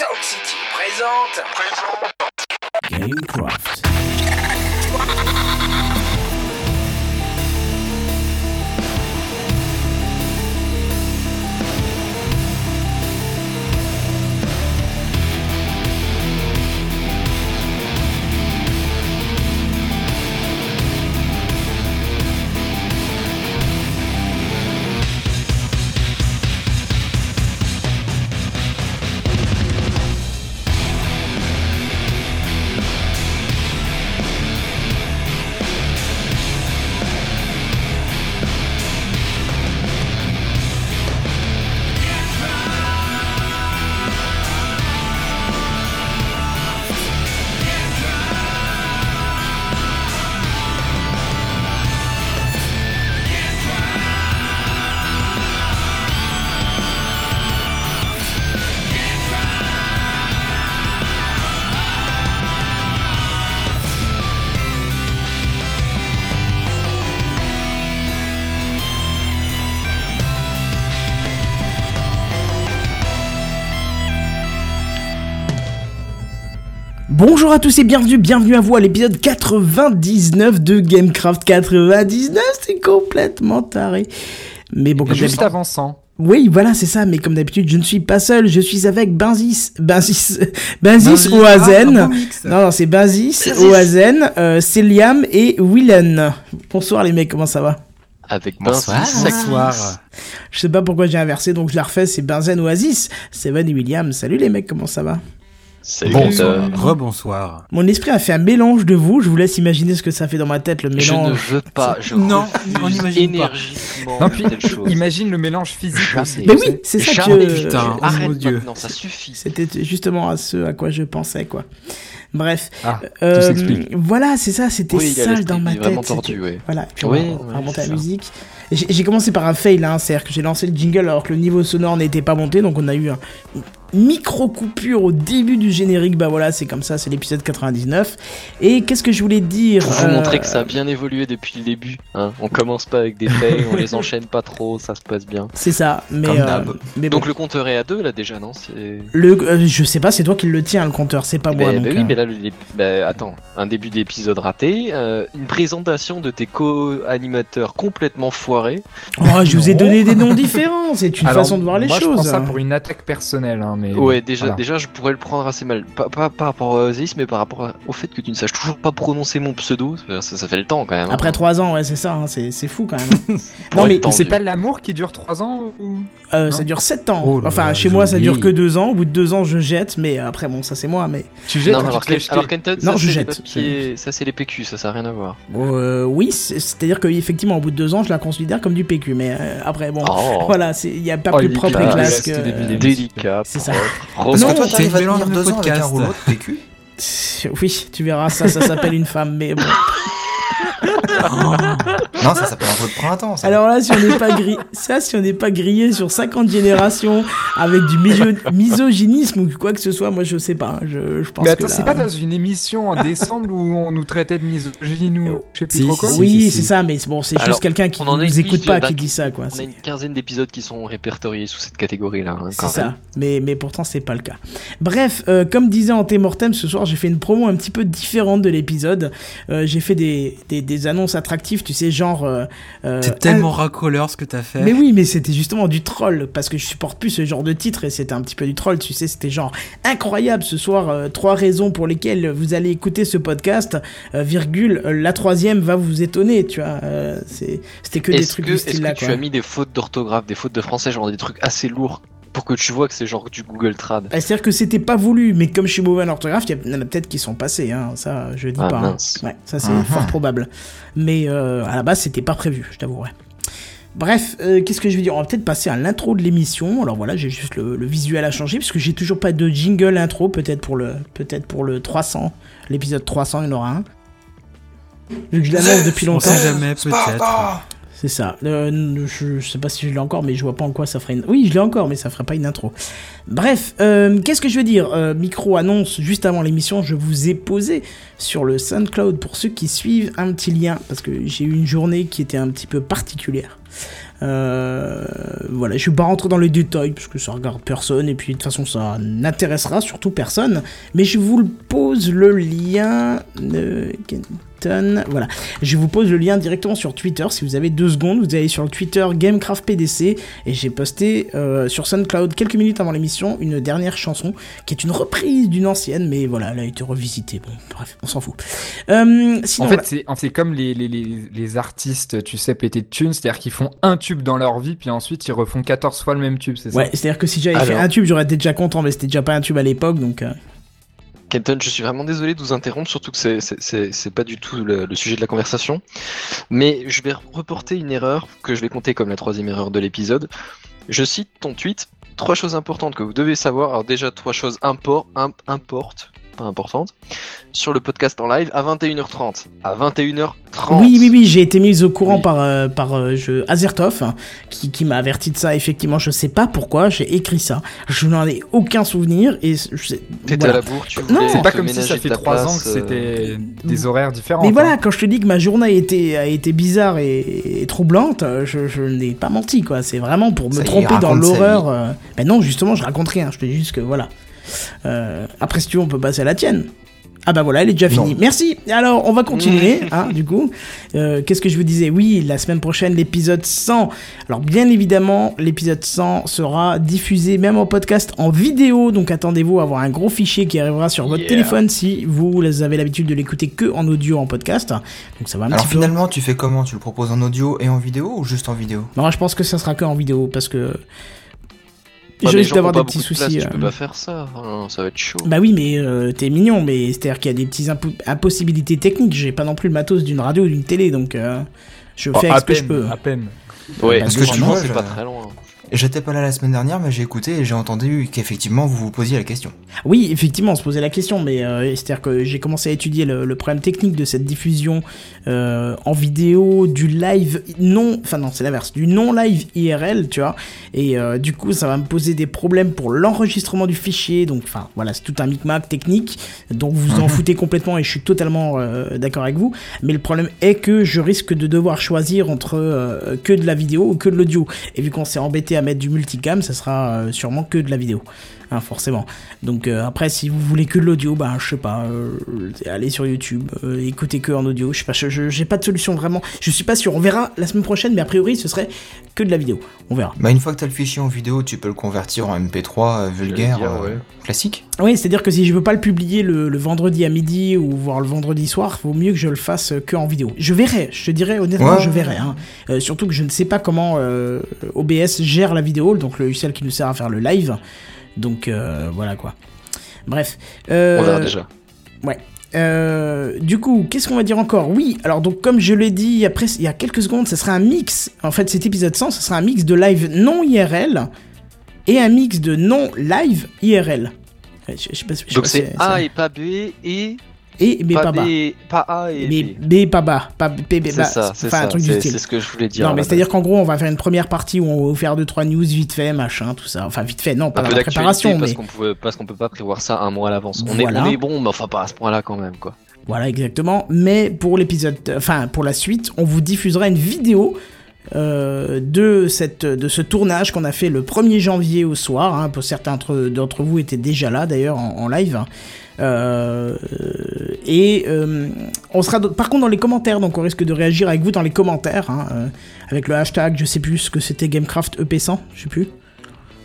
Sound City présente. Gamecraft. À tous et bienvenue, bienvenue à vous à l'épisode 99 de Gamecraft 99, c'est complètement taré. Mais bon, comme Juste avant 100. Oui, voilà, c'est ça, mais comme d'habitude, je ne suis pas seul, je suis avec Benzis, Benzis, Benzis Oazen. Ah, bon mix. non, non, c'est Benzis, Oazen, euh, Céliam et Willen. Bonsoir les mecs, comment ça va? Avec Bonsoir. Benzi Bonsoir. Je sais pas pourquoi j'ai inversé, donc je la refais, c'est Benzen Oasis, Seven et William. Salut les mecs, comment ça va? Salut Bonsoir. Gaëtan. Rebonsoir. Mon esprit a fait un mélange de vous, je vous laisse imaginer ce que ça fait dans ma tête, le Je ne mélange. veux pas, je Non, on n'imagine pas. énergiquement Non, puis, imagine le mélange physique Jamais. aussi. Mais oui, c'est ça que... putain. Oh Arrête mon Dieu. maintenant, ça suffit. C'était justement à ce à quoi je pensais, quoi. Bref. Ah, Euh, tout s'explique. voilà, c'est ça, c'était Oui, sale dans ma tête. tordu, ouais. Voilà, puis Oui, on va- ouais, remonter la ça. musique. J'ai j'ai commencé par un fail, hein, c'est-à-dire que j'ai lancé le jingle alors que le niveau sonore n'était pas monté, donc on a eu un une micro coupure au début du générique. Bah voilà, c'est comme ça, c'est l'épisode 99. Et qu'est-ce que je voulais dire Pour vous euh, montrer que ça a bien évolué depuis le début. Hein. On commence pas avec des faits, on les enchaîne pas trop, ça se passe bien. C'est ça, mais Comme euh, d'hab. mais bon. Donc le compteur est à deux là déjà, non? C'est- le, euh, je sais pas, c'est toi qui le tiens le compteur, c'est pas Eh moi. ben, donc, ben euh, oui, mais là, le- les- ben, attends, un début d'épisode raté, euh, une présentation de tes co-animateurs complètement foirés. Oh, je vous ai donné des noms différents, c'est une Alors, façon de voir les moi, choses. je prends ça pour une attaque personnelle. Hein, mais Ouais, déjà, voilà. déjà, je pourrais le prendre assez mal. Pas, pas par rapport à Oasis, mais par rapport au fait que tu ne saches toujours pas prononcer mon pseudo. Ça, ça fait le temps quand même. hein. Après 3 ans, ouais, c'est ça, hein, c'est c'est fou quand même. Non, mais. C'est pas l'amour qui dure 3 ans ou... euh, ça dure 7 ans. Oh enfin, là, chez moi, ça dure que 2 ans. Au bout de 2 ans, je jette, mais après, bon, ça c'est moi. Mais Tu jettes Non, tu alors, Kenton, Non, ça, je jette. papiers- ça c'est les PQ, ça, ça n'a rien à voir. euh, oui, c'est- c'est-à-dire qu'effectivement, au bout de 2 ans, je la considère comme du PQ. Mais euh, après, bon, Oh, voilà, c'est- il n'y a pas Oh, plus propre et classe que. délicat. C'est ça. Non, Est-ce que toi à mélange tenir de deux ans avec un podcast. rouleau de PQ Oui, tu verras, ça, ça s'appelle une femme. Mais bon. Non, ça s'appelle un rouleau de printemps. Ça. Alors là, si on n'est pas grillé, ça, si on n'est pas grillé sur 50 générations avec du miso- misogynisme ou quoi que ce soit, moi je sais pas. hein, Je, je pense Mais que attends, là- c'est pas dans une émission en décembre où on nous traitait de misogyne ou je sais plus Si, trop quoi si, Oui, c'est ça, mais c'est bon, c'est juste quelqu'un qui a nous écoute pas qui dit ça, quoi. On a une quinzaine d'épisodes qui sont répertoriés sous cette catégorie-là. hein, c'est ça, mais, mais pourtant c'est pas le cas. Bref, euh, comme disait Antemortem ce soir, j'ai fait une promo un petit peu différente de l'épisode. Euh, j'ai fait des, des, des annonces attractives, tu sais, genre. euh, euh, C'est tellement racoleur ce que t'as fait. Mais oui, mais c'était justement du troll, parce que je supporte plus ce genre de titre, et c'était un petit peu du troll, tu sais, c'était genre incroyable ce soir, euh, trois raisons pour lesquelles vous allez écouter ce podcast, euh, virgule, euh, la troisième va vous étonner, tu vois, euh, c'est- c'était que des trucs que, du est-ce style-là, que tu quoi. as mis des fautes d'orthographe, des fautes de français, genre des trucs assez lourds pour que tu vois que c'est genre du Google Trad Bah, C'est-à-dire que c'était pas voulu, mais comme je suis mauvais en orthographe, il y en a peut-être qui sont passés, hein, ça je dis Ah, pas. hein. mince. Ouais, ça c'est Mhm. fort probable. Mais euh, à la base, c'était pas prévu, je t'avouerai. Bref, euh, qu'est-ce que je veux dire? On va peut-être passer à l'intro de l'émission. Alors voilà, j'ai juste le, le visuel à changer parce que j'ai toujours pas de jingle intro. Peut-être pour le, peut-être pour le 300, l'épisode 300, il y en aura un. Vu que je l'annonce depuis On longtemps. sait jamais, peut-être. C'est ça. Euh, je, sais pas si je l'ai encore, mais je vois pas en quoi ça ferait une. Oui, je l'ai encore, mais ça ferait pas une intro. Bref, euh, qu'est-ce que je veux dire? Euh, Micro annonce juste avant l'émission, je vous ai posé sur le SoundCloud pour ceux qui suivent un petit lien parce que j'ai eu une journée qui était un petit peu particulière. Voilà, je vais pas rentrer dans les détails parce que ça regarde personne et puis de toute façon ça n'intéressera surtout personne. Mais je vous le pose le lien. Voilà. Je vous pose le lien directement sur Twitter. Si vous avez deux secondes, vous allez sur le Twitter Gamecraft PDC et j'ai posté euh, sur SoundCloud quelques minutes avant l'émission une dernière chanson qui est une reprise d'une ancienne, mais voilà, elle a été revisitée. Bon, bref, on s'en fout. Euh, sinon, en fait, voilà. c'est c'est comme les, les, les, les artistes, tu sais, pétés de thunes, c'est-à-dire qu'ils font un tube dans leur vie, puis ensuite ils refont 14 fois le même tube, c'est ça? Ouais, c'est-à-dire que si j'avais fait un tube, j'aurais été déjà content, mais c'était déjà pas un tube à l'époque, donc. euh, Kenton, je suis vraiment désolé de vous interrompre, surtout que c'est- pas du tout le, sujet de la conversation. Mais je vais reporter une erreur que je vais compter comme la troisième erreur de l'épisode. Je cite ton tweet. Trois choses importantes que vous devez savoir. Alors déjà, trois choses impor im- importes, pas importantes, sur le podcast en live à 21h30. À 21h30. Oui, oui, oui, j'ai été mise au courant Oui. par, euh, par euh, je, Azertov, hein, qui, qui m'a averti de ça. Effectivement, je sais pas pourquoi, j'ai écrit ça. Je n'en ai aucun souvenir et je sais- T'étais voilà. à la bourre, tu Non, voulais C'est pas comme si ça fait de la 3 ans que euh, c'était des horaires différents. Mais hein. voilà, quand je te dis que ma journée a été, a été bizarre et, et troublante, euh, je, je n'ai pas menti, quoi. C'est vraiment pour me Ça tromper dans l'horreur. euh. Ben non, justement, je raconte rien. Je te dis juste que voilà. Euh, après, si tu veux, on peut passer à la tienne. Ah bah voilà, elle est déjà finie. Non. Merci. Alors, on va continuer, hein, du coup. Euh, Qu'est-ce que je vous disais? Oui, la semaine prochaine, l'épisode 100. Alors, bien évidemment, l'épisode 100 sera diffusé même en podcast en vidéo. Donc, attendez-vous à avoir un gros fichier qui arrivera sur votre Yeah. téléphone si vous avez l'habitude de l'écouter que en audio en podcast. Donc, ça va un Alors petit peu. finalement, tu fais comment? Tu le proposes en audio et en vidéo ou juste en vidéo? Non, je pense que ça sera que en vidéo parce que je risque d'avoir des petits de place, soucis. Tu euh. peux pas faire ça, ça va être chaud. Bah oui, mais euh, t'es mignon, mais c'est-à-dire qu'il y a des petites impo- impossibilités techniques. J'ai pas non plus le matos d'une radio ou d'une télé, donc euh, je Oh, fais à avec ce que je peux. à peine. Ouais, parce parce que que tu vois, c'est pas très loin. J'étais pas là la semaine dernière, mais j'ai écouté et j'ai entendu qu'effectivement vous vous posiez la question. Oui, effectivement, on se posait la question, mais euh, c'est-à-dire que j'ai commencé à étudier le, le problème technique de cette diffusion euh, en vidéo, du live non, enfin non, c'est l'inverse, du non live IRL, tu vois. Et euh, du coup, ça va me poser des problèmes pour l'enregistrement du fichier. Donc, enfin, voilà, c'est tout un micmac technique dont vous vous en foutez complètement et je suis totalement euh, d'accord avec vous. Mais le problème est que je risque de devoir choisir entre que de la vidéo ou que de l'audio. Et vu qu'on s'est embêté à mettre du multicam, ça sera euh, sûrement que de la vidéo. Hein, forcément. Donc euh, après, si vous voulez que de l'audio, bah je sais pas, euh, allez sur YouTube, euh, écoutez que en audio. Je sais pas, j'ai pas de solution vraiment. Je suis pas sûr. On verra la semaine prochaine, mais a priori, ce serait que de la vidéo. On verra. Bah une fois que t'as le fichier en vidéo, tu peux le convertir en MP3 euh, vulgaire dire, euh, ouais. classique. Oui, c'est-à-dire que si je veux pas le publier le, le vendredi à midi ou voir le vendredi soir, vaut mieux que je le fasse que en vidéo. Je verrai, je te dirais honnêtement, Ouais. je verrai. hein. Euh, surtout que je ne sais pas comment euh, OBS gère la vidéo, donc le logiciel qui nous sert à faire le live. Donc euh, voilà quoi. Bref. Euh, On verra déjà. euh, du coup, qu'est-ce qu'on va dire encore? Oui, alors donc comme je l'ai dit après, il y a quelques secondes, ça sera un mix. En fait, cet épisode 100, ce sera un mix de live non IRL et un mix de non live IRL. Je, je sais pas, si- je Donc c'est A et pas B et et B pas pas B, bas. pas A et Mais B. B pas bas, pas B, bas. ça, c'est enfin, un ça. truc du C'est style. c'est ce que je voulais dire. Non, mais c'est-à-dire qu'en gros, on va faire une première partie où on va vous faire deux trois news vite fait, machin, tout ça. Enfin, vite fait, non, pas un dans la préparation, parce mais qu'on pouvait parce qu'on peut pas prévoir ça un mois à l'avance. On, Voilà. est, on est bon, mais enfin pas à ce point-là quand même quoi. Voilà, exactement. Mais pour l'épisode, enfin pour la suite, on vous diffusera une vidéo euh, de cette, de ce tournage qu'on a fait le 1er janvier au soir. hein. pour certains d'entre vous étaient déjà là d'ailleurs en, en live. Euh, et euh, on sera par contre dans les commentaires, donc on risque de réagir avec vous dans les commentaires, hein, avec le hashtag, je sais plus ce que c'était Gamecraft EP100, je sais plus.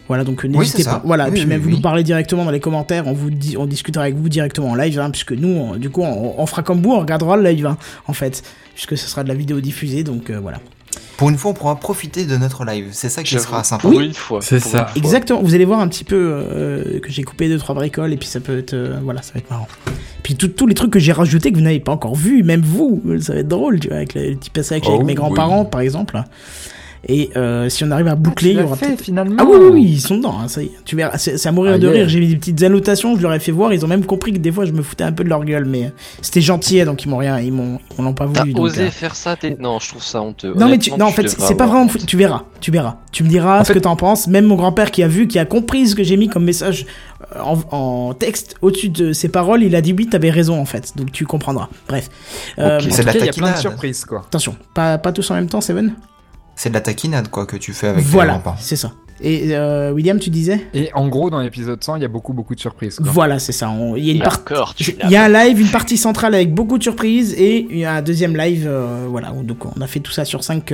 Voilà, donc n'hésitez ça. pas. Voilà, Oui, puis oui, même vous nous parlez directement dans les commentaires, on vous dit, on discutera avec vous directement en live, hein, puisque nous, on- du coup, on, on fera comme vous, on regardera le live, hein, en fait, puisque ce sera de la vidéo diffusée, donc euh, voilà. Pour une fois, on pourra profiter de notre live. C'est ça qui J'avoue. sera sympa. Pour une fois. C'est ça. Exactement, vous allez voir un petit peu euh, que j'ai coupé deux trois bricoles et puis ça peut être euh, voilà, ça va être marrant. Puis tous les trucs que j'ai rajoutés que vous n'avez pas encore vus, même vous, ça va être drôle, tu vois, avec le, petit passage Oh, avec mes oui. grands-parents par exemple. Et euh, si on arrive à boucler, il y aura fait finalement. ah oui, oui, oui, ils sont dedans, hein, ça y est. Tu verras, c'est c'est à mourir Ah, de yeah. rire. J'ai mis des petites annotations, je leur ai fait voir, ils ont même compris que des fois je me foutais un peu de leur gueule, mais c'était gentil, donc ils m'ont rien, ils m'ont, ils m'ont pas T'as voulu. donc, osé euh, faire ça t'es- Non, je trouve ça honteux. non mais tu, non en fait c'est pas vraiment tu verras tu verras tu me diras En ce fait- que t'en penses même mon grand père qui a vu qui a compris ce que j'ai mis comme message euh, en, en texte au-dessus de ses paroles il a dit oui t'avais raison en fait donc tu comprendras bref Euh, C'est la il y a plein de surprises quoi. attention pas pas tous en même temps Seven? C'est de la taquinade, quoi, que tu fais avec Voilà, remparts. c'est ça. Et euh, William, tu disais? Et en gros, dans l'épisode 100, il y a beaucoup, beaucoup de surprises. quoi. Voilà, c'est ça. On- Il y a une partie. encore, tu Il y a un live, une partie centrale avec beaucoup de surprises et il y a un deuxième live, euh, voilà. Donc on a fait tout ça sur 5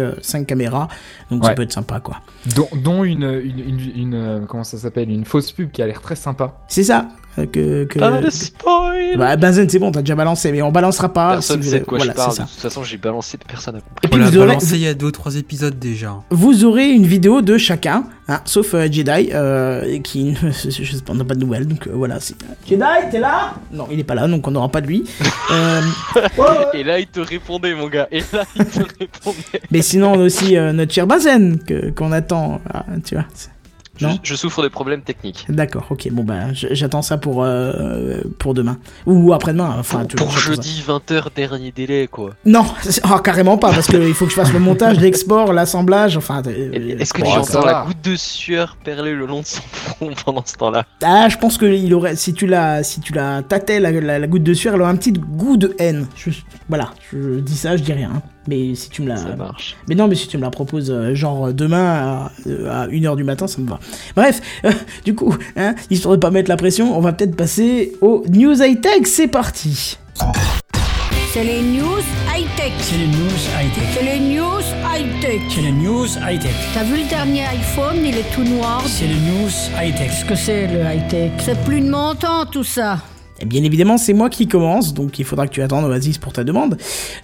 caméras, donc ça peut être sympa quoi. Dont, dont une, une, une, une, euh, comment ça s'appelle, une fausse pub qui a l'air très sympa. C'est ça euh, que. que... Pas de spoil Bah, Benzen, c'est bon, t'as déjà balancé, mais on balancera pas. Personne si sait vous- de quoi voilà, je parle. De toute façon, j'ai balancé, personne n'a compris. Et On puis l'a vous aurez, balancé il y a deux ou trois épisodes déjà. vous aurez une vidéo de chacun, hein, sauf euh, Jedi, euh, qui je sais pas, on n'a pas de nouvelles, donc euh, voilà. c'est- Jedi, t'es là? Non, il est pas là, donc on n'aura pas de lui. Euh, Et là, il te répondait, mon gars. Et là, il te répondait. mais sinon, on a aussi euh, notre cher Benzen, que- qu'on attend, ah, tu vois. Je, souffre de problèmes techniques. D'accord, ok, bon bah j- j'attends ça pour, euh, pour demain. Ou après-demain, enfin. Pour, pour jeudi 20h, dernier délai, quoi. Non, ah, carrément pas, parce qu'il faut que je fasse le montage, l'export, l'assemblage, enfin. euh, Est-ce que tu entends la goutte de sueur perler le long de son front pendant ce temps-là Ah, je pense que il aurait, si tu la, si tu la tâtais la, la, la goutte de sueur, elle aurait un petit goût de haine. Je- voilà, je dis ça, je dis rien. Mais si tu me la, Ça marche. mais non, mais si tu me la proposes euh, genre demain à, euh, à 1h du matin, ça me va. Bref, euh, du coup, hein, histoire de pas mettre la pression, on va peut-être passer aux news high tech. C'est parti. C'est les news high-tech. C'est les news high-tech. C'est les news high-tech. C'est les news high-tech. T'as vu le dernier iPhone, il est tout noir. C'est les news high-tech. Qu'est-ce que c'est le high-tech? C'est plus de mon temps tout ça. Et bien évidemment, c'est moi qui commence, donc il faudra que tu attendes Oasis pour ta demande.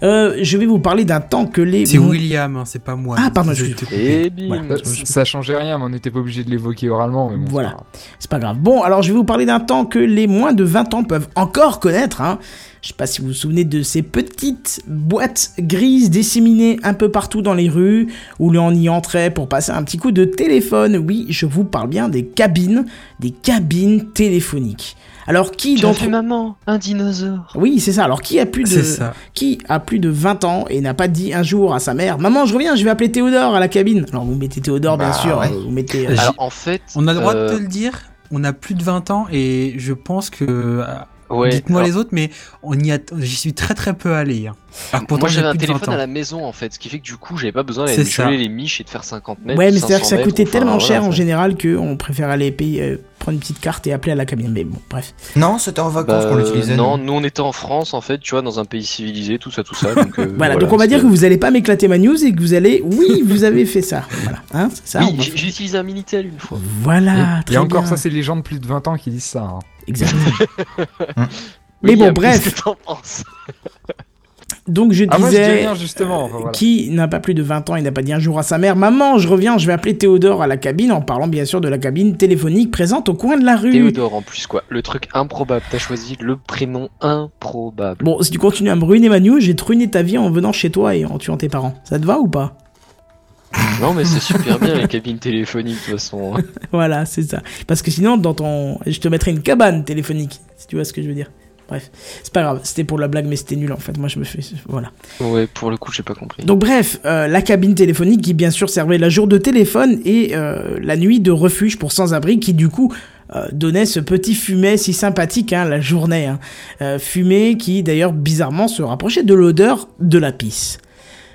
Euh, je vais vous parler d'un temps que les. C'est William, hein, c'est pas moi. Ah, pardon, Je bim Voilà. Euh, ça changeait rien, mais on n'était pas obligé de l'évoquer oralement. Mais bon, Voilà. c'est pas grave. C'est pas grave. Bon, alors je vais vous parler d'un temps que les moins de 20 ans peuvent encore connaître. Hein. Je sais pas si vous vous souvenez de ces petites boîtes grises disséminées un peu partout dans les rues, où l'on y entrait pour passer un petit coup de téléphone. Oui, je vous parle bien des cabines, des cabines téléphoniques. Alors qui Tu as d'entre vu maman Un dinosaure Oui, c'est ça. Alors qui a plus de C'est ça. qui a plus de 20 ans et n'a pas dit un jour à sa mère "Maman, je reviens, je vais appeler Théodore à la cabine." Alors vous mettez Théodore bien Bah, sûr, ouais. euh, vous mettez euh, Alors, en fait. On a le droit euh, de te le dire. On a plus de 20 ans et je pense que. Ouais. Dites-moi alors, les autres, mais on y a. J'y suis très très peu allé. Hein. Alors pourtant Moi j'avais un plus de 20 téléphone à la maison en fait, ce qui fait que du coup j'avais pas besoin d'aller geler les miches et de faire 50 mètres. Ouais, mais c'est-à-dire que 500 ça mètres, coûtait enfin, tellement voilà, cher en général qu'on préfère aller payer, euh, prendre une petite carte et appeler à la cabine. Mais bon, bref. Non, c'était en vacances Bah, qu'on l'utilisait. non, nous. on était en France en fait, tu vois, dans un pays civilisé, tout ça, tout ça. Donc, euh, Voilà, donc on va dire que vous allez pas m'éclater ma news et que vous allez, oui, vous avez fait ça. Voilà, hein, c'est ça. Oui, j'ai utilisé un Minitel une fois. Voilà, Et, encore, ça, c'est les gens de plus de 20 ans qui disent ça. Exactement. Mais bon, bref. Qu'est-ce que t'en penses Donc je Ah, moi, je dis disais, justement. enfin, voilà. qui n'a pas plus de 20 ans et n'a pas dit un jour à sa mère, maman, je reviens, je vais appeler Théodore à la cabine, en parlant bien sûr de la cabine téléphonique présente au coin de la rue. Théodore en plus quoi, le truc improbable. T'as choisi le prénom improbable. Bon, si tu continues à me ruiner ma news, j'ai te ruiné ta vie en venant chez toi et en tuant tes parents. Ça te va ou pas? Non mais c'est super bien les cabines téléphoniques de toute façon. hein. Voilà, c'est ça. Parce que sinon, dans ton. Je te mettrais une cabane téléphonique, si tu vois ce que je veux dire. Bref, c'est pas grave, c'était pour la blague, mais c'était nul en fait. Moi, je me fais. Voilà. Ouais, pour le coup j'ai pas compris. Donc, bref, euh, la cabine téléphonique qui, bien sûr, servait la jour de téléphone et euh, la nuit de refuge pour sans-abri qui, du coup. euh, donnait ce petit fumet si sympathique hein, la journée. Hein. Euh, fumet qui d'ailleurs bizarrement se rapprochait de l'odeur de la pisse.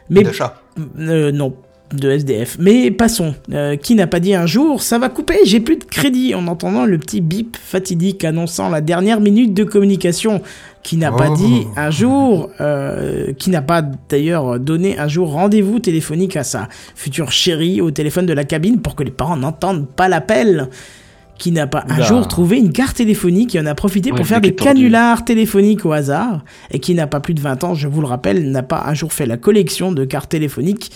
Mais De chat. euh, non, de SDF. Mais passons. Euh, qui n'a pas dit un jour, ça va couper, j'ai plus de crédit en entendant le petit bip fatidique annonçant la dernière minute de communication. Qui n'a pas Oh. dit un jour, euh, qui n'a pas d'ailleurs donné un jour rendez-vous téléphonique à sa future chérie au téléphone de la cabine pour que les parents n'entendent pas l'appel. Qui n'a pas un jour trouvé une carte téléphonique et en a profité Ouais, pour faire des canulars téléphoniques au hasard et qui n'a pas plus de 20 ans, je vous le rappelle, n'a pas un jour fait la collection de cartes téléphoniques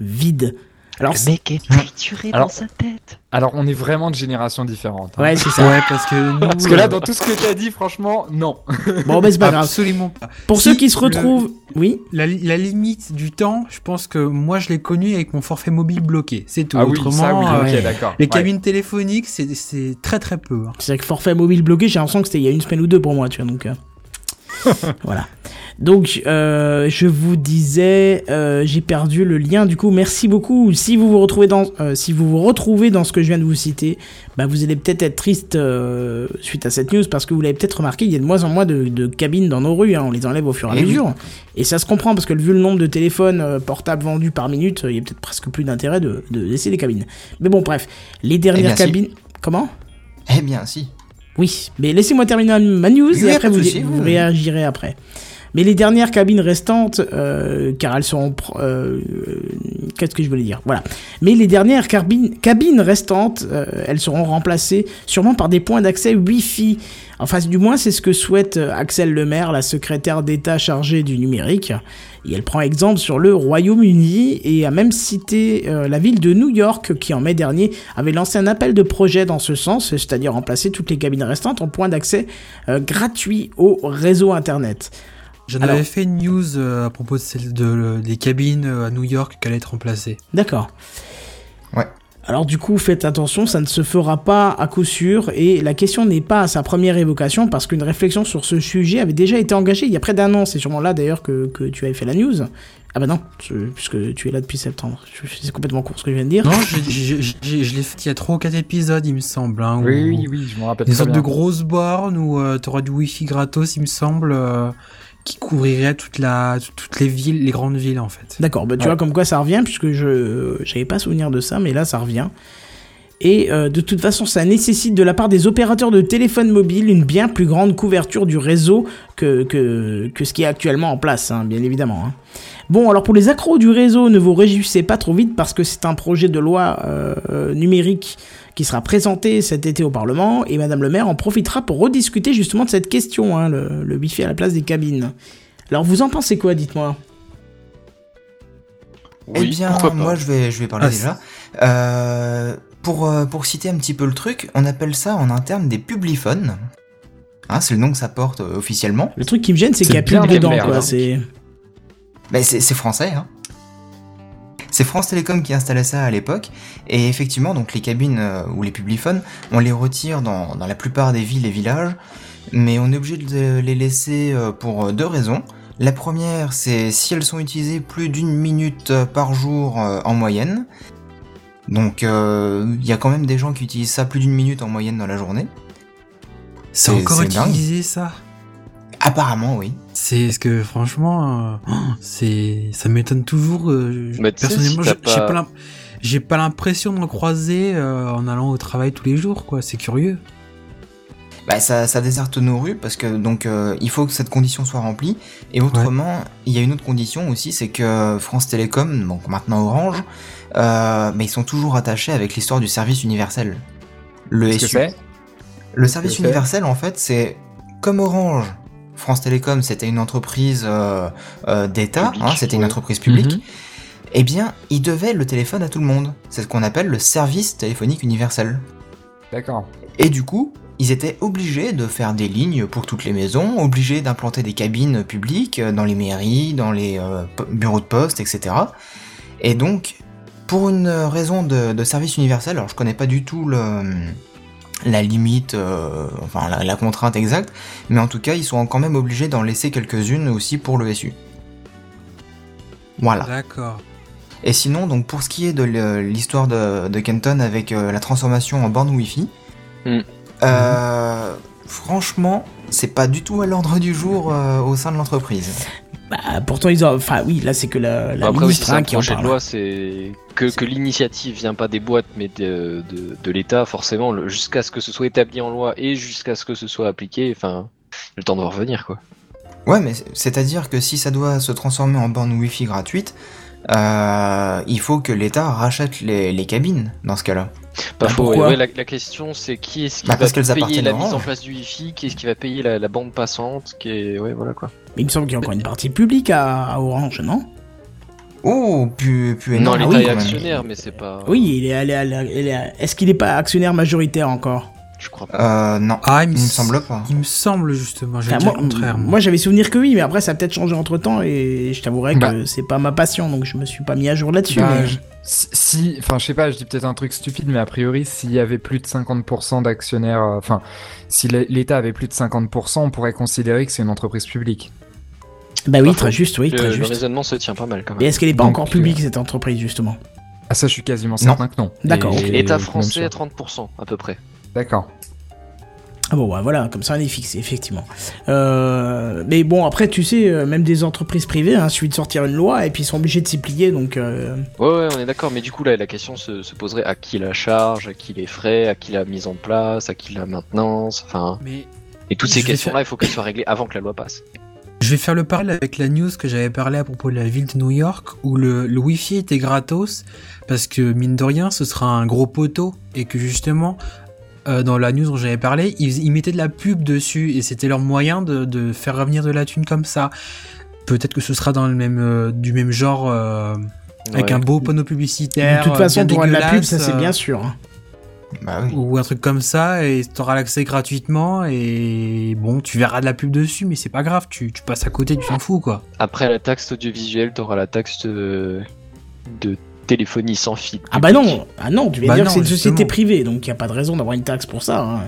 vides. Alors, Le mec est trituré Alors- dans sa tête. Alors, on est vraiment de générations différentes. hein. ouais, c'est ça. Ouais, parce que nous. Parce que là, euh, dans tout ce que t'as dit, franchement, non. Bon, ben c'est pas grave. Absolument pas. Pour Si, ceux qui se le- retrouvent, oui, La, li- la limite du temps, je pense que moi je l'ai connu avec mon forfait mobile bloqué. C'est tout. Ah oui, Autrement, ça, oui, euh, d'accord. les Ouais. cabines téléphoniques, c'est- c'est très très peu. hein. c'est vrai que forfait mobile bloqué, j'ai l'impression que c'était il y a une semaine ou deux pour moi, tu vois, donc. euh, voilà. Donc, euh, je vous disais, euh, j'ai perdu le lien. Du coup, merci beaucoup. Si vous vous retrouvez dans, euh, si vous vous retrouvez dans ce que je viens de vous citer, bah, vous allez peut-être être triste suite à cette news parce que vous l'avez peut-être remarqué, il y a de moins en moins de, de cabines dans nos rues. hein. on les enlève au fur et à Eh mesure. Et ça se comprend parce que vu le nombre de téléphones portables vendus par minute, il y a peut-être presque plus d'intérêt de, de laisser des cabines. Mais bon, bref, les dernières bien, si. cabines. Comment? Eh bien, si. oui, mais laissez-moi terminer ma news Oui, et après vous, réagirez après. Mais les dernières cabines restantes, euh, car elles sont... euh, euh, Qu'est-ce que je voulais dire? Voilà. Mais les dernières cabines, restantes, euh, elles seront remplacées sûrement par des points d'accès Wi-Fi. Enfin, du moins, c'est ce que souhaite Axel Lemaire, la secrétaire d'État chargée du numérique. Et elle prend exemple sur le Royaume-Uni et a même cité la ville de New York qui en mai dernier avait lancé un appel de projet dans ce sens, c'est-à-dire remplacer toutes les cabines restantes en points d'accès gratuits au réseau Internet. J'en avais fait une news euh, à propos de celle de, des cabines euh, à New York qui allaient être remplacées. D'accord. Ouais. Alors du coup, faites attention, ça ne se fera pas à coup sûr, et la question n'est pas à sa première évocation, parce qu'une réflexion sur ce sujet avait déjà été engagée il y a près d'un an, c'est sûrement là d'ailleurs que, que tu avais fait la news. Ah bah non, puisque tu es là depuis septembre, c'est complètement court ce que je viens de dire. Non, je, je, je- je- je l'ai fait il y a 3 ou 4 épisodes, il me semble. Hein, Oui, oui, oui, je me rappelle Une sorte bien. de grosse borne où euh, t'auras du wifi gratos, il me semble, euh, qui couvrirait toute la, toutes les villes, les grandes villes en fait. D'accord, bah tu Ouais. vois comme quoi ça revient, puisque je j'avais pas souvenir de ça, mais là ça revient. Et euh, de toute façon, ça nécessite de la part des opérateurs de téléphone mobile une bien plus grande couverture du réseau que, que, que ce qui est actuellement en place, hein, bien évidemment. hein. Bon, alors pour les accros du réseau, ne vous réjouissez pas trop vite parce que c'est un projet de loi euh, euh, numérique qui sera présenté cet été au Parlement et Madame le maire en profitera pour rediscuter justement de cette question, hein, le, le wifi à la place des cabines. Alors vous en pensez quoi, dites-moi? Eh Oui, bien, pourquoi pas. moi, je vais, je vais parler Ah, déjà. Euh, pour, euh, pour citer un petit peu le truc, on appelle ça en interne des publiphones. Hein, c'est le nom que ça porte euh, officiellement. Le truc qui me gêne, c'est qu'il y a plus bien de de dedans, quoi. hein. C'est Ben, c'est c'est français, hein. C'est France Télécom qui installait ça à l'époque, et effectivement, donc les cabines euh, ou les publiphones, on les retire dans, dans la plupart des villes et villages, mais on est obligé de les laisser euh, pour euh, deux raisons. La première, c'est si elles sont utilisées plus d'une minute par jour en moyenne. Donc, il y a quand même des gens qui utilisent ça plus d'une minute en moyenne dans la journée. C'est encore dingue. utilisé ça? Apparemment, oui. C'est ce que franchement, euh, oh, c'est ça m'étonne toujours. euh, Bah, personnellement, si j'ai pas- j'ai pas l'impression croiser euh, en allant au travail tous les jours, quoi. C'est curieux. Bah, ça, ça déserte nos rues parce que donc euh, il faut que cette condition soit remplie. Et autrement, il y a une autre condition aussi, c'est que France Télécom, donc maintenant Orange, euh, mais ils sont toujours attachés avec l'histoire du service universel. Le SU. Le service universel, en fait, c'est comme Orange. France Télécom, c'était une entreprise euh, euh, d'État, hein, c'était une entreprise publique. Mhm. Eh bien, ils devaient le téléphone à tout le monde. C'est ce qu'on appelle le service téléphonique universel. D'accord. Et du coup, ils étaient obligés de faire des lignes pour toutes les maisons, obligés d'implanter des cabines publiques euh, dans les mairies, dans les euh, bureaux de poste, etc. Et donc, pour une raison de, de service universel, alors je connais pas du tout le, la limite, euh, enfin la, la contrainte exacte, mais en tout cas, ils sont quand même obligés d'en laisser quelques-unes aussi pour le SU. Voilà. D'accord. Et sinon, donc pour ce qui est de l'histoire de, de Kenton avec euh, la transformation en borne Wi-Fi, Hmm. euh, franchement, c'est pas du tout à l'ordre du jour euh, au sein de l'entreprise. Bah, pourtant, ils ont. Enfin, oui, là, c'est que la, la Après, ministre hein, qui en parle. loi, c'est que, que l'initiative vient pas des boîtes, mais de, de, de l'État, forcément, jusqu'à ce que ce soit établi en loi et jusqu'à ce que ce soit appliqué, enfin, le temps de revenir, quoi. Ouais, mais c'est-à-dire que si ça doit se transformer en borne Wi-Fi gratuite, euh, il faut que l'État rachète les, les cabines dans ce cas-là. Pas Bah, faux. pourquoi ouais, la, la question, c'est qui est-ce qui Bah, va payer la mise en place du Wi-Fi, qui est-ce qui va payer la, la bande passante, qui est, ouais, voilà quoi. Mais il me semble qu'il y a encore une partie publique à, à Orange, non? Oh, plus, plus non, l'État oui, est actionnaire, mais c'est pas. Oui, il est allé Est-ce qu'il n'est pas actionnaire majoritaire encore? Je crois pas. Euh, non, Ah, il me, il me semble pas. Il me semble justement. J'ai Enfin, dit moi, le contraire. moi. moi, j'avais souvenir que oui, mais après ça a peut-être changé entre temps et je t'avouerai Bah. que c'est pas ma passion, donc je me suis pas mis à jour là-dessus. Bah, mais- je- si, enfin, je sais pas, je dis peut-être un truc stupide, mais a priori, s'il y avait plus de 50% d'actionnaires, euh, enfin, si l'É- l'État avait plus de 50%, on pourrait considérer que c'est une entreprise publique. Bah oui, très juste, oui, Le, très le juste. raisonnement se tient pas mal quand Et même. est-ce qu'elle est pas Donc, encore euh, publique cette entreprise justement? Ah ça, je suis quasiment certain que non. D'accord, ok. État même français sûr. à 30% à peu près. D'accord. Ah bon, ouais, voilà, comme ça on est fixé, effectivement. Euh, mais bon, après, tu sais, euh, même des entreprises privées, hein, suffit de sortir une loi et puis ils sont obligés de s'y plier, donc. euh, Ouais, ouais, on est d'accord, mais du coup, là, la question se, se poserait à qui la charge, à qui les frais, à qui la mise en place, à qui la maintenance, enfin. Mais Et toutes ces questions-là, il faut qu'elles soient réglées avant que la loi passe. je vais faire le parallèle avec la news que j'avais parlé à propos de la ville de New York où le, le Wi-Fi était gratos parce que mine de rien ce sera un gros poteau et que justement euh, dans la news dont j'avais parlé ils, ils mettaient de la pub dessus et c'était leur moyen de, de faire revenir de la thune comme ça. Peut-être que ce sera dans le même euh, du même genre euh, avec un beau panneau publicitaire. de toute façon, pour de la pub, ça c'est bien sûr. hein. Bah oui. ou un truc comme ça et t'auras l'accès gratuitement et bon tu verras de la pub dessus mais c'est pas grave tu, tu passes à côté tu t'en fous quoi Après la taxe audiovisuelle, t'auras la taxe de, de téléphonie sans fil. Ah bah non, ah non, tu viens Bah dire non, que c'est une société privée, donc il y a pas de raison d'avoir une taxe pour ça. hein.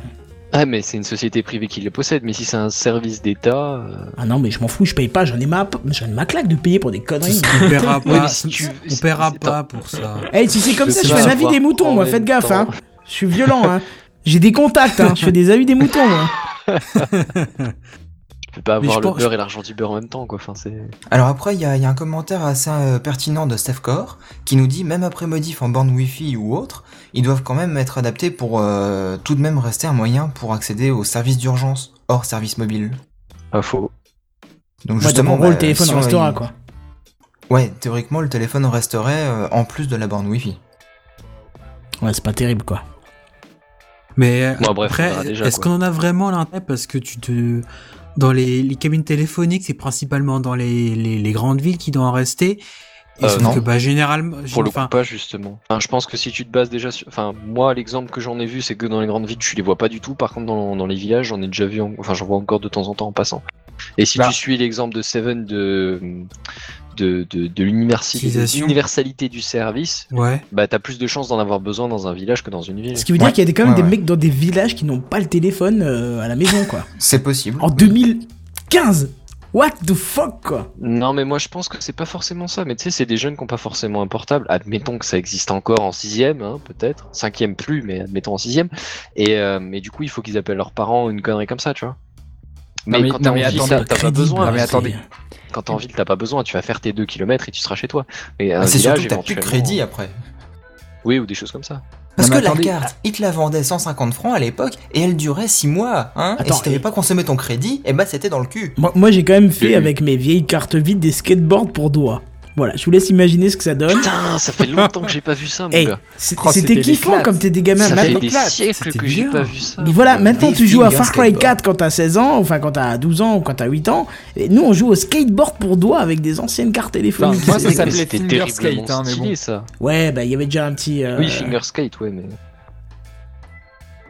Ah, mais c'est une société privée qui le possède, mais si c'est un service d'État. euh, Ah non, mais je m'en fous, je paye pas, j'en ai ma, j'en ai ma claque de payer pour des conneries. on paiera pas mais si tu- on c'est- paiera c'est pas pour ça Eh, si c'est comme Je ça, je fais un avis des moutons, moi, faites gaffe, hein. Je suis violent, hein. J'ai des contacts, hein. Je fais des avis des moutons, moi. Tu peux pas avoir le pense- beurre et l'argent du beurre en même temps, quoi. Enfin, c'est. Alors après, il y, a il y a un commentaire assez euh, pertinent de Steph Core qui nous dit même après modif en borne Wi-Fi ou autre, ils doivent quand même être adaptés pour euh, tout de même rester un moyen pour accéder aux services d'urgence hors service mobile. Pas faux. Donc justement, en gros, le bah, téléphone si restera, quoi. Ouais, théoriquement, le téléphone resterait euh, en plus de la borne Wi-Fi. Ouais, c'est pas terrible, quoi. mais Bon, bref, après est-ce qu'on en a vraiment l'intérêt parce que tu te dans les, les cabines téléphoniques c'est principalement dans les, les, les grandes villes qui doivent en rester et Euh, non. que bah généralement Pour le coup, pas justement. Enfin, je pense que si tu te bases déjà sur. Enfin, moi, l'exemple que j'en ai vu, c'est que dans les grandes villes, tu les vois pas du tout. Par contre, dans, dans les villages, j'en ai déjà vu. en- Enfin, j'en vois encore de temps en temps en passant. Et si Bah. tu suis l'exemple de Seven de. De, l'universalité du service, ouais bah t'as plus de chances d'en avoir besoin dans un village que dans une ville. Ce qui veut dire Ouais. qu'il y a des- quand même Ouais, des ouais. mecs dans des villages qui n'ont pas le téléphone euh, à la maison, quoi. C'est possible. En 2015 What the fuck, quoi Non, mais moi je pense que c'est pas forcément ça. Mais tu sais, c'est des jeunes qui ont pas forcément un portable. Admettons que ça existe encore en sixième, hein, peut-être. Cinquième plus, mais admettons en sixième. Et euh, mais du coup, il faut qu'ils appellent leurs parents ou une connerie comme ça, tu vois. Non, Mais, mais- quand non, t'es en mais ville, attendez, t'as t'as pas besoin. Non, mais c'est- attendez. Quand t'es en ville, t'as pas besoin. Tu vas faire tes 2 km et tu seras chez toi. Et un Ah, c'est village, surtout que t'as plus de crédit après. Oui, ou des choses comme ça. Parce Non, que mais la carte, ils te la vendaient 150 francs à l'époque et elle durait 6 mois. Hein et si t'avais et- pas consommé ton crédit, eh ben c'était dans le cul. Moi, moi, j'ai quand même fait Oui. avec mes vieilles cartes vides des skateboards pour doigts. Voilà, je vous laisse imaginer ce que ça donne. Putain, ça fait longtemps que j'ai pas vu ça, mon Hey, gars. Oh, c'était kiffant comme t'es des gamins. Ça Maintenant- fait des siècles que j'ai bien. pas vu ça. Mais voilà, maintenant tu joues à Far Cry skateboard. 4 quand t'as 16 ans, enfin quand t'as 12 ans ou quand t'as 8 ans. Et nous on joue au skateboard pour doigts avec des anciennes cartes téléphoniques. Enfin, moi, ça C'est- s'appelait C'était Finger Skate, hein, mais stylé, bon. ça. Ouais, bah il y avait déjà un petit. euh, Oui, finger skate, ouais, mais.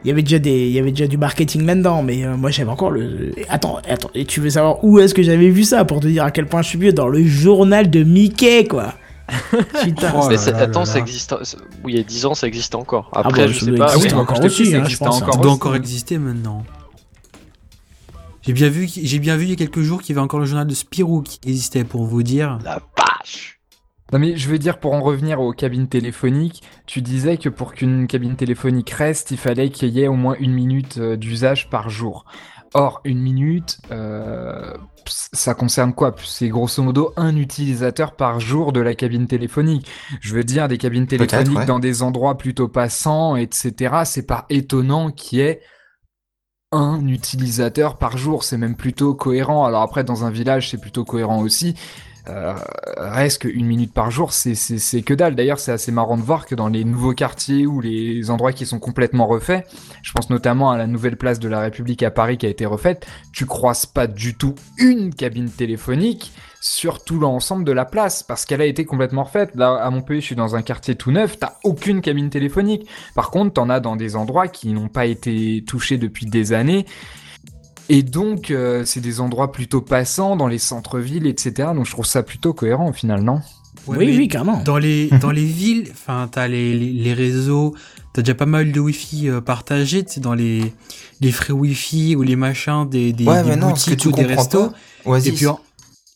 Il y avait déjà des, il y avait déjà du marketing là-dedans, mais euh, moi j'avais encore le. Attends, attends, et tu veux savoir où est-ce que j'avais vu ça pour te dire à quel point je suis vieux? Dans le journal de Mickey quoi. Putain. Oh mais là là attends, là ça existe. Oui, il y a 10 ans, ça existe encore. Ah Après, bah, je ça sais pas. exister oui, encore aussi, que ça hein, je hein. encore Ça doit aussi. encore exister maintenant. J'ai bien vu, j'ai bien vu il y a quelques jours qu'il y avait encore le journal de Spirou qui existait pour vous dire. La vache Non mais je veux dire, pour en revenir aux cabines téléphoniques, tu disais que pour qu'une cabine téléphonique reste, il fallait qu'il y ait au moins une minute euh, d'usage par jour. Or, une minute, euh, ça concerne quoi? C'est grosso modo un utilisateur par jour de la cabine téléphonique. Je veux dire, des cabines téléphoniques ouais. dans des endroits plutôt passants, etc. C'est pas étonnant qu'il y ait un utilisateur par jour. C'est même plutôt cohérent. Alors après, dans un village, c'est plutôt cohérent aussi. Euh, reste qu'une minute par jour, c'est que dalle. D'ailleurs, c'est assez marrant de voir que dans les nouveaux quartiers ou les endroits qui sont complètement refaits, je pense notamment à la nouvelle place de la République à Paris qui a été refaite, tu croises pas du tout une cabine téléphonique sur tout l'ensemble de la place parce qu'elle a été complètement refaite. Là, à Montpellier, je suis dans un quartier tout neuf, t'as aucune cabine téléphonique. Par contre, t'en as dans des endroits qui n'ont pas été touchés depuis des années. Et donc, euh, c'est des endroits plutôt passants dans les centres-villes, etc. Donc, je trouve ça plutôt cohérent au final, non? Ouais, oui, oui, carrément. Dans les, dans les villes, enfin, t'as les, les, les réseaux, t'as déjà pas mal de Wi-Fi euh, partagés, tu sais, dans les, les frais Wi-Fi ou les machins des, des, Ouais, des mais non, ce que boutiques tu ou des comprends restos. pas, Et puis, en-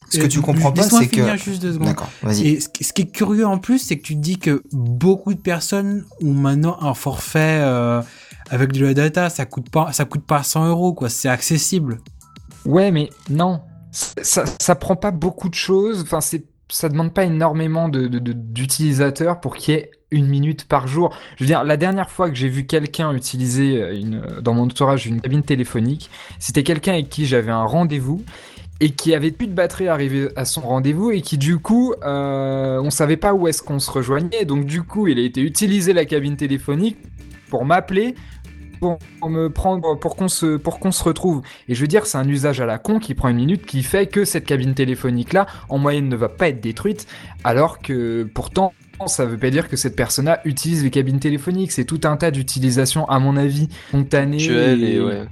Ce que Euh, tu comprends pas, c'est que. finir juste deux secondes. D'accord, vas-y. Et ce qui est curieux en plus, c'est que tu te dis que beaucoup de personnes ont maintenant un forfait euh, avec de la data. Ça coûte pas, ça coûte pas 100 euros, quoi. C'est accessible. Ouais, mais non, ça, ça, prend pas beaucoup de choses. Enfin, c'est, ça demande pas énormément de, d'utilisateurs pour qu'il y ait une minute par jour. Je veux dire, la dernière fois que j'ai vu quelqu'un utiliser euh, une, dans mon entourage une cabine téléphonique, c'était quelqu'un avec qui j'avais un rendez-vous et qui avait plus de batterie arrivé à son rendez-vous et qui du coup, euh, on savait pas où est-ce qu'on se rejoignait. Donc du coup, il a été utiliser la cabine téléphonique pour m'appeler. Pour pour me prendre, pour qu'on se, pour qu'on se retrouve. Et je veux dire, c'est un usage à la con qui prend une minute, qui fait que cette cabine téléphonique-là, en moyenne, ne va pas être détruite, alors que pourtant, ça veut pas dire que cette personne-là utilise les cabines téléphoniques. C'est tout un tas d'utilisations, à mon avis, spontanées. Et ouais,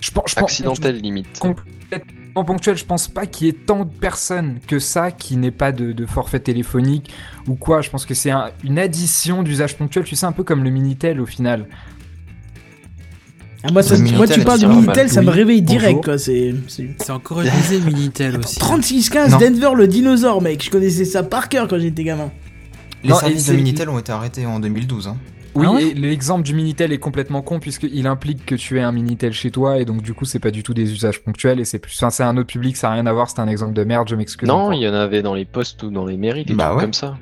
Je pense, je pense- limite. complètement ponctuel. Je pense pas qu'il y ait tant de personnes que ça qui n'aient pas de, de forfait téléphonique ou quoi. Je pense que c'est un- une addition d'usage ponctuel. Tu sais, un peu comme le Minitel au final. Ah, moi, ça- tu parles de. Minitel, ça me réveille direct, quoi. C'est. c'est- C'est encore utilisé Minitel aussi. 3615 Non. Denver le dinosaure, mec. Je connaissais ça par cœur quand j'étais gamin. Les Non, services de Minitel ont été arrêtés en 2012. Hein. Oui, Ah ouais et l'exemple du Minitel est complètement con puisqu'il implique que tu aies un Minitel chez toi et donc du coup c'est pas du tout des usages ponctuels et c'est plus, enfin, c'est un autre public, ça a rien à voir, c'est un exemple de merde, je m'excuse. Non, il y en avait dans les postes ou dans les mairies, des Bah trucs ouais. comme ça.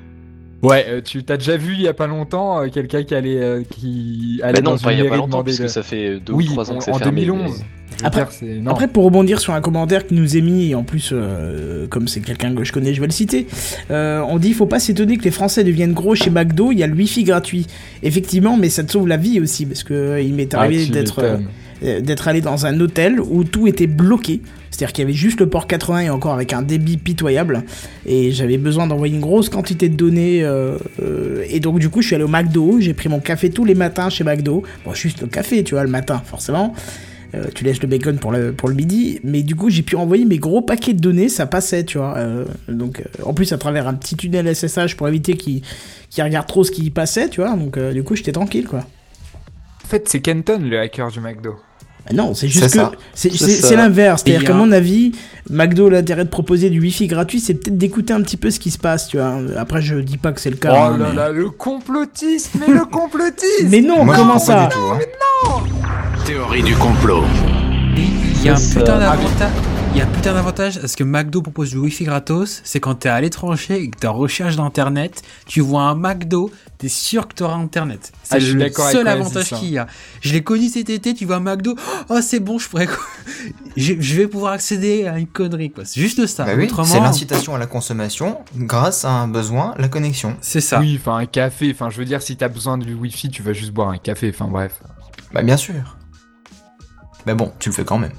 Ouais, euh, tu t'as déjà vu il y a pas longtemps euh, quelqu'un qui allait, euh, qui allait Bah non, dans pas une il y a pas longtemps, parce que ça fait deux oui, ou trois ans que c'est en fermé. 2011. mais- Je veux Après- dire, non. Après, pour rebondir sur un commentaire qui nous est mis, et en plus, euh, comme c'est quelqu'un que je connais, je vais le citer, euh, on dit il faut pas s'étonner que les Français deviennent gros chez McDo, il y a le Wi-Fi gratuit. Effectivement, mais ça te sauve la vie aussi, parce que euh, il m'est Ah, arrivé d'être euh, d'être allé dans un hôtel où tout était bloqué. C'est-à-dire qu'il y avait juste le port 80 et encore avec un débit pitoyable. Et j'avais besoin d'envoyer une grosse quantité de données. euh, euh, et donc, du coup, je suis allé au McDo. J'ai pris mon café tous les matins chez McDo. Bon, juste le café, tu vois, le matin, forcément. Euh, tu laisses le bacon pour le, midi. Mais du coup, j'ai pu envoyer mes gros paquets de données. Ça passait, tu vois. Donc, en plus, à travers un petit tunnel SSH pour éviter qu'il qu'il regarde trop ce qui passait, tu vois. Donc, du coup, j'étais tranquille, quoi. En fait, c'est Kenton le hacker du McDo. Ah Non, c'est juste C'est que c'est l'inverse. C'est-à-dire qu'à a mon avis, McDo, l'intérêt de proposer du Wi-Fi gratuit, c'est peut-être d'écouter un petit peu ce qui se passe, tu vois. Après, je dis pas que c'est le cas. Oh hein, là mais... là, le complotisme, mais le complotisme mais non, Moi, comment ça du tout, hein. Théorie du complot. Il y a un putain d'avantage. Il y a un putain d'avantage parce que McDo propose du Wi-Fi gratos. C'est quand t'es à l'étranger et que t'es en recherche d'internet, tu vois un McDo, t'es sûr que t'auras internet. C'est Ah, suis le seul avantage qu'il y a. Je l'ai connu cet été, tu vois un McDo, oh c'est bon, je pourrais, je, je vais pouvoir accéder à une connerie quoi. C'est juste ça. Bah oui, Autrement, c'est l'incitation à la consommation grâce à un besoin, la connexion. c'est ça. Oui, enfin un café, enfin je veux dire si t'as besoin du wifi, tu vas juste boire un café, enfin bref. Bah bien sûr. Mais bon, tu le fais quand même.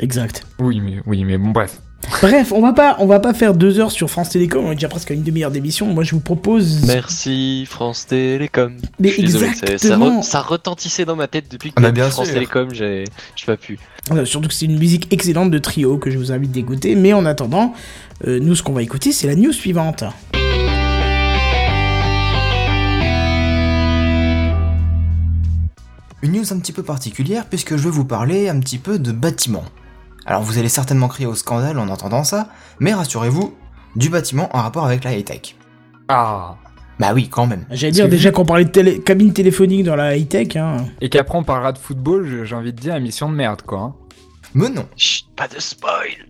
Exact. Oui, mais oui, mais bon bref. Bref, on va pas, on va pas faire deux heures sur France Télécom. On est déjà presque à une demi-heure d'émission. Moi, je vous propose. Merci France Télécom. Mais désolé, ça, exactement. re- ça retentissait dans ma tête depuis que Ah bah, j'ai bien France sûr. Télécom, j'ai pas pu. Euh, surtout que c'est une musique excellente de trio que je vous invite d'écouter. Mais en attendant, euh, nous, ce qu'on va écouter, c'est la news suivante. Une news un petit peu particulière puisque je vais vous parler un petit peu de bâtiment. Alors vous allez certainement crier au scandale en entendant ça, mais rassurez-vous, du bâtiment en rapport avec la high-tech. Ah Bah oui, quand même. J'allais dire que déjà qu'on parlait de télé- cabine téléphonique dans la high-tech. Hein. Et qu'après on parlera de football, je- j'ai envie de dire émission de merde quoi. hein. Mais non. Chut, pas de spoil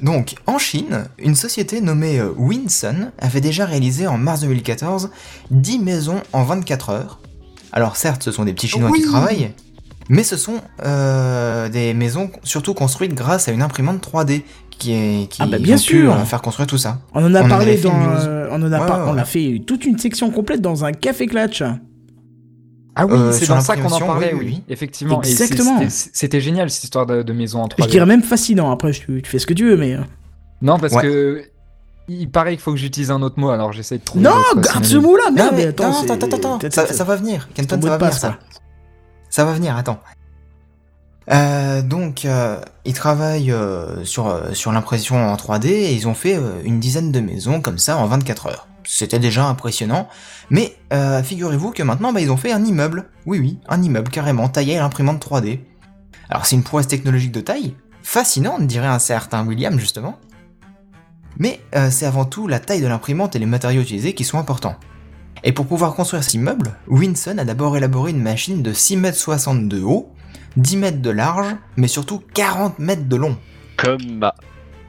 Donc, en Chine, une société nommée euh, Winsun avait déjà réalisé en mars 2014 10 maisons en 24 heures. Alors certes, ce sont des petits Chinois qui travaillent, mais ce sont euh, des maisons surtout construites grâce à une imprimante 3D qui est qui Ah bah, bien pu, sûr. euh, faire construire tout ça. On en a On parlé dans. euh, on en a Ouais, par- ouais, on ouais. a fait toute une section complète dans un café clutch. Ah oui, Euh, c'est dans ça qu'on en parlait, oui, oui, oui, oui. effectivement. Exactement. c'était- génial cette histoire de, de maison en 3D. Je dirais même fascinant. Après, tu, tu fais ce que tu veux, mais. Non, parce Ouais. que il paraît qu'il faut que j'utilise un autre mot, alors j'essaie de trouver. Non, garde ce mot-là, merde. Non, mais attends, attends, attends, ça, va venir. ton Kenton, ça va venir ça. Ça va venir, attends. Euh, donc, euh, ils travaillent euh, sur, euh, sur l'impression en 3D et ils ont fait une dizaine de maisons comme ça en 24 heures. C'était déjà impressionnant, mais figurez-vous que maintenant bah, ils ont fait un immeuble. Oui, oui, un immeuble carrément taillé à l'imprimante 3D. Alors c'est une prouesse technologique de taille, fascinante dirait un certain William justement. Mais c'est avant tout la taille de l'imprimante et les matériaux utilisés qui sont importants. Et pour pouvoir construire cet immeuble, Winson a d'abord élaboré une machine de 6 mètres 60 de haut, 10 mètres de large, mais surtout 40 mètres de long. Comme ma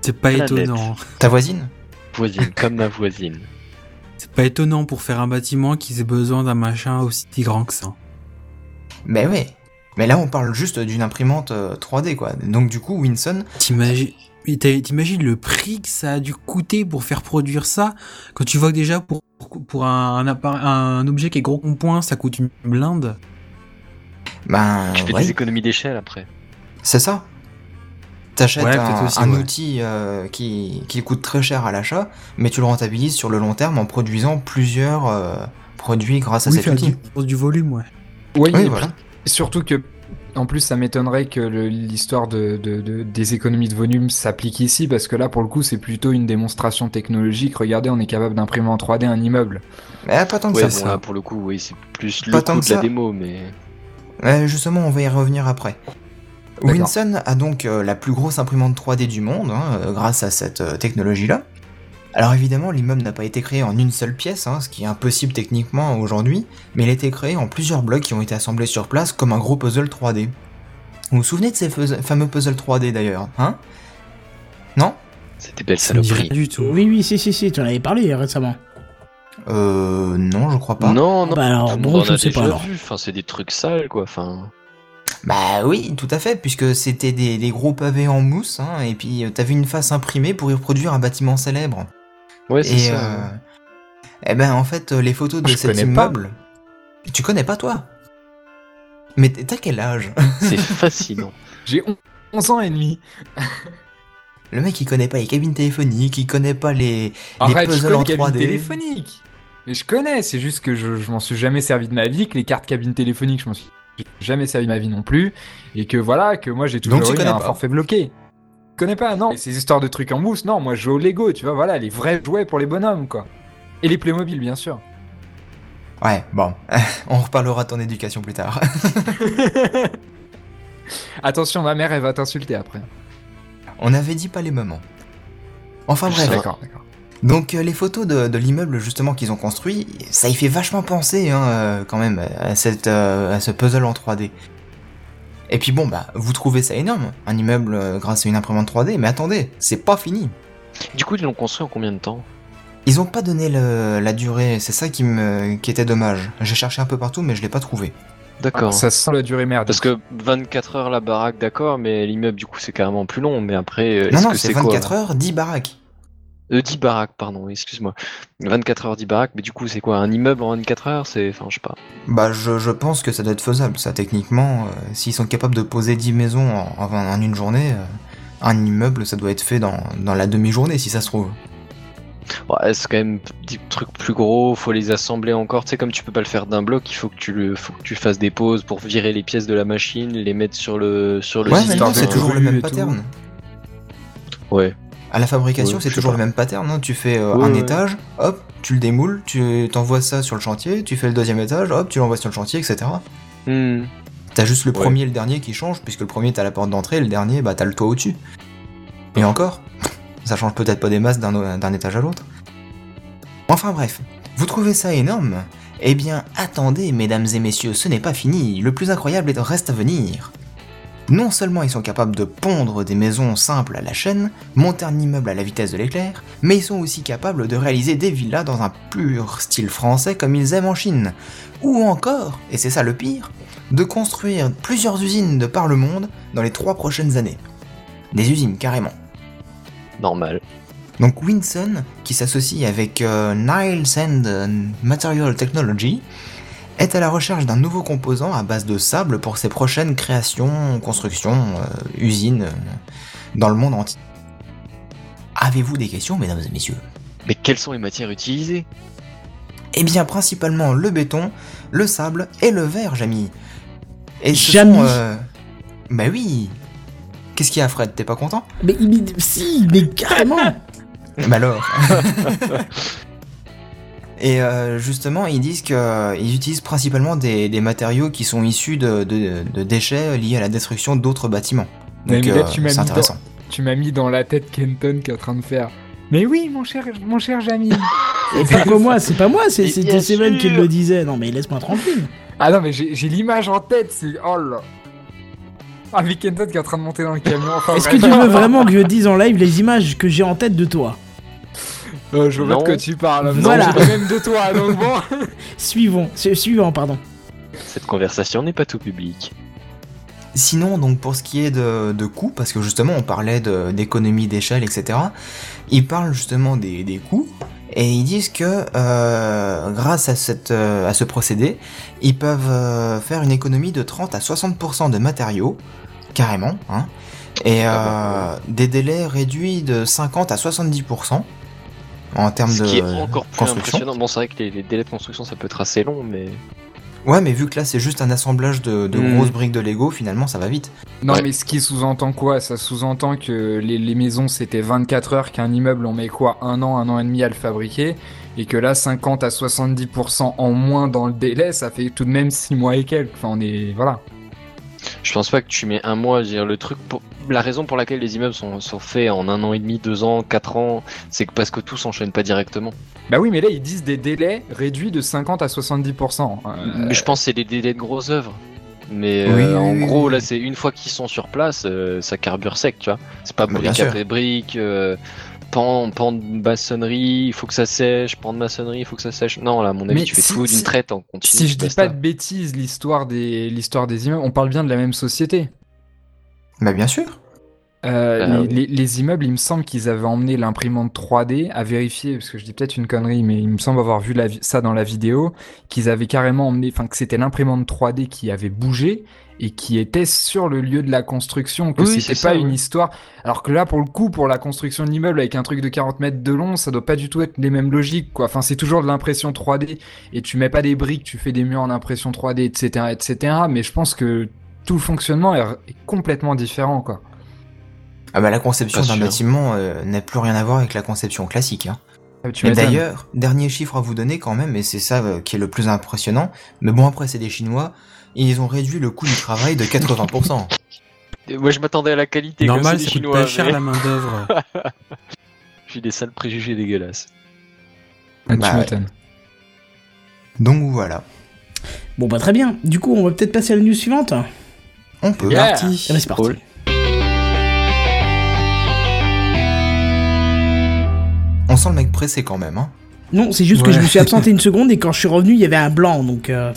C'est pas Planète. étonnant. Ta voisine voisine, comme ma voisine. C'est pas étonnant pour faire un bâtiment qu'ils aient besoin d'un machin aussi grand que ça. Mais ouais. Mais là, on parle juste d'une imprimante euh, 3D, quoi. Donc du coup, Winson, T'imagines mais T'imagines le prix que ça a dû coûter pour faire produire ça? Quand tu vois que déjà pour, pour un, un, appare- un objet qui est gros comme point, ça coûte une blinde. ben, Tu fais ouais, des économies d'échelle après. c'est ça. T'achètes Ouais, un, peut-être aussi, un ouais. outil euh, qui, qui coûte très cher à l'achat, mais tu le rentabilises sur le long terme en produisant plusieurs euh, produits grâce à cet outil. du, du volume, ouais. Oui, Oui, et voilà. surtout que, en plus, ça m'étonnerait que l'histoire de, de- de- des économies de volume s'applique ici, parce que là, pour le coup, c'est plutôt une démonstration technologique. Regardez, on est capable d'imprimer en 3D un immeuble. Mais pas tant que Ouais, ça. bon, là, pour le coup, oui, c'est plus le coup de la démo, mais. Euh, justement, on va y revenir après. Winson a donc euh, la plus grosse imprimante 3D du monde, hein, euh, grâce à cette euh, technologie-là. Alors évidemment, l'immeuble n'a pas été créé en une seule pièce, hein, ce qui est impossible techniquement aujourd'hui, mais il a été créé en plusieurs blocs qui ont été assemblés sur place comme un gros puzzle 3D. Vous vous souvenez de ces fameux puzzles 3D d'ailleurs, hein? Non? C'était belle saloperie. du tout. Oui, oui, si, si, si, tu en avais parlé récemment. Euh... Non, je crois pas. Non, non, Bah alors, le bon, je a sais déjà pas, alors. vu. Enfin, c'est des trucs sales, quoi. Enfin, Bah oui, tout à fait, puisque c'était des, des gros pavés en mousse, hein, et puis euh, t'avais une face imprimée pour y reproduire un bâtiment célèbre. Ouais, c'est Et ça. euh, eh ben en fait, euh, les photos de Je cet connais pas. immeuble, tu connais pas toi? Mais t'as quel âge? C'est fascinant. J'ai on- 11 ans et demi. Le mec il connaît pas les cabines téléphoniques, il connaît pas les, les Arrête, je puzzles connais en cabine 3D. téléphonique. Mais je connais, c'est juste que je, je m'en suis jamais servi de ma vie, que les cartes cabine téléphonique, je m'en suis jamais servi de ma vie non plus, et que voilà, que moi j'ai Donc, toujours tu eu un pas. forfait bloqué. Je connais pas, non. Et Ces histoires de trucs en mousse, non, moi je joue au Lego, tu vois, voilà, les vrais jouets pour les bonhommes, quoi. Et les Playmobil, bien sûr. Ouais, bon, on reparlera de ton éducation plus tard. Attention, ma mère, elle va t'insulter après. on avait dit pas les moments. Enfin bref, D'accord, d'accord. donc euh, les photos de, de l'immeuble justement qu'ils ont construit, ça y fait vachement penser hein, euh, quand même à, cette, euh, à ce puzzle en 3D. Et puis bon bah, vous trouvez ça énorme, un immeuble euh, grâce à une imprimante 3D, mais attendez, c'est pas fini. Du coup, ils l'ont construit en combien de temps? Ils ont pas donné le- la durée, c'est ça qui, me, qui était dommage. J'ai cherché un peu partout, mais je l'ai pas trouvé. D'accord. Ça sent la durée merde. Parce que 24 heures la baraque, d'accord, mais l'immeuble, du coup, c'est carrément plus long. Mais après, euh, non, est-ce non, que c'est c'est quoi? 24 heures, 10 baraques. Euh, 10 baraques, pardon, excuse-moi. 24 heures, 10 baraques, mais du coup, c'est quoi Un immeuble en 24 heures C'est. Enfin, je sais pas. Bah, je, je pense que ça doit être faisable, ça, techniquement. euh, S'ils sont capables de poser 10 maisons en, en- en une journée, euh, un immeuble, ça doit être fait dans, dans la demi-journée, si ça se trouve. Ouais, c'est quand même des trucs plus gros, faut les assembler encore. Tu sais, comme tu peux pas le faire d'un bloc, il faut que tu le, faut que tu fasses des pauses pour virer les pièces de la machine, les mettre sur le, sur le Ouais, système c'est toujours le même tout. pattern. Ouais. À la fabrication, Ouais, c'est toujours pas. le même pattern. hein. Tu fais euh, Ouais, un ouais. étage, hop, tu le démoules, tu t'envoies ça sur le chantier, tu fais le deuxième étage, hop, tu l'envoies sur le chantier, etc. Hmm. T'as juste le premier et le dernier qui changent, puisque le premier t'as la porte d'entrée, le dernier bah t'as le toit au-dessus. Et encore, ça change peut-être pas des masses d'un étage à l'autre. Enfin bref, vous trouvez ça énorme? Eh bien attendez, mesdames et messieurs, ce n'est pas fini, le plus incroyable est- reste à venir. Non seulement ils sont capables de pondre des maisons simples à la chaîne, monter un immeuble à la vitesse de l'éclair, mais ils sont aussi capables de réaliser des villas dans un pur style français comme ils aiment en Chine. Ou encore, et c'est ça le pire, de construire plusieurs usines de par le monde dans les trois prochaines années. Des usines carrément. Normal. Donc Winson, qui s'associe avec euh, Nile Sand and Material Technology, est à la recherche d'un nouveau composant à base de sable pour ses prochaines créations, constructions, euh, usines euh, dans le monde entier. Avez-vous des questions, mesdames et messieurs? Mais quelles sont les matières utilisées? Eh bien, principalement le béton, le sable et le verre, Jamy. Et ce sont, euh, Bah oui. Qu'est-ce qu'il y a, Fred? T'es pas content? Mais, mais si, mais carrément. Bah alors? Et euh, justement, ils disent qu'ils utilisent principalement des, des matériaux qui sont issus de, de- de déchets liés à la destruction d'autres bâtiments. Mais Donc là, euh, tu m'as c'est mis intéressant. Tu m'as mis dans la tête Kenton qui est en train de faire. Mais oui, mon cher, mon cher Jamy. Et pourquoi moi C'est pas moi, c'est Seven qui le disait. Non mais laisse-moi tranquille. Ah non, mais j'ai j'ai l'image en tête, c'est. Oh là. Ah, Vikenton qui est en train de monter dans le camion. Enfin, Est-ce que tu veux vraiment que je dise en live les images que j'ai en tête de toi? Euh, Je vois Non. de quoi tu parles. Voilà. Non, même de toi, donc bon. Suivons, su- suivant, pardon. Cette conversation n'est pas tout public. Sinon, donc pour ce qui est de, de coûts, parce que justement on parlait d'économie d'échelle, etc., ils parlent justement des, des coûts, et ils disent que euh, grâce à, cette, euh, à ce procédé, ils peuvent euh, faire une économie de 30 à 60% de matériaux, carrément, hein, et Ah euh, des délais réduits de 50 à 70% en termes Ce de qui est encore plus construction. impressionnant. Bon, c'est vrai que les, les délais de construction, ça peut être assez long, mais. Ouais, mais vu que là c'est juste un assemblage de, de Hmm. grosses briques de Lego, finalement ça va vite. Non, Ouais. mais ce qui sous-entend quoi? Ça sous-entend que les, les maisons c'était 24 heures, qu'un immeuble on met quoi? Un an, un an et demi à le fabriquer, et que là 50 à 70% en moins dans le délai, ça fait tout de même 6 mois et quelques. Enfin, on est. Voilà. Je pense pas que tu mets un mois à dire le truc. Pour... La raison pour laquelle les immeubles sont, sont faits en un an et demi, deux ans, quatre ans, c'est que parce que tout s'enchaîne pas directement. Bah oui, mais là ils disent des délais réduits de 50 à 70%. Euh, Mais je pense que c'est des délais de grosses œuvres. Mais Oui, euh, oui, en gros, oui. là, c'est une fois qu'ils sont sur place, euh, ça carbure sec, tu vois. C'est pas brique après brique, euh, pan, pan de maçonnerie, il faut que ça sèche, pan de maçonnerie, il faut que ça sèche. Non, là, à mon avis, Mais tu fais si- tout si- d'une traite en continu. Si je dis pas de bêtises, l'histoire des, l'histoire des immeubles, on parle bien de la même société. Bah bien sûr. Euh, Ah les, oui. les- les immeubles, il me semble qu'ils avaient emmené l'imprimante 3D à vérifier, parce que je dis peut-être une connerie, mais il me semble avoir vu la ça dans la vidéo, qu'ils avaient carrément emmené, enfin que c'était l'imprimante 3D qui avait bougé et qui était sur le lieu de la construction, que Oui, c'était pas ça, une histoire. Alors que là, pour le coup, pour la construction de l'immeuble avec un truc de 40 mètres de long, ça doit pas du tout être les mêmes logiques, quoi. Enfin, c'est toujours de l'impression 3D et tu mets pas des briques, tu fais des murs en impression 3D, etc., etc. Mais je pense que tout le fonctionnement est, est complètement différent, quoi. Ah bah la conception d'un bâtiment euh, n'a plus rien à voir avec la conception classique. Hein. Ah, tu Et m'étonnes. d'ailleurs, dernier chiffre à vous donner quand même, et c'est ça euh, qui est le plus impressionnant, mais bon après c'est des Chinois, ils ont réduit le coût du travail de 80%. Et Moi, je m'attendais à la qualité. Normal, c'est coûte Chinois, pas cher mais la main d'œuvre. J'ai des sales préjugés dégueulasses. Ah, Bah ouais. Donc voilà, Bon bah très bien. Du coup, on va peut-être passer à la news suivante. On peut. Yeah. Parti. bah c'est parti. Cool. On sent le mec pressé quand même. Hein. Non, c'est juste que je me suis absenté une seconde et quand je suis revenu, il y avait un blanc, donc. euh,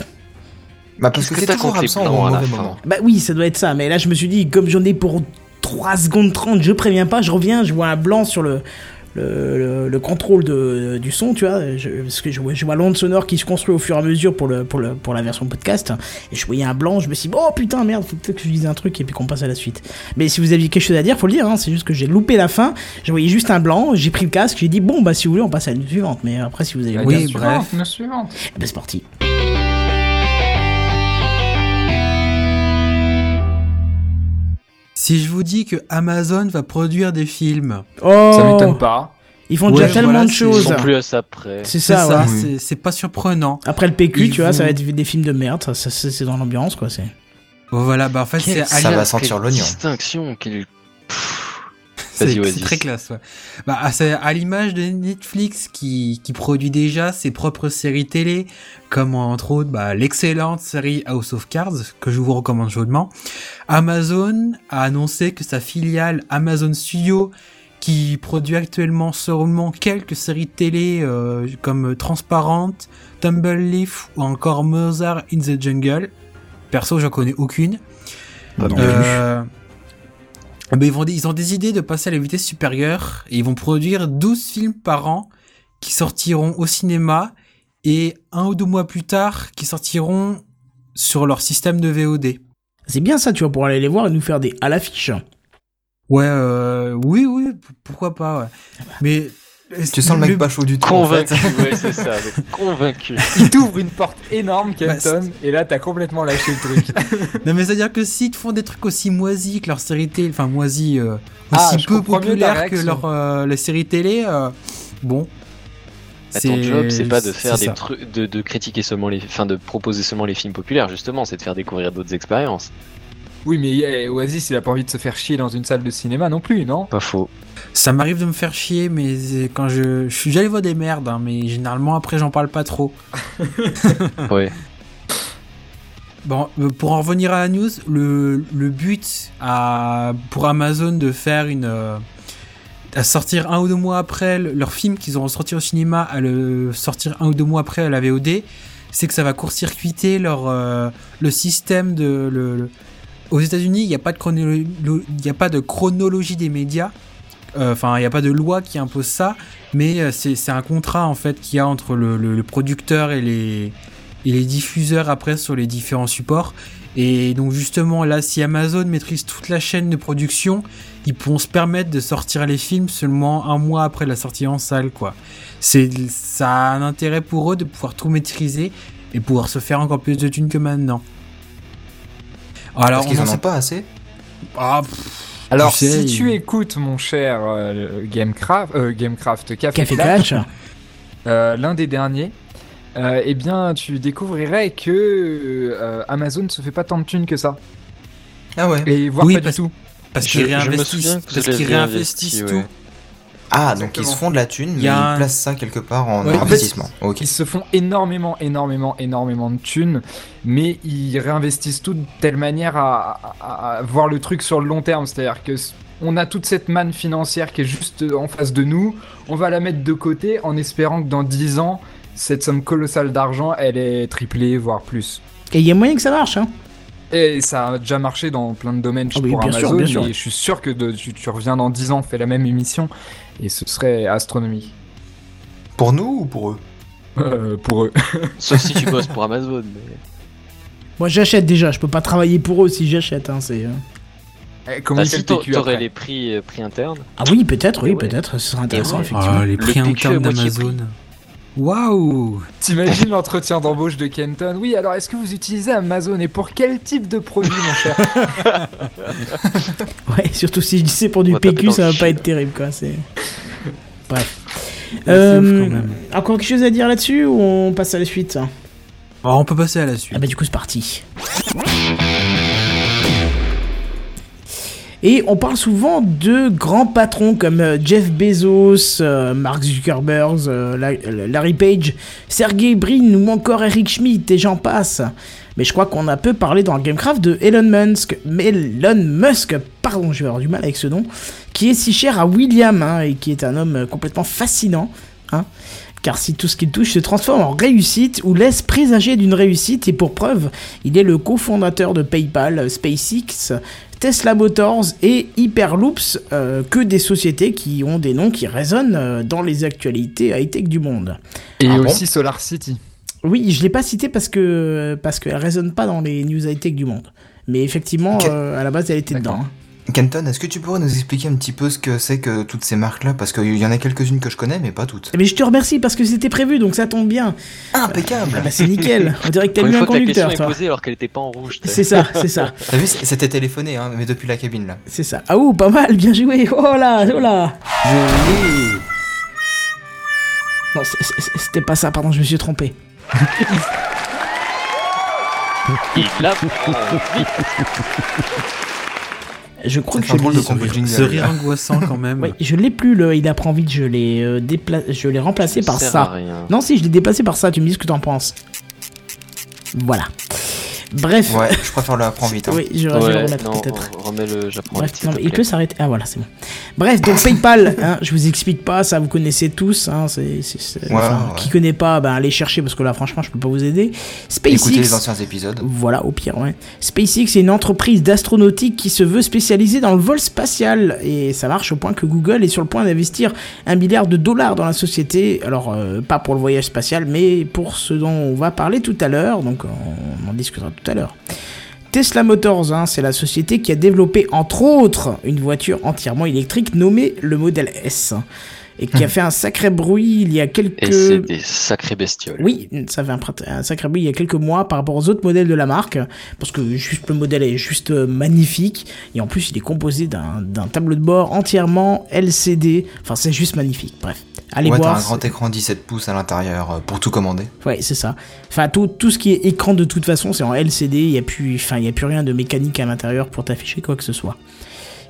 Bah parce Qu'est-ce que que c'est t'as toujours absent au la mauvais moment. Bah oui, ça doit être ça. Mais là, je me suis dit, comme j'en ai pour 3 secondes 30, je préviens pas, je reviens, je vois un blanc sur le. Le, le- le contrôle de, du son, tu vois, je, parce que je vois, je vois l'onde sonore qui se construit au fur et à mesure pour, le, pour, le, pour la version podcast, et je voyais un blanc, je me suis dit, oh putain, merde, faut peut-être que je dise un truc et puis qu'on passe à la suite. Mais si vous aviez quelque chose à dire, faut le dire, hein, c'est juste que j'ai loupé la fin, je voyais juste un blanc, j'ai pris le casque, j'ai dit, bon, bah si vous voulez, on passe à la suivante, mais après, si vous avez. Oui, News bref. suivante, suivante. Eh ben, c'est parti. Si je vous dis que Amazon va produire des films, Oh Ça m'étonne pas. Ils font Ouais, déjà tellement voilà, de c'est- Ils choses. sont plus à ça près. C'est ça, ça, ouais. Oui. c'est- pas surprenant. Après le PQ, Ils tu vois, ça va être des films de merde, ça, ça, c'est dans l'ambiance, quoi. C'est. Bon, voilà, bah en fait, c'est Ça va sentir l'oignon. Distinction, quelle... Pff. C'est très classe, ouais. Bah, ah, à l'image de Netflix qui, qui produit déjà ses propres séries télé, comme entre autres bah, l'excellente série House of Cards, que je vous recommande chaudement. Amazon a annoncé que sa filiale Amazon Studio, qui produit actuellement seulement quelques séries télé euh, comme Transparente, Tumble Leaf ou encore Mozart in the Jungle. Perso, j'en connais aucune. Pas non plus. Euh, ben, ils, vont, ils ont des idées de passer à la vitesse supérieure et ils vont produire 12 films par an qui sortiront au cinéma et un ou deux mois plus tard qui sortiront sur leur système de VOD. C'est bien ça, tu vois, pour aller les voir et nous faire des à l'affiche. Ouais, euh, oui, oui, pourquoi pas, ouais. Mais Tu sens le mec pas chaud du tout. en Convaincu, fait. ouais, c'est ça. Convaincu. Il t'ouvre une porte énorme, Bah, Kenton, et là t'as complètement lâché le truc. Non, mais c'est-à-dire que s'ils te font des trucs aussi moisis que leur série télé, enfin moisis, euh, Ah, aussi peu populaires que réaction. leur euh, les séries télé, euh, bon. Bah, ton job, c'est pas de faire des trucs, de, de critiquer seulement les, enfin, de proposer seulement les films populaires, justement, c'est de faire découvrir d'autres expériences. Oui, mais Oasis, il a pas envie de se faire chier dans une salle de cinéma non plus, non? Pas faux. Ça m'arrive de me faire chier, mais quand je, je suis déjà allé voir des merdes, hein, mais généralement après j'en parle pas trop. Ouais. Bon, euh, pour en revenir à la news, le, le but à, pour Amazon de faire une. euh, à sortir un ou deux mois après le- leur film qu'ils auront sorti au cinéma, à le sortir un ou deux mois après à la VOD, c'est que ça va court-circuiter leur, euh, le système de. Le, le- Aux États-Unis, il n'y a, pas de chronologie des médias. Euh, Enfin, il n'y a pas de loi qui impose ça, mais euh, c'est un contrat en fait qu'il y a entre le, producteur et les, diffuseurs après sur les différents supports. Et donc justement là, si Amazon maîtrise toute la chaîne de production, ils pourront se permettre de sortir les films seulement un mois après la sortie en salle. C'est ça a un intérêt pour eux de pouvoir tout maîtriser et pouvoir se faire encore plus de thunes que maintenant. Alors, Parce qu'ils on en en ont sait- pas assez Ah, pff, Alors, Tu sais, si tu il- écoutes, mon cher euh, Gamecraft, euh, Gamecraft Café, Café Clutch. euh, l'un des derniers, euh, eh bien, tu découvrirais que euh, Amazon ne se fait pas tant de thunes que ça. Ah ouais. Et voire Oui, pas parce- du tout. parce qu'ils réinvestissent, réinvesti, tout. ouais. Ah, donc Exactement. ils se font de la thune, Il mais y a ils un- placent ça quelque part en Ouais, en fait, investissement. Ok. Ils se font énormément, énormément, énormément de thunes, mais ils réinvestissent tout de telle manière à, à- à voir le truc sur le long terme. C'est-à-dire que on a toute cette manne financière qui est juste en face de nous, on va la mettre de côté en espérant que dans 10 ans, cette somme colossale d'argent, elle est triplée, voire plus. Et il y a moyen que ça marche, hein. Et ça a déjà marché dans plein de domaines Ah oui, pour bien sûr, Amazon, sûr. et je suis sûr que de- tu, tu reviens dans 10 ans, fais la même émission, et ce serait astronomique Pour nous ou pour eux euh, pour eux. Sauf si tu bosses pour Amazon. Mais... Moi j'achète déjà, je peux pas travailler pour eux si j'achète, hein, c'est... euh. Eh, Comment Ah, fait si t'aurais les prix, euh, prix internes. Ah oui, peut-être, oui, ouais. peut-être, ce serait intéressant, ouais. effectivement. Ah, les prix Le moitié d'Amazon. Waouh T'imagines l'entretien d'embauche de Kenton? Oui, alors est-ce que vous utilisez Amazon? Et pour quel type de produit, mon cher? Ouais, surtout si je dis c'est pour du PQ, ça va pas être terrible, quoi, c'est... Bref. Euh, quand même. encore quelque chose à dire là-dessus ou on passe à la suite? Alors, on peut passer à la suite. Ah bah du coup c'est parti. Et on parle souvent de grands patrons comme euh, Jeff Bezos, euh, Mark Zuckerberg, euh, La- Larry Page, Sergey Brin ou encore Eric Schmidt et j'en passe. Mais je crois qu'on a peu parlé dans Gamecraft de Elon Musk, Elon Musk, pardon, je vais avoir du mal avec ce nom, qui est si cher à William hein, et qui est un homme complètement fascinant. Hein, car si tout ce qu'il touche se transforme en réussite ou laisse présager d'une réussite, et pour preuve, il est le cofondateur de PayPal, SpaceX, Tesla Motors et Hyperloops, euh, que des sociétés qui ont des noms qui résonnent euh, dans les actualités high-tech du monde. Et Ah bon aussi Solar City. Oui, je l'ai pas cité parce que parce qu'elle résonne pas dans les news high-tech du monde. Mais effectivement, euh, à la base, elle était dedans. hein. Kenton, est-ce que tu pourrais nous expliquer un petit peu ce que c'est que toutes ces marques-là? Parce qu'il y en a quelques-unes que je connais, mais pas toutes. Mais je te remercie parce que c'était prévu, donc ça tombe bien. Impeccable Ah bah c'est nickel. On dirait que t'as une un fois que la question conducteur, est toi. posée alors qu'elle était pas en rouge. C'est ça, c'est ça. T'as vu, c'était téléphoné, hein, mais depuis la cabine là. C'est ça. Ah ouh, pas mal, bien joué. Oh là, oh là. Non, c'est- c'est- c'était pas ça, pardon, je me suis trompé. Il vite. Je crois que je l'ai. Ce rire angoissant quand même. Oui, je l'ai plus le il apprend vite, je l'ai euh, dépla- je l'ai remplacé par ça. Non, si, je l'ai déplacé par ça, tu me dis ce que t'en penses. Voilà. Bref. Ouais, je préfère le apprendre vite. hein. Oui, je, je vais le Ouais, remettre peut-être. remets le j'apprends Bref, vite. non, s'il mais te il peut s'arrêter. Ah voilà, c'est bon. Bref, donc PayPal, hein, je vous explique pas, ça vous connaissez tous. Hein, c'est, c'est- c'est- Ouais, enfin, ouais. Qui connaît pas, ben allez chercher parce que là, franchement, je peux pas vous aider. Écoutez SpaceX. les anciens épisodes. Voilà, au pire, ouais. SpaceX est une entreprise d'astronautique qui se veut spécialisée dans le vol spatial. Et ça marche au point que Google est sur le point d'investir un milliard de dollars dans la société. Alors, euh, pas pour le voyage spatial, mais pour ce dont on va parler tout à l'heure. Donc, on en discutera tout à l'heure. Tesla Motors, hein, c'est la société qui a développé, entre autres, une voiture entièrement électrique nommée le modèle S. Et qui a fait un sacré bruit il y a quelques... Et c'est des sacrées bestioles. Oui, ça fait un, un sacré bruit il y a quelques mois par rapport aux autres modèles de la marque, parce que juste le modèle est juste euh, magnifique, et en plus il est composé d'un d'un tableau de bord entièrement LCD, enfin c'est juste magnifique, bref. Allez ouais, t'as voir. un grand écran 17 pouces à l'intérieur euh, pour tout commander. Ouais, c'est ça. Enfin, tout, tout ce qui est écran de toute façon, c'est en LCD. Il n'y a, plus- enfin, il y a plus rien de mécanique à l'intérieur pour t'afficher quoi que ce soit.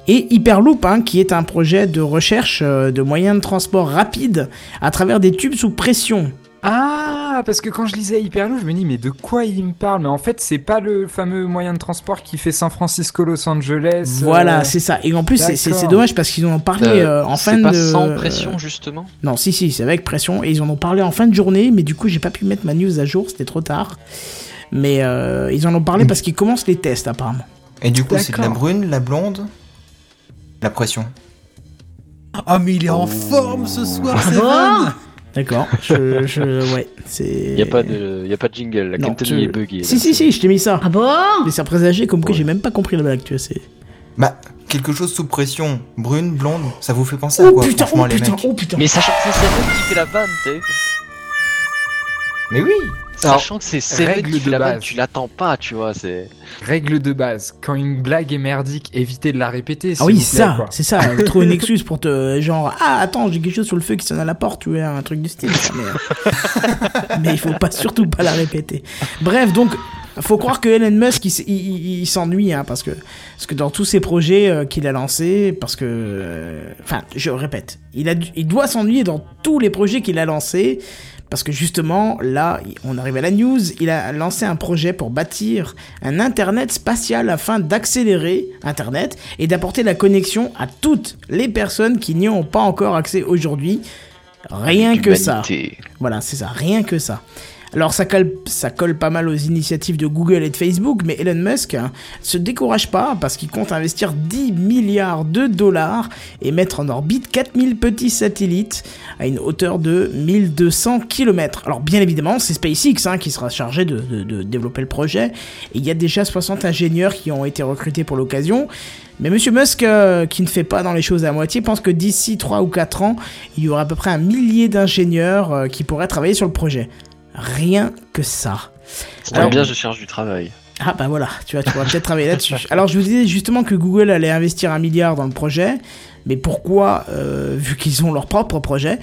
Et Hyperloop, hein, qui est un projet de recherche euh, de moyens de transport rapides à travers des tubes sous pression. Ah, parce que quand je lisais Hyperloop, je me dis, mais de quoi il me parle? Mais en fait, c'est pas le fameux moyen de transport qui fait San Francisco-Los Angeles. Voilà, euh, c'est ça. Et en plus, c'est- c'est c'est d'accord. dommage parce qu'ils en ont parlé Euh, euh, en c'est fin pas de. sans pression justement? Non, si, si, c'est avec pression. Et ils en ont parlé en fin de journée, mais du coup, j'ai pas pu mettre ma news à jour, c'était trop tard. Mais euh, ils en ont parlé parce qu'ils commencent les tests, apparemment. Et du coup, c'est de la brune, la blonde? La pression. Ah, mais il est en Oh. forme ce soir, Ah Seven bon D'accord. je, je- Ouais, c'est. Il y a pas de, y a pas de jingle. La Kenton tu- est buggé. Si, là. si, si, je t'ai mis ça. Ah bon Mais c'est un présagé comme que Ouais. j'ai même pas compris la blague, tu vois. C'est. Bah, quelque chose sous pression. Brune, blonde, ça vous fait penser à Oh quoi, putain, franchement, oh les putain, mecs oh putain. Mais sachant que c'est qui fait la vanne, t'es. Mais oui Alors, Sachant que c'est Seven règle qui fait de la base. tu l'attends pas, tu vois. C'est. Règle de base, quand une blague est merdique, évitez de la répéter. Ah oui, c'est plaît, ça, c'est ça. Trouver une excuse pour te. Genre, ah, attends, j'ai quelque chose sur le feu qui sonne à la porte, tu vois, un truc du style. Mais, euh, mais il faut pas, surtout pas la répéter. Bref, donc, faut croire que Elon Musk, il, s- il- il- il s'ennuie, hein, parce que, parce que dans tous ses projets euh, qu'il a lancés, parce que. euh, Enfin, je répète, il, a, il doit s'ennuyer dans tous les projets qu'il a lancés. Parce que justement, là, on arrive à la news, il a lancé un projet pour bâtir un Internet spatial afin d'accélérer Internet et d'apporter la connexion à toutes les personnes qui n'y ont pas encore accès aujourd'hui. Rien que ça. Voilà, c'est ça, rien que ça. Alors ça colle, pas mal aux initiatives de Google et de Facebook, mais Elon Musk hein, se décourage pas parce qu'il compte investir 10 milliards de dollars et mettre en orbite 4000 petits satellites à une hauteur de 1200 km. Alors bien évidemment, c'est SpaceX hein, qui sera chargé de, développer le projet, et il y a déjà 60 ingénieurs qui ont été recrutés pour l'occasion. Mais Monsieur Musk, euh, qui ne fait pas dans les choses à moitié, pense que d'ici 3 ou 4 ans, il y aura à peu près un millier d'ingénieurs euh, qui pourraient travailler sur le projet. Rien que ça. Alors- bien, je cherche du travail. Ah bah voilà, tu vois, tu pourras peut-être travailler là-dessus. Alors je vous disais justement que Google allait investir un milliard dans le projet, mais pourquoi, euh, vu qu'ils ont leur propre projet?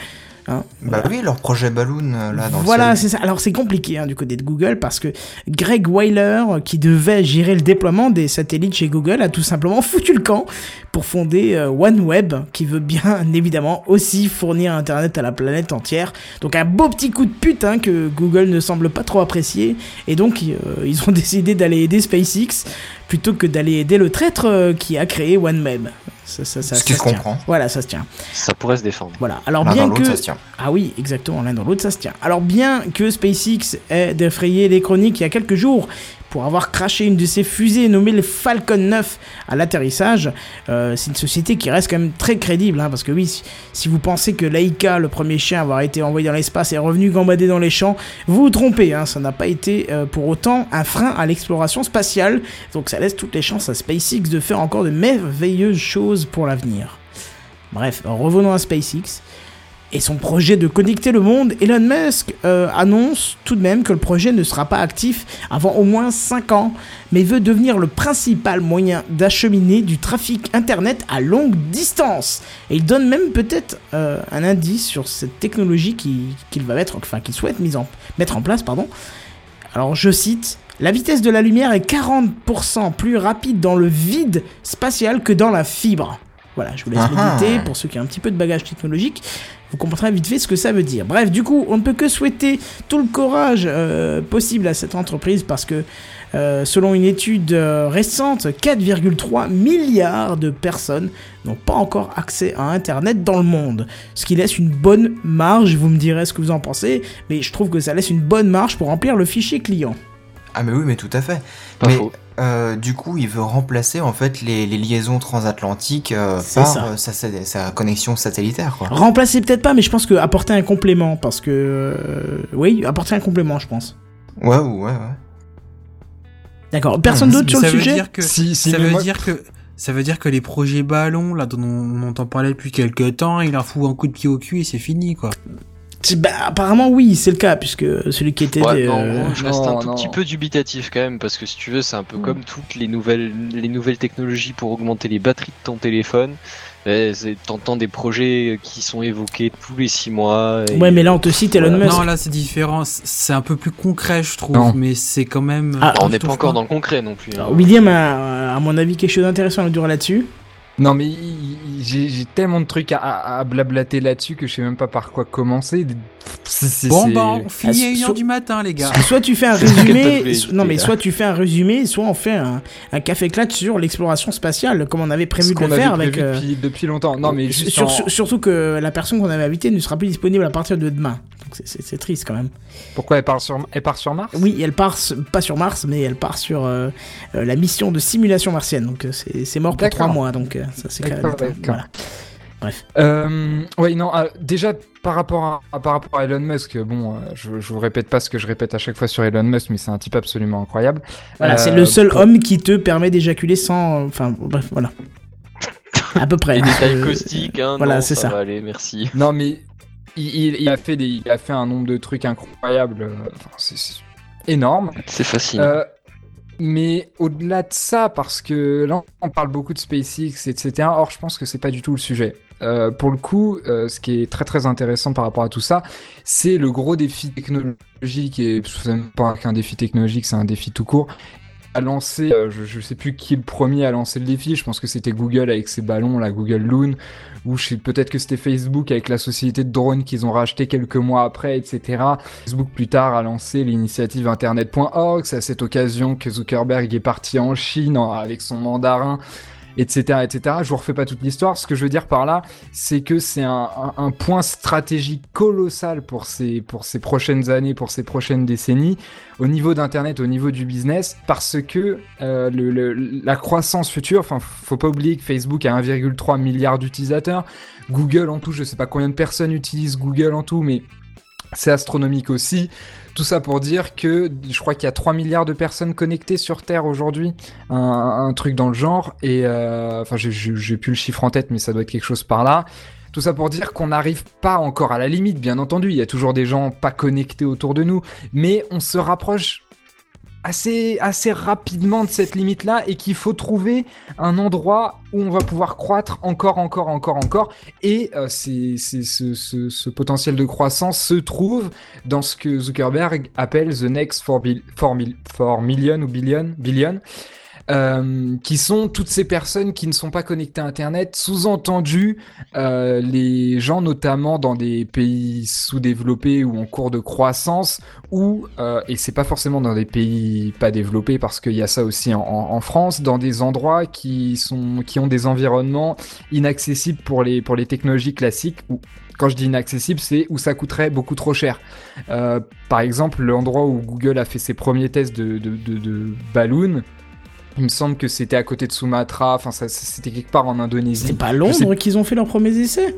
Hein, Bah oui, leur projet Balloon, euh, là, dans voilà, le c'est ça. Alors c'est compliqué hein, du côté de Google parce que Greg Weiler, qui devait gérer le déploiement des satellites chez Google, a tout simplement foutu le camp pour fonder euh, OneWeb, qui veut bien évidemment aussi fournir Internet à la planète entière. Donc un beau petit coup de pute hein, que Google ne semble pas trop apprécier. Et donc euh, ils ont décidé d'aller aider SpaceX plutôt que d'aller aider le traître euh, qui a créé OneWeb. Ça, ça, ça, Ce qui ça se se tient. comprend. Voilà, ça se tient. Ça pourrait se défendre. Voilà. Alors L'un bien dans l'autre, que ça se tient. ah oui, exactement, l'un dans l'autre, ça se tient. Alors bien que SpaceX ait défrayé les chroniques il y a quelques jours pour avoir craché une de ses fusées nommée le Falcon 9 à l'atterrissage, euh, c'est une société qui reste quand même très crédible, hein, parce que oui, si, vous pensez que Laika, le premier chien à avoir été envoyé dans l'espace, est revenu gambader dans les champs, vous vous trompez, hein, ça n'a pas été euh, pour autant un frein à l'exploration spatiale, donc ça laisse toutes les chances à SpaceX de faire encore de merveilleuses choses pour l'avenir. Bref, revenons à SpaceX et son projet de connecter le monde, Elon Musk euh, annonce tout de même que le projet ne sera pas actif avant au moins 5 ans, mais veut devenir le principal moyen d'acheminer du trafic Internet à longue distance. Et il donne même peut-être euh, un indice sur cette technologie qui- qu'il va mettre, enfin qu'il souhaite mise en, mettre en place, pardon. Alors je cite. La vitesse de la lumière est 40% plus rapide dans le vide spatial que dans la fibre. Voilà, je vous laisse Ah méditer ah. pour ceux qui ont un petit peu de bagage technologique. Vous comprendrez vite fait ce que ça veut dire. Bref, du coup, on ne peut que souhaiter tout le courage euh, possible à cette entreprise parce que, euh, selon une étude euh, récente, 4,3 milliards de personnes n'ont pas encore accès à Internet dans le monde. Ce qui laisse une bonne marge, vous me direz ce que vous en pensez, mais je trouve que ça laisse une bonne marge pour remplir le fichier client. Ah mais oui, mais tout à fait. Pas mais faux. euh, du coup, il veut remplacer en fait les, les liaisons transatlantiques euh, par ça. euh, sa, sa- sa connexion satellitaire, quoi. Remplacer peut-être pas, mais je pense que apporter un complément, parce que... euh, oui, apporter un complément, je pense. Ouais, ouais, ouais. D'accord, personne d'autre sur ça le veut sujet dire que Si, si, ça mais veut moi- dire que ça veut dire que les projets ballons là dont on, on entend parler depuis quelques temps, il leur fout un coup de pied au cul et c'est fini quoi. Bah, apparemment, oui, c'est le cas, puisque celui qui était. Ouais, non, euh, je reste un tout non. petit peu dubitatif quand même parce que si tu veux, c'est un peu comme toutes les nouvelles, les nouvelles technologies pour augmenter les batteries de ton téléphone. Eh, T'entends des projets qui sont évoqués tous les six mois. et- Ouais, mais là, on te cite Elon Voilà. Musk. Non, là c'est différent. C'est un peu plus concret, je trouve, Non. mais c'est quand même. Ah, on n'est pas encore dans le concret non plus. hein. Alors, William a, à mon avis, quelque chose d'intéressant à nous dire là-dessus. Non, mais il- j'ai tellement de trucs à, à- à blablater là-dessus que je sais même pas par quoi commencer. Bon, bah, on finit à Ah, 1h so- du matin, les gars. Soit tu fais un résumé, so- non mais soit tu fais un résumé, soit on fait un, un café clat sur l'exploration spatiale, comme on avait prévu de qu'on le faire avec. euh, depuis, depuis longtemps. Non, mais sur- en- surtout que la personne qu'on avait invitée ne sera plus disponible à partir de demain. Donc c'est- triste quand même. pourquoi elle part sur, elle part sur Mars? Oui, elle part pas sur Mars, mais elle part sur euh, euh, la mission de simulation martienne. Donc euh, c'est c'est mort pour trois mois. Donc euh, ça c'est quand même. D'accord, d'accord. Voilà. Euh, oui, non, euh, déjà par rapport à, à- par rapport à Elon Musk, bon, euh, je, je vous répète pas ce que je répète à chaque fois sur Elon Musk, mais c'est un type absolument incroyable. Voilà, Euh, c'est le seul pour- homme qui te permet d'éjaculer sans. Enfin bref, voilà. À peu près. Les détails Euh, caustiques, hein, voilà, c'est ça. va aller, merci. Non, mais il, il- il a fait des, il a fait un nombre de trucs incroyables. euh, enfin, c'est c'est énorme. C'est facile. Euh, mais au-delà de ça, parce que là, on parle beaucoup de SpaceX, etc. Or, je pense que c'est pas du tout le sujet. Euh, pour le coup, euh, ce qui est très très intéressant par rapport à tout ça, c'est le gros défi technologique et c'est même pas qu'un défi technologique, c'est un défi tout court. A lancé, euh, je, je sais plus qui est le premier à lancer le défi. Je pense que c'était Google avec ses ballons, la Google Loon, ou peut-être que c'était Facebook avec la société de drones qu'ils ont racheté quelques mois après, etc. Facebook plus tard a lancé l'initiative internet.org. C'est à cette occasion que Zuckerberg est parti en Chine avec son mandarin, etc., etc. Je vous refais pas toute l'histoire. Ce que je veux dire par là, c'est que c'est un, point stratégique colossal pour ces, pour ces prochaines années, pour ces prochaines décennies, au niveau d'Internet, au niveau du business, parce que euh, la croissance future, enfin, faut pas oublier que Facebook a 1,3 milliard d'utilisateurs. Google en tout, je sais pas combien de personnes utilisent Google en tout, mais c'est astronomique aussi. Tout ça pour dire que je crois qu'il y a 3 milliards de personnes connectées sur Terre aujourd'hui, un, truc dans le genre, et euh, enfin j'ai plus le chiffre en tête, mais ça doit être quelque chose par là. Tout ça pour dire qu'on n'arrive pas encore à la limite, bien entendu, il y a toujours des gens pas connectés autour de nous, mais on se rapproche assez, assez rapidement de cette limite-là et qu'il faut trouver un endroit où on va pouvoir croître encore, encore, encore, encore. Et euh, c'est, ce, ce- ce potentiel de croissance se trouve dans ce que Zuckerberg appelle the next 4, bil- 4 mil- 4 million ou billion, billion euh, qui sont toutes ces personnes qui ne sont pas connectées à Internet, sous-entendu euh, les gens notamment dans des pays sous-développés ou en cours de croissance, ou euh, et c'est pas forcément dans des pays pas développés parce qu'il y a ça aussi en, en- France, dans des endroits qui sont qui ont des environnements inaccessibles pour les pour les technologies classiques ou quand je dis inaccessible, c'est où ça coûterait beaucoup trop cher. Euh, par exemple, l'endroit où Google a fait ses premiers tests de, de, de, de il me semble que c'était à côté de Sumatra, enfin c'était quelque part en Indonésie. C'est pas sais- Londres qu'ils ont fait leurs premiers essais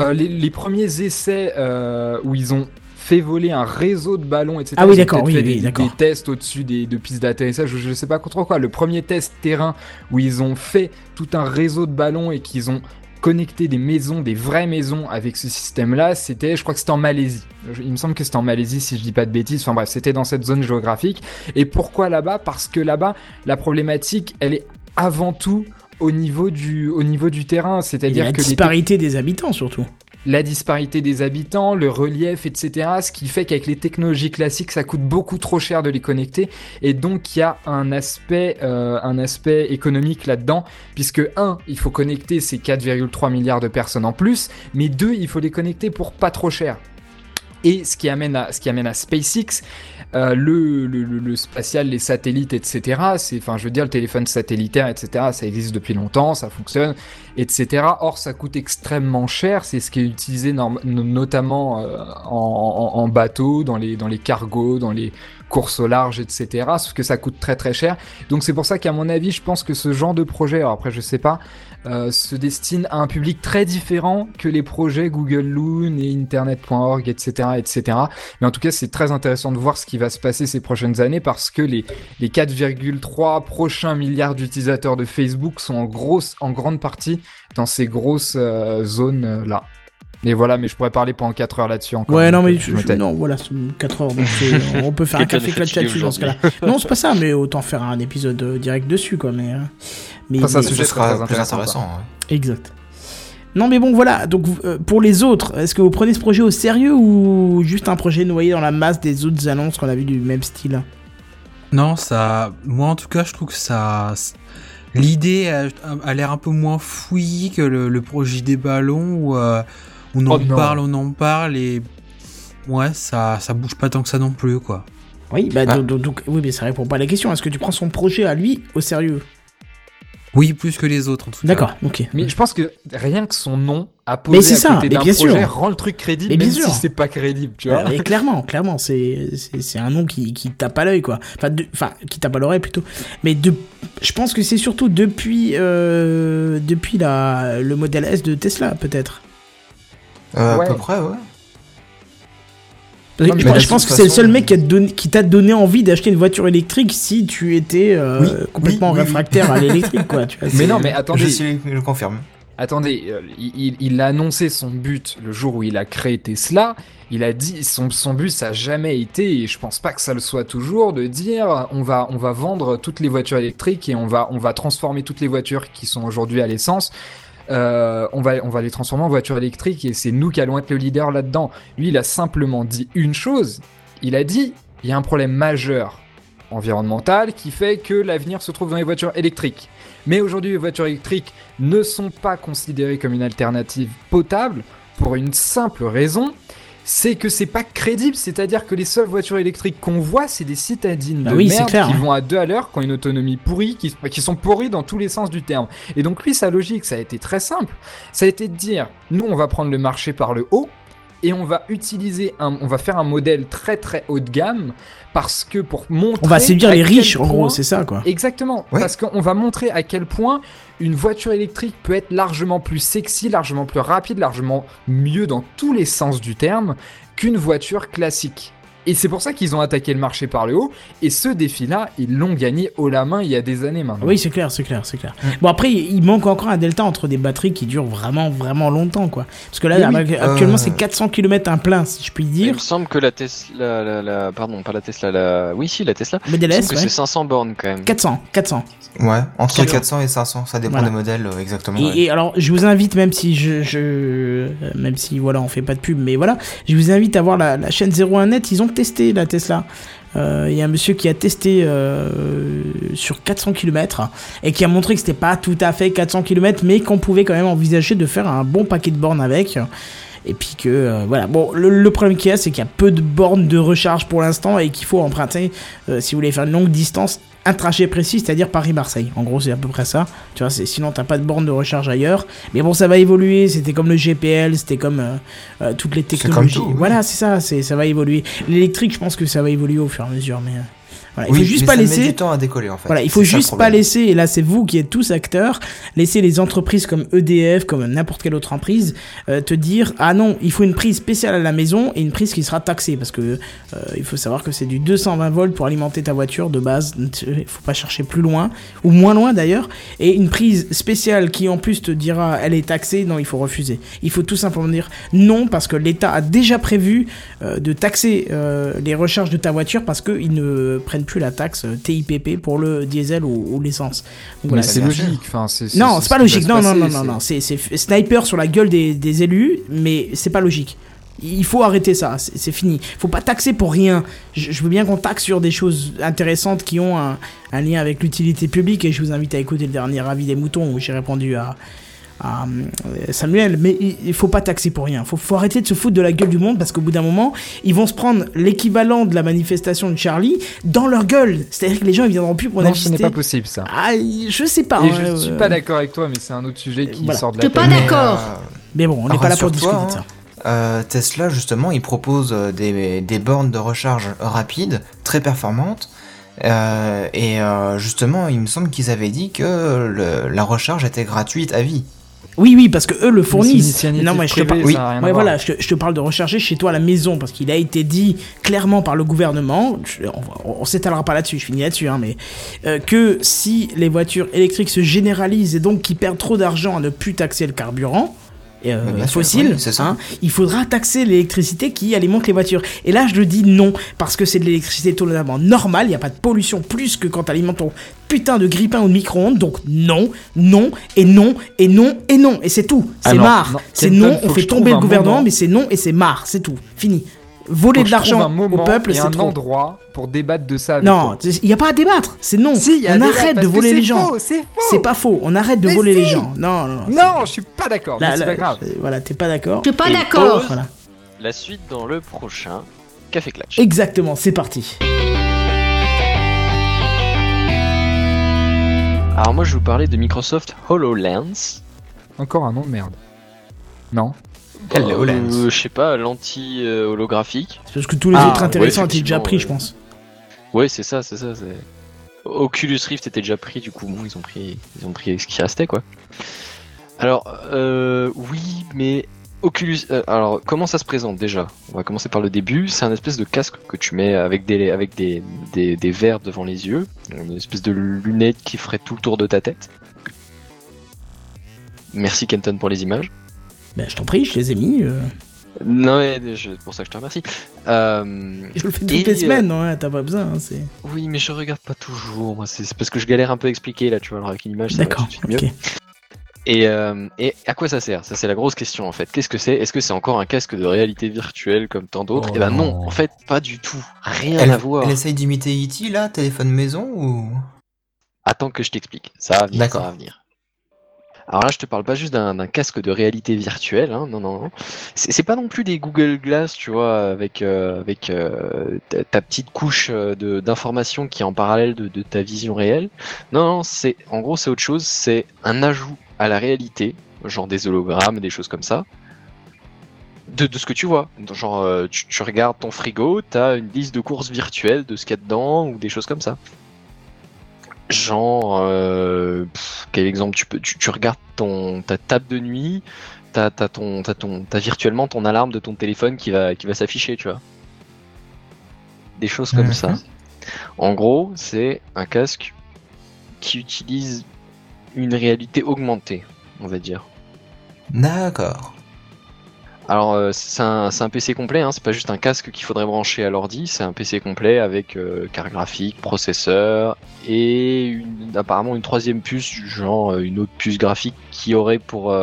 Euh, les, les premiers essais euh, où ils ont fait voler un réseau de ballons, etc. Ah oui, d'accord, oui, oui, des, d'accord. des tests au-dessus des de pistes d'atterrissage, je, je sais pas trop quoi. Le premier test terrain où ils ont fait tout un réseau de ballons et qu'ils ont connecté des maisons, des vraies maisons avec ce système-là, c'était, je crois que c'était en Malaisie. Il me semble que c'était en Malaisie si je dis pas de bêtises. Enfin bref, c'était dans cette zone géographique. Et pourquoi là-bas? Parce que là-bas, la problématique, elle est avant tout au niveau du, au niveau du terrain, c'est-à-dire la que les disparité des habitants surtout. La disparité des habitants, le relief, etc. Ce qui fait qu'avec les technologies classiques, ça coûte beaucoup trop cher de les connecter. Et donc, il y a un aspect, euh, économique là-dedans, puisque, un, il faut connecter ces 4,3 milliards de personnes en plus, mais deux, il faut les connecter pour pas trop cher. Et ce ce qui amène à SpaceX, euh, le, le, le- spatial, les satellites, etc. C'est, enfin, je veux dire, le téléphone satellitaire, etc. Ça existe depuis longtemps, ça fonctionne, etc. Or, ça coûte extrêmement cher. C'est ce qui est utilisé notamment euh, en, en- en bateau, dans les, dans les cargos, dans les courses au large, etc. Sauf que ça coûte très très cher. Donc, c'est pour ça qu'à mon avis, je pense que ce genre de projet, alors après, je sais pas, euh, se destine à un public très différent que les projets Google Loon et Internet.org, etc., etc. Mais en tout cas, c'est très intéressant de voir ce qui va se passer ces prochaines années parce que les, les 4,3 prochains milliards d'utilisateurs de Facebook sont en grosse, en grande partie dans ces grosses euh, zones là. Et voilà, mais je pourrais parler pendant 4 heures là-dessus encore. Ouais, non, mais euh, je- non, voilà, c'est 4 heures, donc c'est- on peut faire un café clutch là-dessus dans ce cas-là. Non, c'est pas ça, mais autant faire un épisode euh, direct dessus, quoi. Mais, euh, mais, Enfin, c'est un mais- sujet Ce sera très intéressant, intéressant. ouais. Exact. Non, mais bon, voilà. Donc, euh, pour les autres, est-ce que vous prenez ce projet au sérieux ou juste un projet noyé dans la masse des autres annonces qu'on a vu du même style? Non, ça. Moi, en tout cas, je trouve que ça. L'idée a, a l'air un peu moins fouillie que le, le projet des ballons où euh, on en Oh non. parle, on en parle et. Ouais, ça, ça bouge pas tant que ça non plus, quoi. Oui, bah, Ah. donc, oui, mais ça répond pas à la question. Est-ce que tu prends son projet à lui au sérieux? Oui, plus que les autres, en tout cas. D'accord, ok. Mais je pense que rien que son nom à Mais poser c'est à ça, côté mais d'un bien projet sûr. rend le truc crédible, Mais même bien sûr. si c'est pas crédible, tu vois. Mais clairement, clairement, c'est c'est c'est un nom qui, qui tape à l'œil, quoi. Enfin, de- enfin, qui tape à l'oreille plutôt. Mais de, je pense que c'est surtout depuis euh, depuis la le modèle S de Tesla, peut-être. Euh, Ouais. À peu près, ouais. Non, je, mais pense- je que c'est le seul mec qui donné- qui t'a donné envie d'acheter une voiture électrique si tu étais euh, Oui, complètement oui, oui, oui. réfractaire à l'électrique, quoi. Tu vois, Mais non, mais Je, attendez, suis- je le confirme. attendez, euh, il, il- il a annoncé son but le jour où il a créé Tesla. Il a dit son, son but ça a jamais été et je pense pas que ça le soit toujours de dire on va on va vendre toutes les voitures électriques et on va on va transformer toutes les voitures qui sont aujourd'hui à l'essence euh, on va on va les transformer en voitures électriques et c'est nous qui allons être le leader là-dedans. Lui il a simplement dit une chose. Il a dit il y a un problème majeur environnemental qui fait que l'avenir se trouve dans les voitures électriques. Mais aujourd'hui, les voitures électriques ne sont pas considérées comme une alternative potable pour une simple raison, c'est que c'est pas crédible, c'est-à-dire que les seules voitures électriques qu'on voit, c'est des citadines Bah de oui, merde clair, qui hein. vont à deux à l'heure, qui ont une autonomie pourrie, qui, qui sont pourries dans tous les sens du terme. Et donc lui, sa logique, ça a été très simple. Ça a été de dire, nous, on va prendre le marché par le haut, et on va utiliser un, on va faire un modèle très très haut de gamme, parce que pour montrer... On va séduire les riches, en gros, c'est ça, quoi. Exactement, Ouais. parce qu'on va montrer à quel point une voiture électrique peut être largement plus sexy, largement plus rapide, largement mieux dans tous les sens du terme qu'une voiture classique. Et c'est pour ça qu'ils ont attaqué le marché par le haut, et ce défi-là, ils l'ont gagné haut la main il y a des années maintenant. Oui, c'est clair, c'est clair, c'est clair. Bon, après, il manque encore un delta entre des batteries qui durent vraiment, vraiment longtemps, quoi. Parce que là, Mais oui, actuellement, euh, c'est 400 km un plein, si je puis Il dire. me semble que la Tesla, la, la- pardon, pas la Tesla, la, oui, si, la Tesla. Il me S, ouais. c'est 500 bornes quand même. 400, 400. Ouais, entre D'accord. 400 et 500, ça dépend Voilà. des modèles euh, exactement. Et, ouais. et alors, je vous invite, même si je, je euh, même si voilà, on fait pas de pub, mais voilà, je vous invite à voir la, la chaîne 01net. Ils ont testé la Tesla. Euh, Il y a un monsieur qui a testé euh, sur 400 km et qui a montré que c'était pas tout à fait 400 km, mais qu'on pouvait quand même envisager de faire un bon paquet de bornes avec. Et puis que euh, voilà, bon, le, problème qu'il y a, c'est qu'il y a peu de bornes de recharge pour l'instant et qu'il faut emprunter, euh, si vous voulez faire une longue distance, un trajet précis, c'est-à-dire Paris-Marseille. En gros, c'est à peu près ça. Tu vois, sinon t'as pas de borne de recharge ailleurs. Mais bon, ça va évoluer. C'était comme le GPL, c'était comme euh, euh, toutes les technologies. tout, oui. Voilà, c'est ça. C'est ça va évoluer. L'électrique, je pense que ça va évoluer au fur et à mesure. Mais il faut juste mais pas ça met laisser. du temps à décoller en fait. Voilà, il faut juste pas laisser, et là c'est vous qui êtes tous acteurs, laisser les entreprises comme EDF, comme n'importe quelle autre entreprise, euh, te dire ah non, il faut une prise spéciale à la maison et une prise qui sera taxée parce que euh, il faut savoir que c'est du 220 volts pour alimenter ta voiture de base, il faut pas chercher plus loin ou moins loin d'ailleurs, et une prise spéciale qui en plus te dira elle est taxée, non il faut refuser. Il faut tout simplement dire non parce que l'État a déjà prévu euh, de taxer les recharges de ta voiture parce qu'ils ne prennent plus la taxe euh, TIPP pour le diesel ou, ou l'essence. Voilà, c'est logique. Non, c'est pas logique. Non, non, non, non, c'est- non. Sniper sur la gueule des, des élus, mais c'est pas logique. Il faut arrêter ça, c'est, c'est fini. Faut pas taxer pour rien. Je, je veux bien qu'on taxe sur des choses intéressantes qui ont un, un lien avec l'utilité publique, et je vous invite à écouter le dernier avis des moutons où j'ai répondu à, à euh, Samuel, mais il, faut pas taxer pour rien. Faut, faut arrêter de se foutre de la gueule du monde parce qu'au bout d'un moment, ils vont se prendre l'équivalent de la manifestation de Charlie dans leur gueule. C'est-à-dire que les gens ils viendront plus pour Non, ce n'est pas possible ça. Ah, je sais pas. Et hein, je euh, suis pas d'accord avec toi, mais c'est un autre sujet qui Voilà. sort de la T'es pas d'accord. euh, Mais bon, on n'est pas là pour discuter Rassure-toi, de ça. Euh, Tesla, justement, il propose des, des bornes de recharge rapides, très performantes. Euh, et euh, justement, il me semble qu'ils avaient dit que le- la recharge était gratuite à vie. Oui, oui, parce que eux le fournissent. Non, mais je te privée, rien à Ouais, voilà, je te, je te parle de recharger chez toi à la maison parce qu'il a été dit clairement par le gouvernement. je- on on s'étalera pas là-dessus, je finis là-dessus, hein, mais euh, que si les voitures électriques se généralisent et donc qu'ils perdent trop d'argent à ne plus taxer le carburant. Euh, fossiles, oui, hein, il faudra taxer l'électricité qui alimente les voitures. Et là, je le dis non, parce que c'est de l'électricité totalement normale, il n'y a pas de pollution plus que quand tu alimentes ton putain de grille-pain ou de micro-ondes, donc non, non, et non, et non, et non, et c'est tout. C'est marre. C'est non, on fait tomber le gouvernement, mais c'est non, et c'est marre, c'est tout. Fini. Voler de l'argent au peuple, c'est un endroit pour débattre de ça. Avec Non, il n'y a pas à débattre, c'est non. Si, il y a on arrête de voler les gens. C'est faux. C'est pas faux, on arrête de Mais voler les gens. Non, non, non. Je suis pas d'accord. C'est pas grave. euh, Voilà, t'es pas d'accord. Je suis pas d'accord. Voilà. La suite dans le prochain Café Clutch. Exactement, c'est parti. Alors moi je vais vous parler de Microsoft HoloLens. Encore un nom de merde. Non. HoloLens. Euh, je sais pas, l'anti-holographique. C'est parce que tous les Ah, autres intéressants étaient déjà effectivement, pris, ouais. je pense. Ouais, c'est ça, c'est ça. c'est- Oculus Rift était déjà pris, du coup, bon, ils ont pris, ils ont pris ce qui restait, quoi. Alors, euh, oui, mais Oculus. euh, alors, comment ça se présente déjà? On va commencer par le début. C'est un espèce de casque que tu mets avec des, avec des, des, des verres devant les yeux, une espèce de lunette qui ferait tout le tour de ta tête. Merci Kenton pour les images. Ben, je t'en prie, je les ai mis. euh, Non, mais je- pour ça que je te remercie. Euh, Je le fais toutes Et, les euh, semaines, hein, t'as pas besoin. hein, c'est... Oui, mais je regarde pas toujours. Moi, c'est c'est parce que je galère un peu à expliquer là, tu vois. Alors avec une image, ça va D'accord, tout de suite mieux. Et, euh, et à quoi ça sert? Ça, c'est la grosse question en fait. Qu'est-ce que c'est? Est-ce que c'est encore un casque de réalité virtuelle comme tant d'autres? Oh Eh ben non, non. en fait, pas du tout. Rien Elle, à voir. elle essaye d'imiter E.T. là, téléphone maison ou? Attends que je t'explique. Ça va venir. D'accord. Ça va venir. Alors là, je te parle pas juste d'un casque de réalité virtuelle, hein, non, non, non. C'est pas non plus des Google Glass, tu vois, avec euh, avec euh, ta, petite couche euh, de d'informations qui est en parallèle de, de ta vision réelle. Non, non, c'est en gros c'est autre chose. C'est un ajout à la réalité, genre des hologrammes, des choses comme ça. De, de ce que tu vois. Genre, euh, tu, tu regardes ton frigo, t'as une liste de courses virtuelles de ce qu'il y a dedans ou des choses comme ça. Genre, euh, pff, quel exemple tu peux, tu, tu regardes ton ta table de nuit, t'as t'as ton t'as ton t'as virtuellement ton alarme de ton téléphone qui va qui va s'afficher, tu vois. Des choses comme ça. En gros, c'est un casque qui utilise une réalité augmentée, on va dire. D'accord. Alors euh, c'est un, PC complet, hein, c'est pas juste un casque qu'il faudrait brancher à l'ordi, c'est un PC complet avec euh, carte graphique, processeur et apparemment une troisième puce, genre euh, une autre puce graphique qui aurait pour,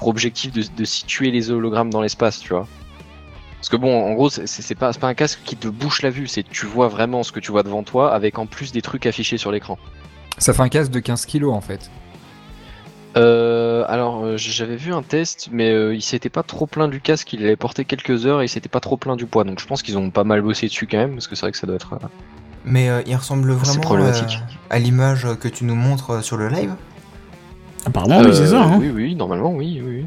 objectif de, situer les hologrammes dans l'espace, tu vois. Parce que bon, en gros, c'est c'est pas, c'est pas un casque qui te bouche la vue, c'est tu vois vraiment ce que tu vois devant toi avec en plus des trucs affichés sur l'écran. Ça fait un casque de 15 kilos en fait. Euh, alors euh, j'avais vu un test, mais euh, il s'était pas trop plaint du casque, il avait porté quelques heures et il s'était pas trop plaint du poids, donc je pense qu'ils ont pas mal bossé dessus quand même, parce que c'est vrai que ça doit être. euh, Mais euh, il ressemble vraiment problématique. euh, à l'image que tu nous montres sur le live? Apparemment, oui, c'est ça. Hein. Oui, oui, normalement, oui, oui.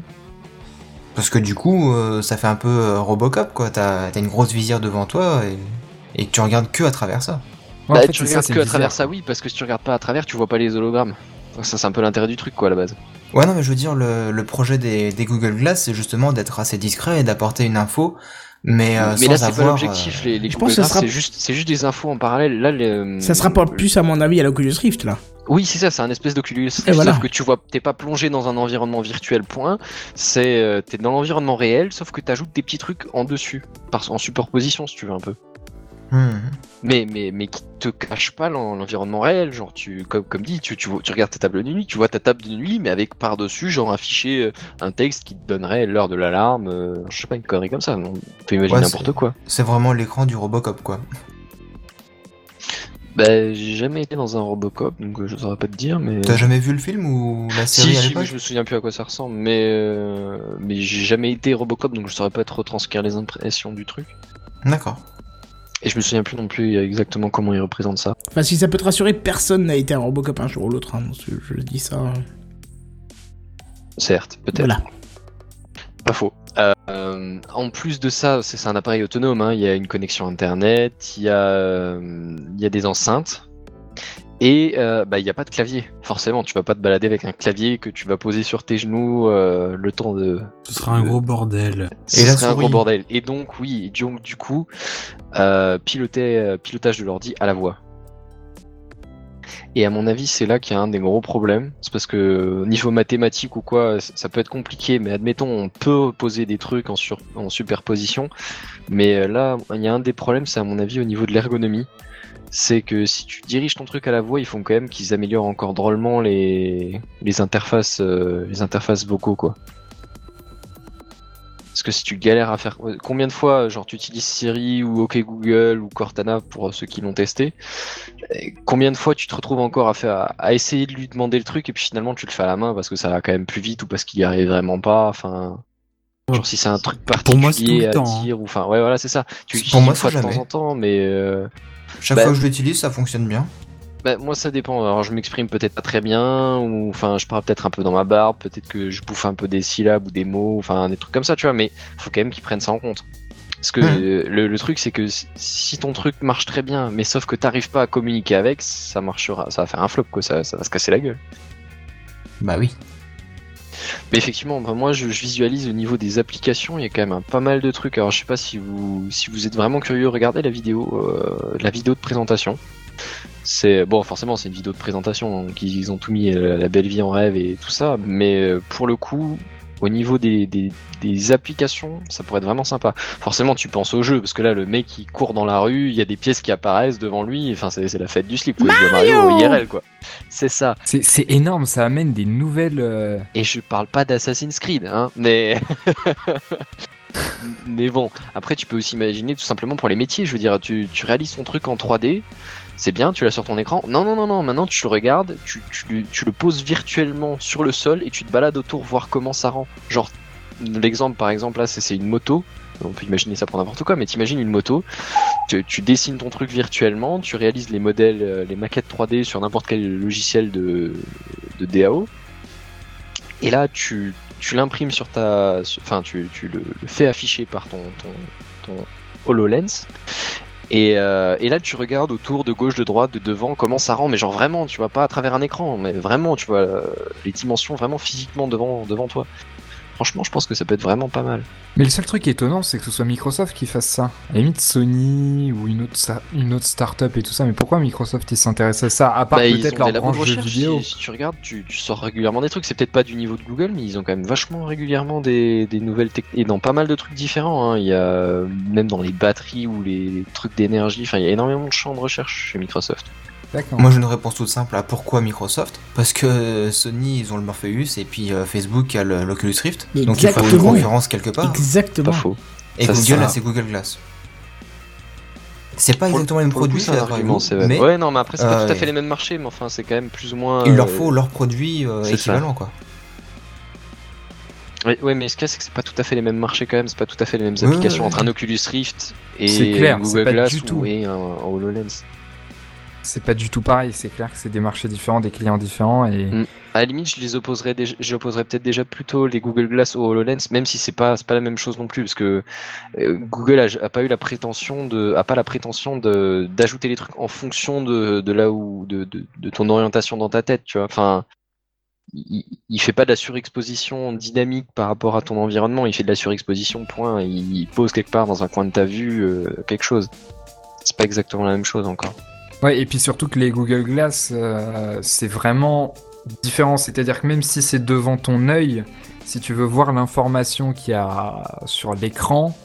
Parce que du coup, euh, ça fait un peu Robocop quoi. T'as une grosse visière devant toi et, et tu regardes que à travers ça. Ouais, en Bah, fait, tu ça, regardes que à travers ça, oui, parce que si tu regardes pas à travers, tu vois pas les hologrammes. Ça, c'est un peu l'intérêt du truc, quoi, à la base. Ouais, non, mais je veux dire, le, le projet des, des Google Glass, c'est justement d'être assez discret et d'apporter une info, mais, euh, mais sans là, c'est pas l'objectif. euh, Les, les je Google pense que ça Glass, sera- c'est juste, c'est juste des infos en parallèle. Là, les, Ça se rapporte plus, à mon avis, à l'Oculus Rift, là. Oui, c'est ça, c'est un espèce d'Oculus Rift, Et voilà. sauf que tu vois, t'es pas plongé dans un environnement virtuel, point. C'est, euh, t'es dans l'environnement réel, sauf que t'ajoutes des petits trucs en dessus, par, en superposition, si tu veux un peu. Hmm. Mais, mais, mais qui te cache pas l'en- l'environnement réel, genre tu, comme, comme dit, tu, tu, regardes ta table de nuit, tu vois ta table de nuit, mais avec par dessus, genre fichier, euh, un texte qui te donnerait l'heure de l'alarme, euh, je sais pas une connerie comme ça. On peut imaginer Ouais, n'importe quoi. C'est vraiment l'écran du Robocop, quoi. Bah, j'ai jamais été dans un Robocop, donc euh, je saurais pas te dire, mais. T'as jamais vu le film ou la série Si, à si, mais l'époque? je me souviens plus à quoi ça ressemble, mais, euh, mais j'ai jamais été Robocop, donc je saurais pas trop transcrire les impressions du truc. D'accord. Et je me souviens plus non plus exactement comment ils représentent ça. Enfin, si ça peut te rassurer, personne n'a été un Robocop un jour ou l'autre. Hein, je, je dis ça. hein. Certes, peut-être. Voilà. Pas faux. Euh, en plus de ça, c'est un appareil autonome. hein. Il y a une connexion internet, il y a, euh, il y a des enceintes et euh, bah, il n'y a pas de clavier. Forcément, tu vas pas te balader avec un clavier que tu vas poser sur tes genoux euh, le temps de. Ce sera un gros bordel. Ce Et la serait un gros bordel. Et donc oui, donc du coup, euh, piloter, euh, pilotage de l'ordi à la voix. Et à mon avis, c'est là qu'il y a un des gros problèmes. C'est parce que niveau mathématique ou quoi, ça peut être compliqué, mais admettons, on peut poser des trucs en, sur, en superposition. Mais euh, là, il y a un des problèmes, c'est à mon avis au niveau de l'ergonomie. C'est que si tu diriges ton truc à la voix, il faut quand même qu'ils améliorent encore drôlement les, les interfaces, euh, les interfaces vocaux, quoi. Parce que si tu galères à faire, combien de fois, genre, tu utilises Siri ou OK Google ou Cortana pour ceux qui l'ont testé, combien de fois tu te retrouves encore à faire, à, essayer de lui demander le truc et puis finalement tu le fais à la main parce que ça va quand même plus vite ou parce qu'il y arrive vraiment pas, enfin. Genre si c'est un truc Pour moi, c'est tout particulier le à temps, hein. dire ou enfin ouais voilà c'est ça. Tu Pour moi, de temps en temps mais euh, Chaque Bah- fois que je l'utilise, ça fonctionne bien. bah, moi ça dépend. Alors je m'exprime peut-être pas très bien ou enfin je parle peut-être un peu dans ma barbe, peut-être que je bouffe un peu des syllabes ou des mots, enfin des trucs comme ça tu vois. Mais faut quand même qu'ils prennent ça en compte. Parce que euh, le, le truc c'est que si- si ton truc marche très bien, mais sauf que t'arrives pas à communiquer avec, ça marchera, ça va faire un flop quoi, ça, ça va se casser la gueule. Bah oui. Mais effectivement, moi je, visualise au niveau des applications, il y a quand même un, pas mal de trucs. Alors je sais pas si vous si vous êtes vraiment curieux, regardez la vidéo, euh, la vidéo de présentation. C'est bon, forcément c'est une vidéo de présentation, donc ils ont tout mis euh, la belle vie en rêve et tout ça. Mais euh, pour le coup, au niveau des, des, des applications, ça pourrait être vraiment sympa. Forcément, tu penses au jeu parce que là, le mec il court dans la rue, il y a des pièces qui apparaissent devant lui. Enfin, c'est c'est la fête du slip. Jouer à Mario IRL quoi. C'est ça. C'est c'est énorme, ça amène des nouvelles. euh, Et je parle pas d'Assassin's Creed, hein, mais. mais bon, après tu peux aussi imaginer tout simplement pour les métiers, je veux dire, tu, tu réalises ton truc en 3D, c'est bien, tu l'as sur ton écran. Non, non, non, non, maintenant tu le regardes, tu, tu, tu le poses virtuellement sur le sol et tu te balades autour voir comment ça rend. Genre, l'exemple par exemple là, c'est une moto. On peut imaginer ça pour n'importe quoi, mais t'imagines une moto, tu, dessines ton truc virtuellement, tu réalises les modèles, euh, les maquettes 3D sur n'importe quel logiciel de, de DAO, et là, tu, tu l'imprimes sur ta. Enfin, tu, tu le, fais afficher par ton, ton HoloLens. Et, euh, et là, tu regardes autour, de gauche, de droite, de devant, comment ça rend. Mais genre vraiment, tu vois, pas à travers un écran, mais vraiment, tu vois, euh, les dimensions vraiment physiquement devant, devant toi. Franchement, je pense que ça peut être vraiment pas mal. Mais le seul truc étonnant, c'est que ce soit Microsoft qui fasse ça. À la limite Sony ou une autre, une autre start-up et tout ça, mais pourquoi Microsoft s'intéresse à ça? À part Bah, peut-être leur de branche recherche. vidéo. Si, si tu regardes, tu, tu sors régulièrement des trucs. C'est peut-être pas du niveau de Google, mais ils ont quand même vachement régulièrement des, des nouvelles techniques. Et dans pas mal de trucs différents. hein. Il y a euh, même dans les batteries ou les trucs d'énergie. Enfin, il y a énormément de champs de recherche chez Microsoft. Moi j'ai une réponse toute simple à pourquoi Microsoft? Parce que Sony ils ont le Morpheus et puis euh, Facebook a l'Oculus Rift. Donc il faut une concurrence quelque part. Exactement. Pas faux. Et Ça, Google là c'est Google Glass. C'est pas Pour- exactement le même produit, c'est argument, vrai. mais Ouais, non, mais après, c'est pas euh, tout à fait les mêmes marchés, mais enfin, c'est quand même plus ou moins. il leur euh, faut leur produit euh, ça. équivalent quoi. Ouais, ouais, mais ce qu'il y a, c'est que c'est pas tout à fait les mêmes marchés quand même, c'est pas tout à fait les mêmes Ouais, applications ouais, entre un Oculus Rift et C'est clair, Google Glass ou et un, un HoloLens. C'est pas du tout pareil, c'est clair que c'est des marchés différents, des clients différents et. Mm. À la limite, je les opposerais, déjà, j'opposerais peut-être déjà plutôt les Google Glass au HoloLens, même si c'est pas, c'est pas la même chose non plus, parce que euh, Google a, pas eu la prétention de, a pas la prétention d'ajouter les trucs en fonction de, de là où, de, de, ton orientation dans ta tête, tu vois. Enfin, il, il fait pas de la surexposition dynamique par rapport à ton environnement, il fait de la surexposition point. Il, il pose quelque part dans un coin de ta vue euh, quelque chose. C'est pas exactement la même chose encore. Ouais, et puis surtout que les Google Glass, euh, c'est vraiment différent. C'est-à-dire que même si c'est devant ton œil, si tu veux voir l'information qu'il y a sur l'écran,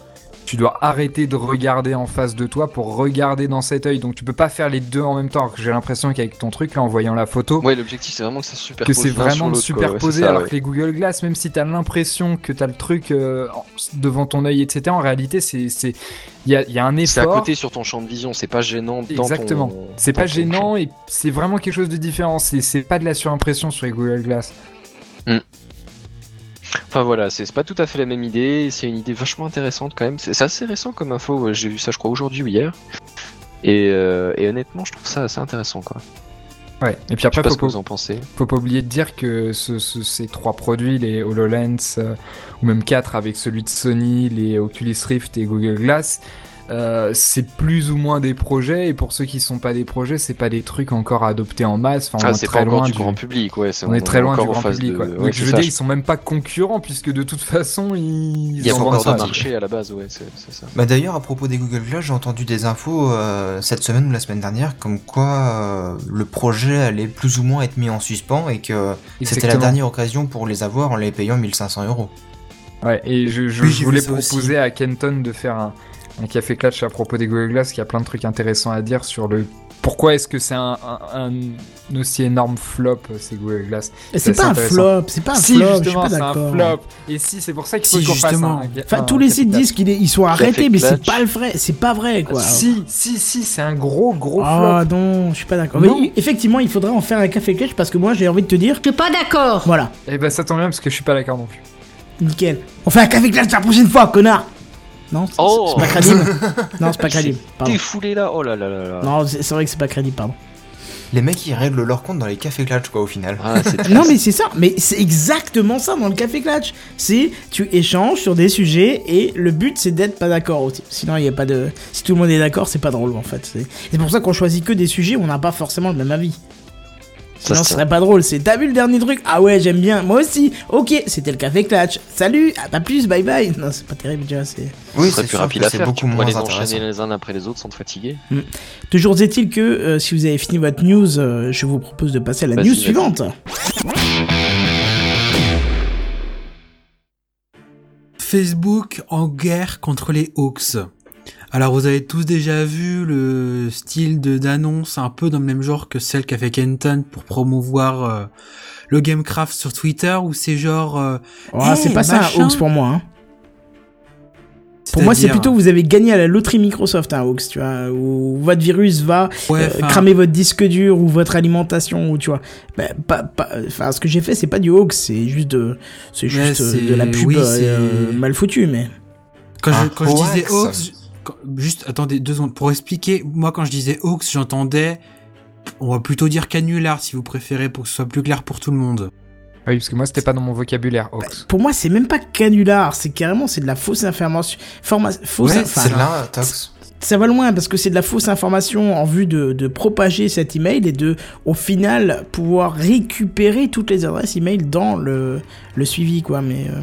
tu dois arrêter de regarder en face de toi pour regarder dans cet œil. Donc tu peux pas faire les deux en même temps. Alors que J'ai l'impression qu'avec ton truc, là, en voyant la photo, Ouais, l'objectif c'est vraiment que ça se superpose. que c'est vraiment de. Ouais, superposer. alors ouais. que les Google Glass, même si tu as l'impression que tu as le truc euh, devant ton œil, etc., en réalité, c'est c'est- il y a, y a un C'est à effort. côté sur ton champ de vision, c'est pas gênant dans Exactement. ton. C'est pas gênant champ. et c'est vraiment quelque chose de différent. C'est c'est pas de la surimpression sur les Google Glass. Enfin voilà, c'est pas tout à fait la même idée, c'est une idée vachement intéressante quand même. C'est assez récent comme info, j'ai vu ça je crois aujourd'hui ou hier. Et, euh, et honnêtement, je trouve ça assez intéressant quoi. Ouais. Et puis Je sais après, pas faut ce que vous en pensez. faut pas oublier de dire que ce- ce- ces trois produits, les HoloLens, euh, ou même quatre avec celui de Sony, les Oculus Rift et Google Glass, euh, c'est plus ou moins des projets, et pour ceux qui sont pas des projets, c'est pas des trucs encore adoptés en masse. Enfin, on Ah, est c'est très loin du du grand public, ouais. c'est- On est très loin du grand public. de- quoi. ouais, Donc je veux ça, dire, ils sont même pas concurrents puisque de toute façon ils. Il y a en pas encore de marché à la base, ouais, c'est ça. Bah d'ailleurs, à propos des Google Glass, j'ai entendu des infos euh, cette semaine ou la semaine dernière, comme quoi euh, le projet allait plus ou moins être mis en suspens et que c'était la dernière occasion pour les avoir en les payant 1500 euros. Ouais, et je, je Oui, voulais aussi. proposer à Kenton de faire un, un café clutch à propos des Google Glass, qui a plein de trucs intéressants à dire sur le pourquoi est-ce que c'est un, un- un aussi énorme flop ces Google Glass. C'est C'est pas un flop, c'est pas un si flop, je suis justement pas c'est un flop. Et si c'est pour ça qu'il faut Si, qu'on fasse justement. un. Enfin, un tous les sites disent qu'ils sont arrêtés, mais c'est pas le vrai, c'est pas vrai quoi. Si, si, si, c'est un gros, gros Ah flop. non, je suis pas d'accord. Non. Mais effectivement, il faudrait en faire un café clutch parce que moi j'ai envie de te dire, Je suis pas d'accord. voilà, Et ben ça tombe bien parce que je suis pas d'accord non plus. nickel. On fait un café clutch la prochaine fois, connard. Non, c'est Oh. c'est pas crédible. non, c'est pas crédible. Pardon. T'es foulé là, oh là là là là. Non, c'est vrai que c'est pas crédible, pardon. Les mecs, ils règlent leur compte dans les cafés clutch, quoi, au final. Ah, Non, mais c'est ça, mais c'est exactement ça dans le café clutch. C'est tu échanges sur des sujets et le but c'est d'être pas d'accord aussi. Sinon, il y a pas de. Si tout le monde est d'accord, c'est pas drôle en fait. C'est c'est pour ça qu'on choisit que des sujets où on n'a pas forcément le même avis. Ça, Sinon, ce serait pas drôle. C'est t'as vu le dernier truc? Ah ouais, j'aime bien. Moi aussi. Ok, c'était le café clutch. Salut, à pas plus, bye bye. Non, c'est pas terrible, vois. C'est Oui, Ce serait c'est plus rapide à c'est faire. beaucoup Tu moins les enchaîner les uns après les autres sans te fatiguer. toujours est-il que euh, si vous avez fini votre news, euh, je vous propose de passer à la news suivante. Facebook en guerre contre les hoax. Alors vous avez tous déjà vu le style de d'annonce un peu dans le même genre que celle qu'a fait Kenton pour promouvoir euh, le Gamecraft sur Twitter où c'est genre euh, Oh, Hey, c'est pas ça un hoax pour moi. Hein. Pour moi, c'est plutôt vous avez gagné à la loterie Microsoft, un hoax, tu vois, où votre virus va Ouais, euh, cramer votre disque dur ou votre alimentation, ou tu vois. Bah, pas, pas, enfin, ce que j'ai fait, c'est pas du hoax, c'est juste de, Ouais, juste euh, de la pub oui, euh, mal foutue, mais. Quand, je, Un quand je disais hoax. Quand- juste attendez deux secondes pour expliquer. Moi, quand je disais hoax, j'entendais, on va plutôt dire canular si vous préférez pour que ce soit plus clair pour tout le monde. Oui, parce que moi c'était pas dans mon vocabulaire hoax. Pour moi, c'est même pas canular, c'est carrément c'est de la fausse information. Forma, fausse, Ouais, c'est là, Tox. ça va loin parce que c'est de la fausse information en vue de, de propager cet email et de, au final, pouvoir récupérer toutes les adresses email dans le, le suivi, quoi. Mais euh,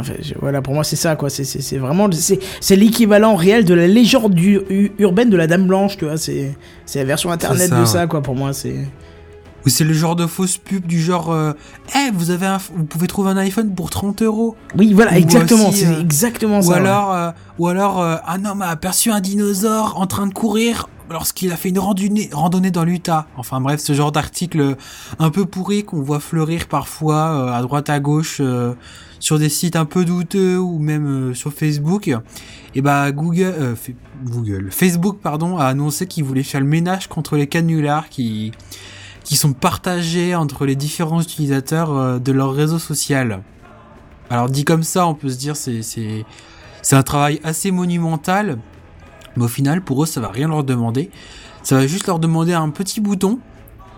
enfin, voilà, pour moi, c'est ça, quoi. C'est- C'est c'est vraiment, c'est c'est l'équivalent réel de la légende du- urbaine de la Dame Blanche, tu vois. C'est c'est la version internet ça, de ouais. ça, quoi. Pour moi, c'est. Ou c'est le genre de fausse pub du genre, euh, Eh, vous avez un, vous pouvez trouver un iPhone pour 30 euros. Oui, voilà, Ou exactement. C'est euh, exactement Ou ça. ouais. alors, euh, ou alors, euh, un homme a aperçu un dinosaure en train de courir lorsqu'il a fait une randonnée, randonnée dans l'Utah. Enfin bref, ce genre d'article un peu pourri qu'on voit fleurir parfois euh, à droite à gauche euh, sur des sites un peu douteux ou même euh, sur Facebook. Et bah Google, euh, Google, Facebook pardon, a annoncé qu'il voulait faire le ménage contre les canulars qui qui sont partagés entre les différents utilisateurs euh, de leur réseau social. Alors dit comme ça, on peut se dire c'est c'est un travail assez monumental, mais au final pour eux ça va rien leur demander. Ça va juste leur demander un petit bouton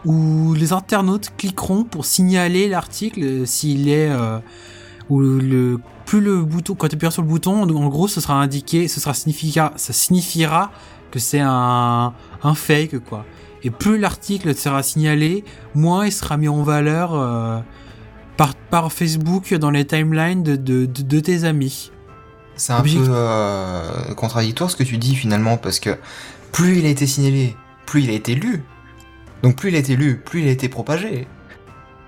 où les internautes cliqueront pour signaler l'article euh, s'il est euh, ou le plus le bouton quand tu appuies sur le bouton en gros ce sera indiqué ce sera ça signifiera que c'est un un fake quoi et plus l'article sera signalé moins il sera mis en valeur euh, par, par Facebook dans les timelines de, de, de, de tes amis C'est un Objectif- peu euh, contradictoire ce que tu dis finalement, parce que plus il a été signalé, plus il a été lu. Donc plus il a été lu, plus il a été propagé.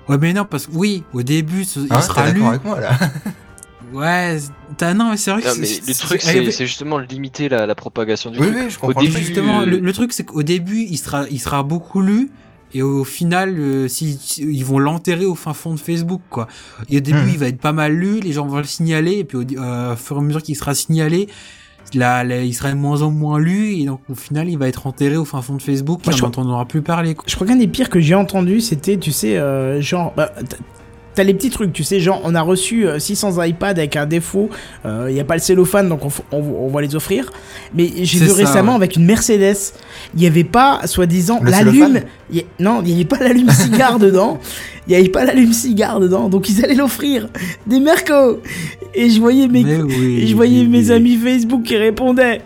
ouais mais non parce que oui au début il Hein, sera lu avec moi là ouais t'as non mais c'est vrai que Non, mais c'est- le truc, c'est- c'est justement limiter la, la propagation du Oui, truc. oui, je Au comprends le début. Justement, euh, le, le truc c'est qu'au début, il sera, il sera beaucoup lu. Et au final, euh, si, si- ils vont l'enterrer au fin fond de Facebook, quoi. Et au début, Mhm. il va être pas mal lu, les gens vont le signaler, et puis au, euh, au fur et à mesure qu'il sera signalé, là, là, il sera de moins en moins lu, et donc au final, il va être enterré au fin fond de Facebook, Moi, et je on n'entendra plus parler. quoi. Je crois qu'un des pires que j'ai entendu, c'était, tu sais, euh, genre, bah, T'as les petits trucs, tu sais, genre on a reçu euh, 600 iPads avec un défaut, il n'y a pas le cellophane donc on, on- on va les offrir. Mais j'ai vu ça, récemment ouais. avec une Mercedes, il n'y avait pas, soi-disant, l'allume. Non, il n'y avait pas l'allume-cigare dedans. Il n'y avait pas l'allume-cigare dedans, donc ils allaient l'offrir. Des Merco Et je voyais mes, Mais oui, et je voyais oui, mes oui. amis Facebook qui répondaient.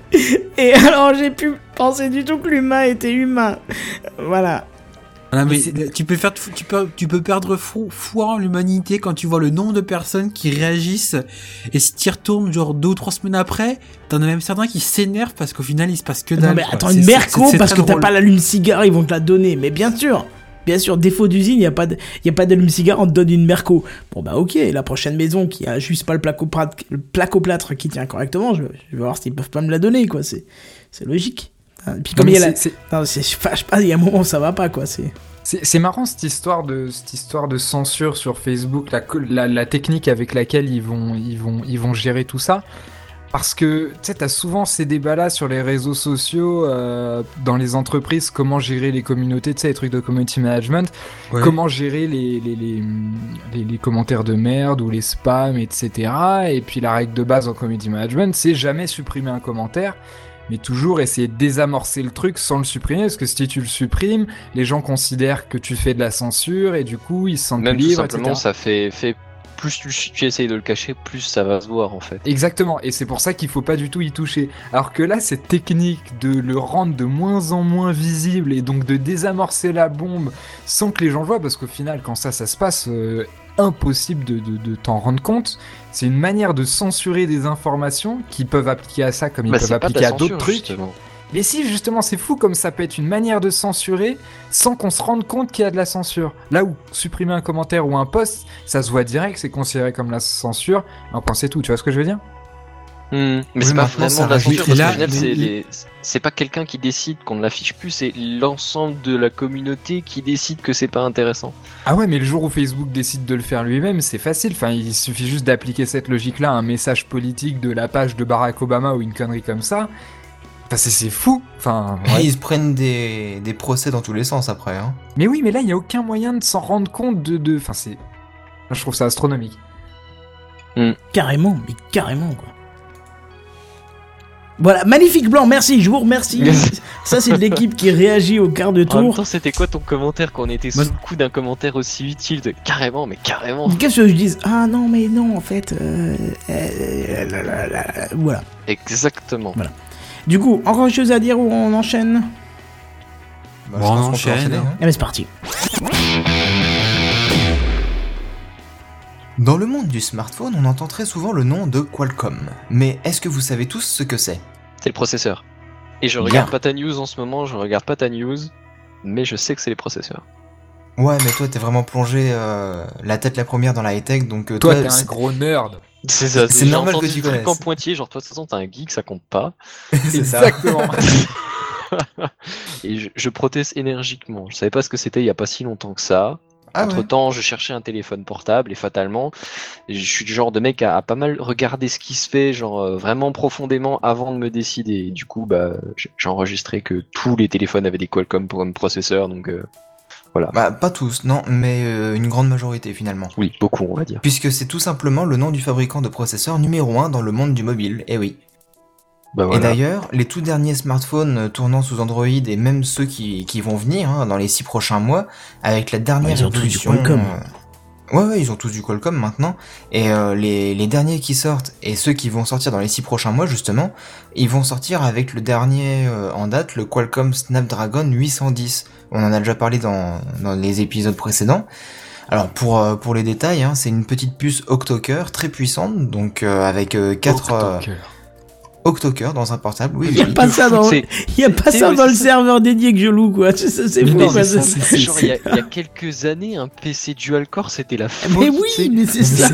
Et alors j'ai pu penser du tout que l'humain était humain. Voilà. Ah, mais tu peux faire, tu peux, tu peux perdre fou- foi en l'humanité quand tu vois le nombre de personnes qui réagissent et si tu y retournes genre deux ou trois semaines après, t'en as même certains qui s'énervent parce qu'au final il se passe que dalle. Non mais attends, une Merco parce que t'as pas l'allume-cigare, ils vont te la donner. Mais bien sûr, bien sûr, défaut d'usine, il y a pas de, y a pas d'allume-cigare, on te donne une Merco. Bon bah ok, la prochaine maison qui a juste pas le placo-plâtre, le placo-plâtre qui tient correctement, je, je vais voir s'ils peuvent pas me la donner quoi. C'est, c'est logique. Et puis comme il y a la, c'est- c'est- non, c'est, je sais pas, il y a un moment où ça va pas quoi. C'est. C'est marrant cette histoire de cette histoire de censure sur Facebook, la, la, la technique avec laquelle ils vont ils vont ils vont gérer tout ça. Parce que tu sais, t'as souvent ces débats-là sur les réseaux sociaux, euh, dans les entreprises, comment gérer les communautés, tu sais, les trucs de community management, Ouais. comment gérer les, les, les, les- les commentaires de merde ou les spams, etc. Et puis la règle de base en community management, c'est jamais supprimer un commentaire, mais toujours essayer de désamorcer le truc sans le supprimer, parce que si tu le supprimes, les gens considèrent que tu fais de la censure et du coup ils se sentent Même tout libres, simplement, etc. ça fait, fait plus tu, tu essayes de le cacher, plus ça va se voir en fait. Exactement, et c'est pour ça qu'il faut pas du tout y toucher. Alors que là, cette technique de le rendre de moins en moins visible et donc de désamorcer la bombe sans que les gens voient, parce qu'au final, quand ça, ça se passe, euh, impossible de, de- de t'en rendre compte. C'est une manière de censurer des informations qui peuvent appliquer à ça comme ils Bah, peuvent appliquer à d'autres trucs. justement. Mais si, justement, c'est fou comme ça peut être une manière de censurer sans qu'on se rende compte qu'il y a de la censure. Là où supprimer un commentaire ou un post, ça se voit direct, c'est considéré comme la censure. Enfin, c'est tout, tu vois ce que je veux dire? Hmm, Mais Oui, c'est pas vraiment de la rajoute- censure, et parce là, final, c'est les- c'est pas quelqu'un qui décide qu'on ne l'affiche plus, c'est l'ensemble de la communauté qui décide que c'est pas intéressant. Ah ouais, mais le jour où Facebook décide de le faire lui-même, c'est facile. Enfin, il suffit juste d'appliquer cette logique-là à un message politique de la page de Barack Obama ou une connerie comme ça. Enfin, c'est- c'est fou. Enfin, ouais. Ils se prennent des, des procès dans tous les sens après. Hein. mais oui, mais là, il n'y a aucun moyen de s'en rendre compte de... de... Enfin, c'est... Je trouve ça astronomique. Carrément, mais carrément quoi. Voilà, magnifique blanc, merci, je vous remercie. Ça, c'est de l'équipe qui réagit au quart de En même tour. temps, c'était quoi ton commentaire quand on était sous le coup d'un commentaire aussi utile de carrément, mais carrément Qu'est-ce que je dise? Ah non, mais non, en fait. euh, euh, là, là, là, voilà. Exactement. Du coup, encore une chose à dire ou on enchaîne? Bah, Bon, on qu'on enchaîne. hein. Eh ben, c'est parti. Dans le monde du smartphone, on entend très souvent le nom de Qualcomm. Mais est-ce que vous savez tous ce que c'est? C'est le processeur. Et je Bien. regarde pas ta news en ce moment, je regarde pas ta news, mais je sais que c'est les processeurs. Ouais, mais toi, t'es vraiment plongé euh, la tête la première dans la high-tech, donc euh, Toi, toi, t'es un c'est- gros nerd. C'est ça, C'est normal que tu connaisses. en pointillé, genre toi de toute façon t'es un geek, ça compte pas. c'est ça. Exactement. Et je, je proteste énergiquement. Je savais pas ce que c'était il y a pas si longtemps que ça. Ah Entre ouais. temps, je cherchais un téléphone portable et fatalement, je suis du genre de mec à, à pas mal regarder ce qui se fait, genre euh, vraiment profondément avant de me décider. Et du coup, bah, j'ai j'ai enregistré que tous les téléphones avaient des Qualcomm comme processeur, donc euh, voilà. Bah, pas tous, non, mais euh, une grande majorité finalement. Oui, beaucoup, on va dire. Puisque c'est tout simplement le nom du fabricant de processeurs numéro 1 dans le monde du mobile, eh oui. Bah Et d'ailleurs, les tout derniers smartphones euh, tournant sous Android et même ceux qui, qui vont venir hein, dans les six prochains mois, avec la dernière Ouais, ils ont tous du évolution. Qualcomm. euh, Ouais, ouais, ils ont tous du Qualcomm maintenant. Et euh, les, les derniers qui sortent et ceux qui vont sortir dans les six prochains mois, justement, ils vont sortir avec le dernier euh, en date, le Qualcomm Snapdragon 810. On en a déjà parlé dans, dans les épisodes précédents. Alors pour, euh, pour les détails, hein, c'est une petite puce octo-cœur très puissante, donc euh, avec 4 Octo-cœur dans un portable. Oui, Il y a pas ça dans, y a pas ça dans le serveur dédié que je loue, quoi. C'est fou, il y, a, quelques années, un PC dual core, c'était la folie. Mais oui, mais c'est ça.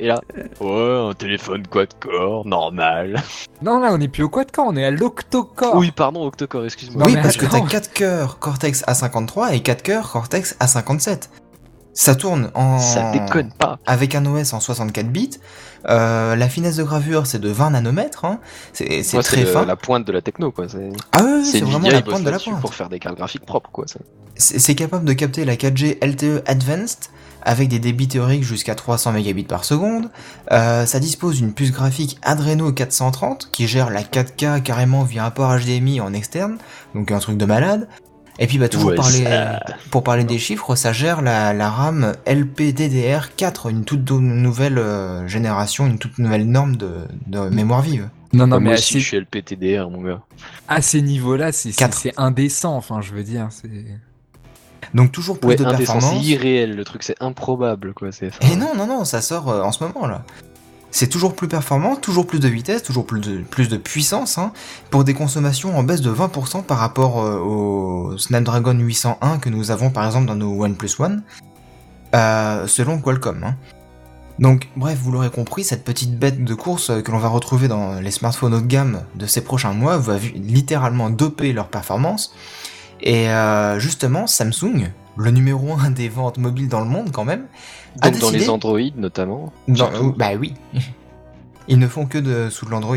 Et là, ouais, un téléphone quad-core, normal. Non, là, on est plus au quad-core, on est à l'octocore. Oui, pardon, octocore, excuse-moi. Oui, parce que t'as 4 cœurs Cortex A53 et 4 cœurs Cortex A57. Ça tourne en... Ça déconne pas. Avec un OS en 64 bits. Euh, la finesse de gravure, c'est de 20 nanomètres. Hein. C'est c'est Ouais, très fin. la pointe de la techno, quoi. C'est Ah ouais, c'est c'est vraiment la pointe de la pointe. pour faire des cartes graphiques propres, quoi. c'est- C'est c'est capable de capter la 4G LTE Advanced avec des débits théoriques jusqu'à 300 mégabits par seconde. Euh, ça dispose d'une puce graphique Adreno 430 qui gère la 4K carrément via un port HDMI en externe, donc un truc de malade. Et puis bah toujours Ouais, parler, ça- pour parler des chiffres, ça gère la, la RAM LPDDR4, une toute nouvelle euh, génération, une toute nouvelle norme de, de mémoire vive. Non, non, Moi mais aussi, ces, je suis LPTDR, mon gars. à ces niveaux-là, c'est indécent. Enfin, je veux dire, c'est. Donc toujours plus Ouais, de indécent, c'est performance. irréel, le truc, c'est improbable, quoi. Et non, non, non, ça sort euh, en ce moment là. C'est toujours plus performant, toujours plus de vitesse, toujours plus de, puissance, hein, pour des consommations en baisse de 20% par rapport euh, au Snapdragon 801 que nous avons par exemple dans nos OnePlus One, euh, selon Qualcomm. hein. Donc, bref, vous l'aurez compris, cette petite bête de course euh, que l'on va retrouver dans les smartphones haut de gamme de ces prochains mois va littéralement doper leur performance. Et justement, Samsung, le numéro 1 des ventes mobiles dans le monde quand même, a Donc dans les Android, notamment. surtout. bah oui. Ils ne font que de sous de l'Android.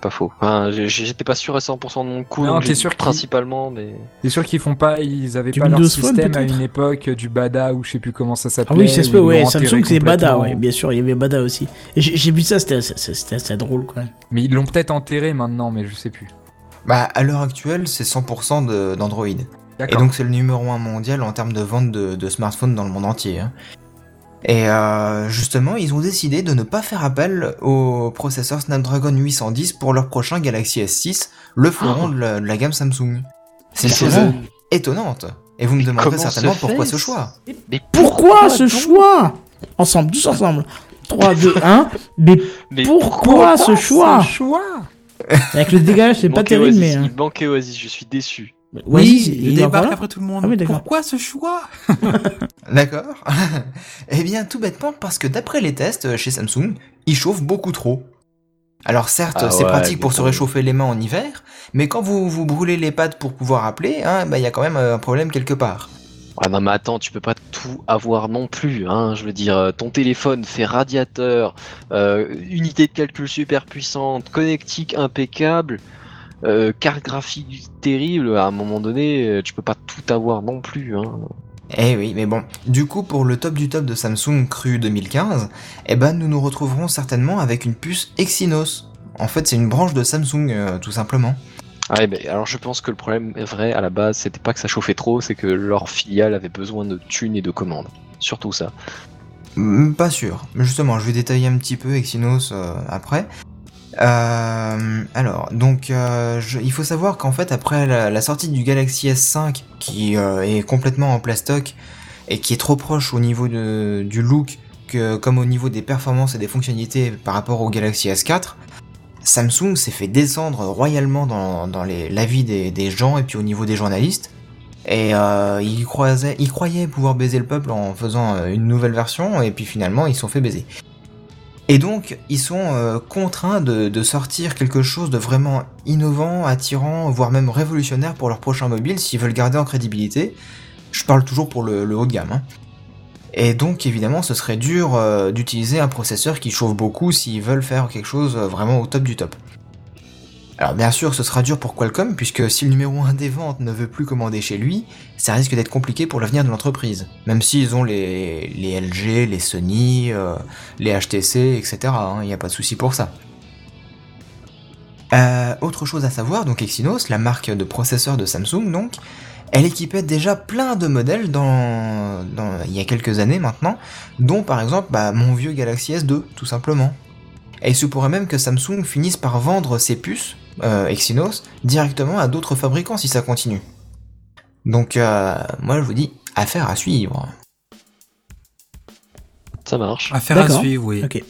Pas faux. Enfin, j'étais pas sûr à 100% de mon coup. Non, t'es sûr qu'il- principalement, mais. C'est sûr qu'ils font pas, ils avaient Du pas leur Phone, système à une époque euh, du Bada ou je sais plus comment ça Ah s'appelait. oui, ça se où peut, ils ouais. Samsung, c'est Bada, ouais. Bien sûr, il y avait Bada aussi. J'ai vu ça, c'était assez- c'était assez drôle, quoi. Mais ils l'ont peut-être enterré maintenant, mais je sais plus. Bah à l'heure actuelle, c'est 100% de- d'Android. Et donc c'est le numéro 1 mondial en termes de vente de, de smartphones dans le monde entier. hein. Et euh, justement, ils ont décidé de ne pas faire appel au processeur Snapdragon 810 pour leur prochain Galaxy S6, le fleuron de, la, de la gamme Samsung. C'est une chose étonnante. Et vous me demanderez certainement pourquoi ce choix. Mais Pourquoi ce choix Ensemble, tous ensemble. 3, 2, 1. Mais Mais pourquoi ce choix choix Avec le dégagage, c'est pas terrible, Oasis, mais. hein. Il manquait Oasis, je suis déçu. Oasis, il débarque après tout le monde. Ah oui. Pourquoi ce choix D'accord. eh bien, tout bêtement parce que d'après les tests euh, chez Samsung, il chauffe beaucoup trop. Alors certes, Ah c'est ouais, pratique pour se réchauffer les mains en hiver, mais quand vous vous brûlez les pattes pour pouvoir appeler, hein, bah il y a quand même euh, un problème quelque part. Ah non mais attends, tu peux pas tout avoir non plus, hein. Je veux dire, euh, ton téléphone fait radiateur, euh, unité de calcul super puissante, connectique impeccable, euh, carte graphique terrible. À un moment donné, euh, tu peux pas tout avoir non plus, hein. Eh oui, mais bon. Du coup, pour le top du top de Samsung Cru 2015, eh ben nous nous retrouverons certainement avec une puce Exynos. En fait, c'est une branche de Samsung, euh, tout simplement. Ah, mais alors je pense que le problème est vrai à la base, c'était pas que ça chauffait trop, c'est que leur filiale avait besoin de thunes et de commandes. Surtout ça. Hmm, Pas sûr. Justement, je vais détailler un petit peu Exynos euh, après. Euh, alors, donc, euh, il faut savoir qu'en fait, après la, sortie du Galaxy S5, qui euh, est complètement en plastoc et qui est trop proche au niveau du look comme au niveau des performances et des fonctionnalités par rapport au Galaxy S4, Samsung s'est fait descendre royalement dans, dans l'avis des, des gens et puis au niveau des journalistes. Et euh, ils, croisaient, ils croyaient pouvoir baiser le peuple en faisant euh, une nouvelle version, et puis finalement ils se sont fait baiser. Et donc ils sont euh, contraints de, sortir quelque chose de vraiment innovant, attirant, voire même révolutionnaire pour leur prochain mobile s'ils veulent garder en crédibilité. Je parle toujours pour le, le haut de gamme. hein. Et donc évidemment ce serait dur euh, d'utiliser un processeur qui chauffe beaucoup s'ils veulent faire quelque chose euh, vraiment au top du top. Alors bien sûr, ce sera dur pour Qualcomm, puisque si le numéro 1 des ventes ne veut plus commander chez lui, ça risque d'être compliqué pour l'avenir de l'entreprise. Même s'ils ont les, les LG, les Sony, euh, les HTC, etc. Il n'y a pas de souci pour ça. Euh, autre chose à savoir, donc Exynos, la marque de processeurs de Samsung, donc, elle équipait déjà plein de modèles dans, dans- il y a quelques années maintenant, dont par exemple bah, mon vieux Galaxy S2, tout simplement. Et il se pourrait même que Samsung finisse par vendre ses puces, euh, Exynos, directement à d'autres fabricants si ça continue. Donc euh, moi je vous dis, affaire à suivre. Ça marche. Affaire à suivre, oui. Ok.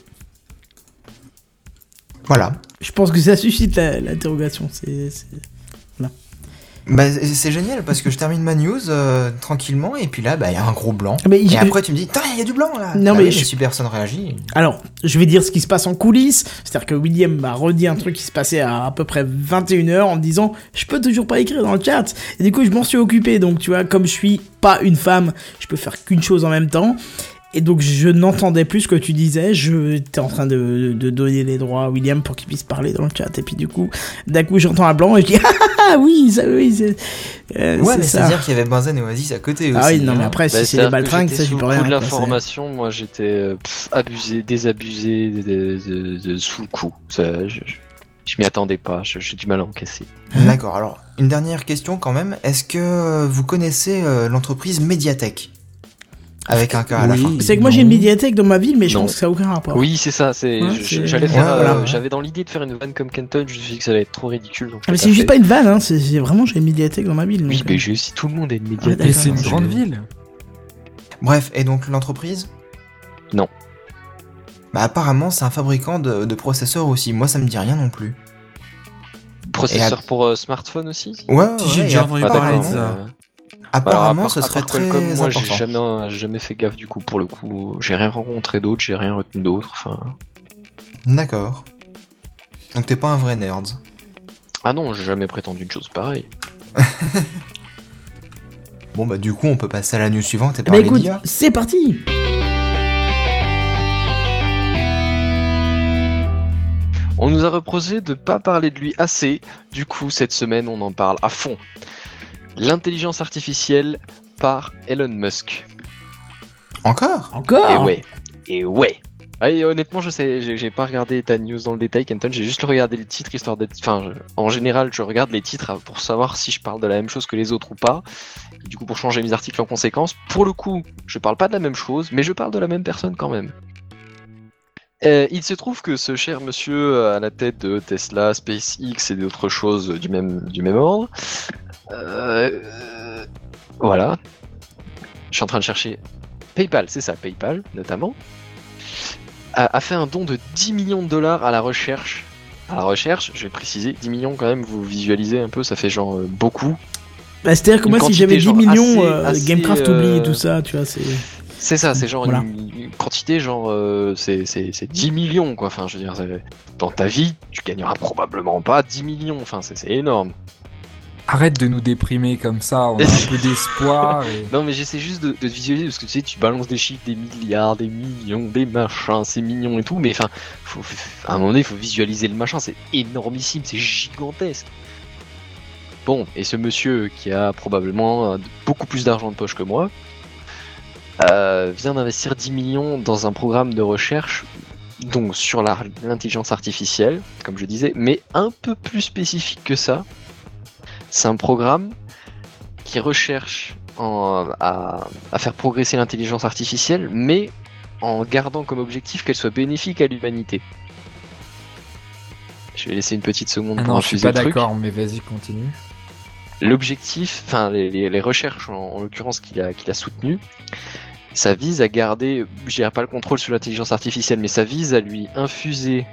Voilà. Je pense que ça suscite la- l'interrogation. C'est. C'est- Bah, c'est génial parce que je termine ma news euh, tranquillement et puis là, bah, il y a un gros blanc. Mais Et je- après, tu me dis, il y a du blanc là. Non, Bah mais oui, je- si personne réagit. Alors, je vais dire ce qui se passe en coulisses. C'est-à-dire que William m'a redit un truc qui se passait à à peu près 21h en me disant Je peux toujours pas écrire dans le chat. Et du coup, je m'en suis occupé. Donc, tu vois, comme je suis pas une femme, je peux faire qu'une chose en même temps. Et donc, je n'entendais plus ce que tu disais. Je étais en train de, de donner les droits à William pour qu'il puisse parler dans le chat. Et puis, du coup, d'un coup, j'entends un blanc et je dis Ah oui, ça, oui, c'est euh, Ouais, c'est mais ça. c'est-à-dire qu'il y avait Benzen et Oasis à côté aussi. Ah oui, non, mais hein. après, Bah, si c'est des baltringues, ça, sous peux rien. de l'information, moi j'étais euh, abusé, désabusé, de- de- de- de- sous le coup. Ça, je je, je m'y attendais pas, je- j'ai du mal à encaisser. D'accord, alors, une dernière question quand même. Est-ce que vous connaissez euh, l'entreprise Mediatek? Avec un cas à la fin. C'est que moi, j'ai une médiathèque dans ma ville, mais je Non. pense que ça n'a aucun rapport. Oui, c'est ça, c'est, Ouais, j'allais Ouais, euh, voilà. j'avais dans l'idée de faire une vanne comme Kenton, je me suis dit que ça allait être trop ridicule. Donc Ah, mais je c'est juste pas une vanne, hein. c'est vraiment j'ai une médiathèque dans ma ville. Oui, mais euh. je, si tout le monde a une Ouais, médiathèque. Et c'est une grande ville. Bref, et donc l'entreprise? Non. Bah apparemment c'est un fabricant de, de processeurs aussi, moi ça me dit rien non plus. Processeur pour euh, smartphone aussi? Ouais, j'ai déjà entendu parler de ça. Euh, Apparemment ce serait très Qualcomm, moi j'ai important. jamais, j'ai jamais fait gaffe du coup pour le coup, j'ai rien rencontré d'autre, j'ai rien retenu d'autre, enfin. D'accord. Donc t'es pas un vrai nerd. Ah non, j'ai jamais prétendu une chose pareille. Bon bah du coup on peut passer à la news suivante et Bah parler écoute, d'IA. c'est parti On nous a reproché de pas parler de lui assez, du coup cette semaine on en parle à fond. L'intelligence artificielle par Elon Musk. Encore? Encore? Et ouais, et ouais. Ah, et honnêtement, je sais, j'ai pas regardé ta news dans le détail, Kenton. J'ai juste regardé le titre histoire d'être. Enfin, je- en général, je regarde les titres euh, pour savoir si je parle de la même chose que les autres ou pas. Et du coup, pour changer mes articles en conséquence. Pour le coup, je parle pas de la même chose, mais je parle de la même personne quand même. Euh, il se trouve que ce cher monsieur euh, à la tête de Tesla, SpaceX et d'autres choses du même, du même ordre, euh, voilà. Je suis en train de chercher PayPal, c'est ça, PayPal notamment, a, a fait un don de 10 millions de dollars à la recherche. À la recherche, je vais préciser, 10 millions quand même, vous visualisez un peu, ça fait genre euh, beaucoup. Bah, C'est-à-dire que moi, si j'avais 10 genre, millions, assez- euh, assez, Gamecraft euh, oublie tout ça, tu vois, c'est... C'est ça, c'est genre Voilà. une, une quantité, genre, euh, c'est c'est- c'est 10 millions, quoi. Enfin, je veux dire, dans ta vie, tu gagneras probablement pas 10 millions. Enfin, c'est énorme. Arrête de nous déprimer comme ça, on a un peu d'espoir. Non, mais j'essaie juste de, te visualiser parce que tu sais, tu balances des chiffres, des milliards, des millions, des machins, c'est mignon et tout, mais enfin, à un moment donné, il faut visualiser le machin, c'est énormissime, c'est gigantesque. Bon, et ce monsieur qui a probablement euh, beaucoup plus d'argent de poche que moi, euh, vient d'investir 10 millions dans un programme de recherche donc sur l'intelligence artificielle, comme je disais, mais un peu plus spécifique que ça. C'est un programme qui recherche en- à, à faire progresser l'intelligence artificielle, mais en gardant comme objectif qu'elle soit bénéfique à l'humanité. Je vais laisser une petite seconde Ah pour non, je suis infuser pas d'accord, mais vas-y, continue. L'objectif, enfin les, les- les recherches en, en l'occurrence qu'il a, qu'il a soutenues, ça vise à garder, je dirais pas le contrôle sur l'intelligence artificielle, mais ça vise à lui infuser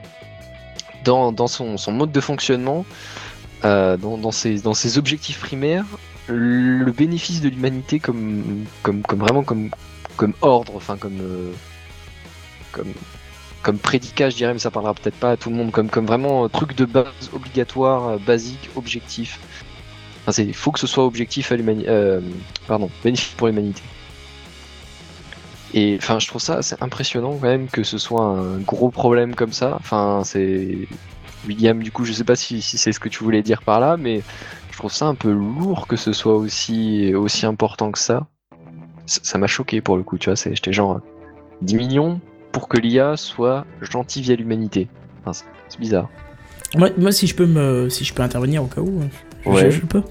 dans, dans son, son mode de fonctionnement, euh, dans, dans, ses, dans ses objectifs primaires, le bénéfice de l'humanité comme, comme, vraiment comme, comme ordre, enfin comme, euh, comme, comme prédicat, je dirais, mais ça parlera peut-être pas à tout le monde, comme, comme vraiment euh, truc de base obligatoire, basique, objectif. Enfin, c'est, faut que ce soit objectif à l'humanité, pardon, bénéfique pour l'humanité. Et enfin, je trouve ça assez impressionnant quand même que ce soit un gros problème comme ça. Enfin, c'est William, du coup, je sais pas si, si c'est ce que tu voulais dire par là, mais je trouve ça un peu lourd que ce soit aussi aussi important que ça. Ça m'a choqué pour le coup, tu vois. C'est, j'étais genre 10 millions pour que l'IA soit gentille via l'humanité. Enfin, c'est, bizarre. Moi, moi, si je peux me, si je peux intervenir au cas où, hein, je, Ouais. je peux.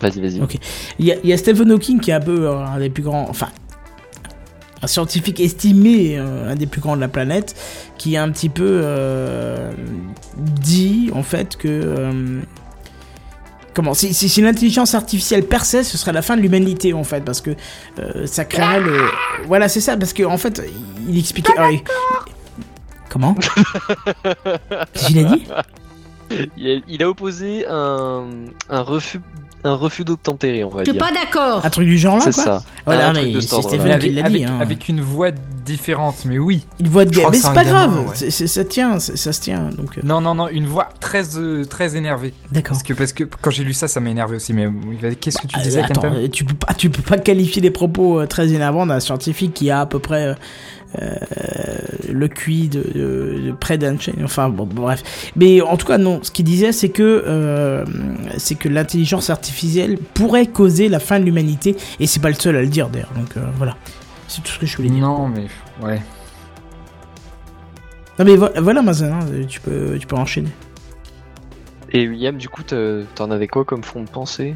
Vas-y, vas-y. Ok. Il y, a, il y a Stephen Hawking qui est un peu euh, un des plus grands, enfin, un scientifique estimé, euh, un des plus grands de la planète, qui a un petit peu euh, dit en fait que euh, comment si, l'intelligence artificielle perçait, ce serait la fin de l'humanité en fait, parce que ça créerait le, voilà c'est ça, parce que en fait il expliquait. ah, Comment? Dit? Il a, opposé un refus un refus d'obtempérer, on va Je suis dire. pas d'accord. Un truc du genre là, C'est quoi. ça. Voilà, Un truc mais de c'est ordre-là. Stephen avec, l'a dit. avec- hein. avec une voix différente, mais oui. Une voix de Je guerre. crois Mais que c'est c'est pas gamin, grave, ouais. c'est- c'est- ça tient, ça, ça se tient. Donc, euh, Non, non, non, une voix très, euh, très énervée. d'accord. Parce que, parce que quand j'ai lu ça, ça m'a énervé aussi. Mais oui, qu'est-ce que tu Ah, disais, attends, Kenton? euh, tu peux pas, tu peux pas qualifier des propos euh, très énervants d'un scientifique qui a à peu près euh, euh, le QI de, de, de près. Enfin bon, bref. Mais en tout cas non. Ce qu'il disait, c'est que euh, c'est que l'intelligence artificielle pourrait causer la fin de l'humanité et c'est pas le seul à le dire d'ailleurs. Donc euh, voilà. C'est tout ce que je voulais dire. Non, mais ouais. Non mais vo- voilà Mazen, hein, tu peux, tu peux enchaîner. Et William, du coup, t'en avais quoi comme fond de pensée?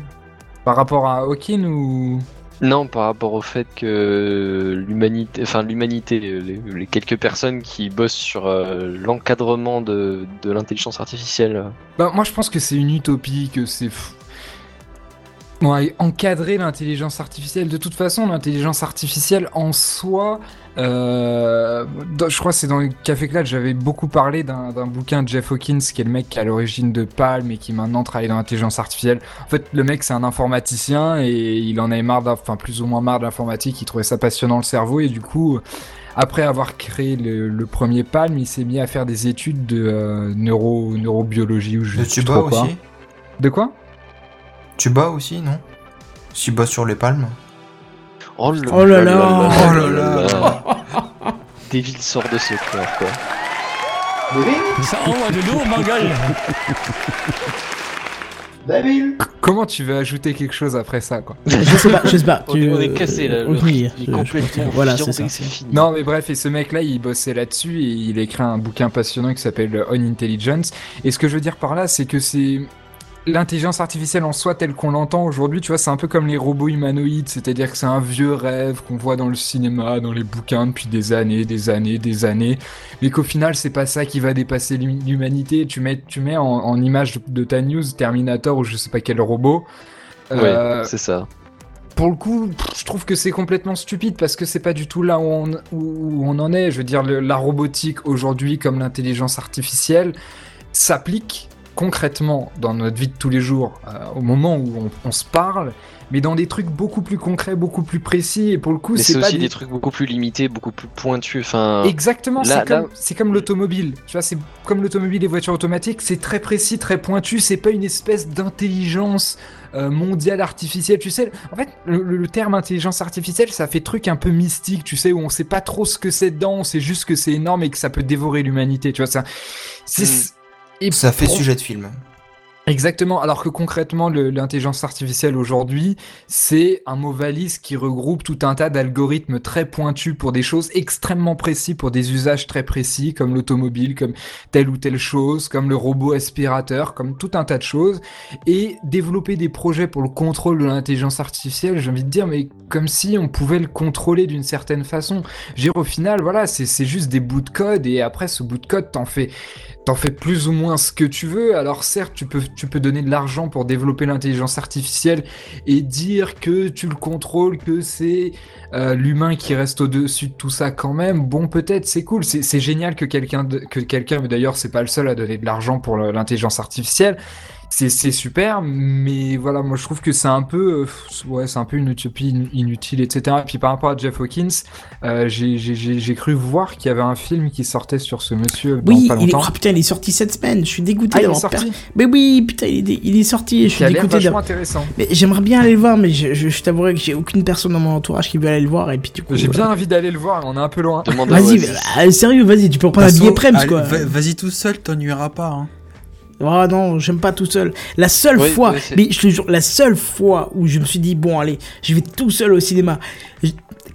Par rapport à Hawking ou. Non, par rapport au fait que l'humanité, enfin l'humanité, les, quelques personnes qui bossent sur euh, l'encadrement de, l'intelligence artificielle. Bah, moi, je pense que c'est une utopie, que c'est. f- Ouais, encadrer l'intelligence artificielle. De toute façon, l'intelligence artificielle en soi. euh, je crois que c'est dans le Café Clad, j'avais beaucoup parlé d'un bouquin de Jeff Hawkins, qui est le mec qui est à l'origine de Palm et qui maintenant travaille dans l'intelligence artificielle. En fait, le mec, c'est un informaticien et il en avait marre, enfin, plus ou moins marre de l'informatique. Il trouvait ça passionnant le cerveau et du coup. Après avoir créé le, le premier Palm, il s'est mis à faire des études de euh, neuro, neurobiologie ou je De sais tuba trop quoi. aussi? De quoi? Tuba aussi, non? Tuba sur les palmes Oh, le- Oh là là, oh là là. Devil sort de ce corps, quoi. Ça envoie de lourd, mon gueule. Comment tu veux ajouter quelque chose après ça quoi? Je sais pas, je sais pas. On tu- est, on est cassé là. Le oui, je- je complètement que- Voilà, c'est ça. fini. Non mais bref, et ce mec-là, il bossait là-dessus et il écrit un bouquin passionnant qui s'appelle On Intelligence. Et ce que je veux dire par là, c'est que c'est l'intelligence artificielle en soi telle qu'on l'entend aujourd'hui, tu vois, c'est un peu comme les robots humanoïdes, c'est-à-dire que c'est un vieux rêve qu'on voit dans le cinéma, dans les bouquins depuis des années, des années, des années, mais qu'au final c'est pas ça qui va dépasser l'hum- l'humanité. Tu mets, tu mets en, en image de, ta news Terminator ou je sais pas quel robot. Ouais, Euh, c'est ça. pour le coup, je trouve que c'est complètement stupide parce que c'est pas du tout là où on, où- on en est. Je veux dire, la robotique aujourd'hui, comme l'intelligence artificielle, s'applique concrètement dans notre vie de tous les jours, euh, au moment où on, on se parle, mais dans des trucs beaucoup plus concrets, beaucoup plus précis. Et pour le coup, c'est c'est pas aussi des- des trucs beaucoup plus limités, beaucoup plus pointus. Enfin, Exactement, c'est comme, là- c'est comme l'automobile. Tu vois, c'est comme l'automobile et voitures automatiques, c'est très précis, très pointu. C'est pas une espèce d'intelligence euh, mondiale artificielle. Tu sais, en fait, le, le- le terme intelligence artificielle, ça fait truc un peu mystique, tu sais, où on sait pas trop ce que c'est dedans, on sait juste que c'est énorme et que ça peut dévorer l'humanité. Tu vois, ça. C'est. Et Ça fait sujet de film. Exactement, alors que concrètement, l'intelligence artificielle aujourd'hui, c'est un mot valise qui regroupe tout un tas d'algorithmes très pointus pour des choses extrêmement précis, pour des usages très précis, comme l'automobile, comme telle ou telle chose, comme le robot aspirateur, comme tout un tas de choses. Et développer des projets pour le contrôle de l'intelligence artificielle, j'ai envie de dire, mais comme si on pouvait le contrôler d'une certaine façon. Je veux dire, au final, voilà, c'est c'est juste des bouts de code, et après, ce bout de code, t'en fais T'en fais plus ou moins ce que tu veux. Alors certes, tu peux, tu peux donner de l'argent pour développer l'intelligence artificielle et dire que tu le contrôles, que c'est euh, l'humain qui reste au-dessus de tout ça quand même. Bon, peut-être, c'est cool. C'est génial que quelqu'un, que quelqu'un, mais d'ailleurs, c'est pas le seul à donner de l'argent pour l'intelligence artificielle. C'est c'est super, mais voilà, moi je trouve que c'est un peu, euh, ouais, c'est un peu une utopie in- inutile, etc. Et puis par rapport à Jeff Hawkins, euh, j'ai- cru voir qu'il y avait un film qui sortait sur ce monsieur dans Oui, pas il est... longtemps. oh, putain, il est sorti cette semaine. Je suis dégoûté Ah, d'avoir sorti per- Mais oui, putain, il est, il est sorti. Je suis dégoûté vachement d'avoir. intéressant. Mais j'aimerais bien aller le voir, mais je, je, je t'avouerai que j'ai aucune personne dans mon entourage qui veut aller le voir. Et puis du coup. J'ai euh, bien envie d'aller le voir, on est un peu loin. Vas-y, bah, sérieux, vas-y, tu peux prendre un billet Prems, quoi. va- Vas-y tout seul, t'ennuieras pas. Hein. Oh non, j'aime pas tout seul. La seule Oui, fois, oui, mais je te jure, la seule fois où je me suis dit, bon, allez, je vais tout seul au cinéma. Je-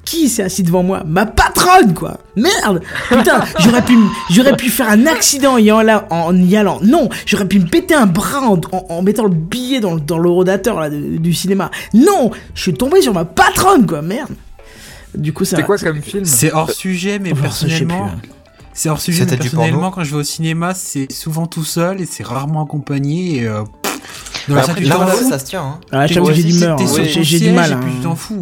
Qui s'est assis devant moi? Ma patronne, quoi Merde Putain, j'aurais pu, j'aurais pu faire un accident en y allant. En y allant. Non, j'aurais pu me péter un bras en, en- en mettant le billet dans, le- dans le rodateur là, de- du cinéma. Non Je suis tombé sur ma patronne, quoi Merde Du coup, ça. C'est quoi comme film? C'est hors sujet, mais Oh, perso, je sais plus, personnellement, hein. C'est hors sujet, mais du personnellement, quand je vais au cinéma, c'est souvent tout seul et c'est rarement accompagné. Et, euh, pff, dans Bah la salle, après, tu là, t'en là, fous. ça se tient. Hein. Ah, j'ai d'humeur. t'es hein. J'ai du mal. et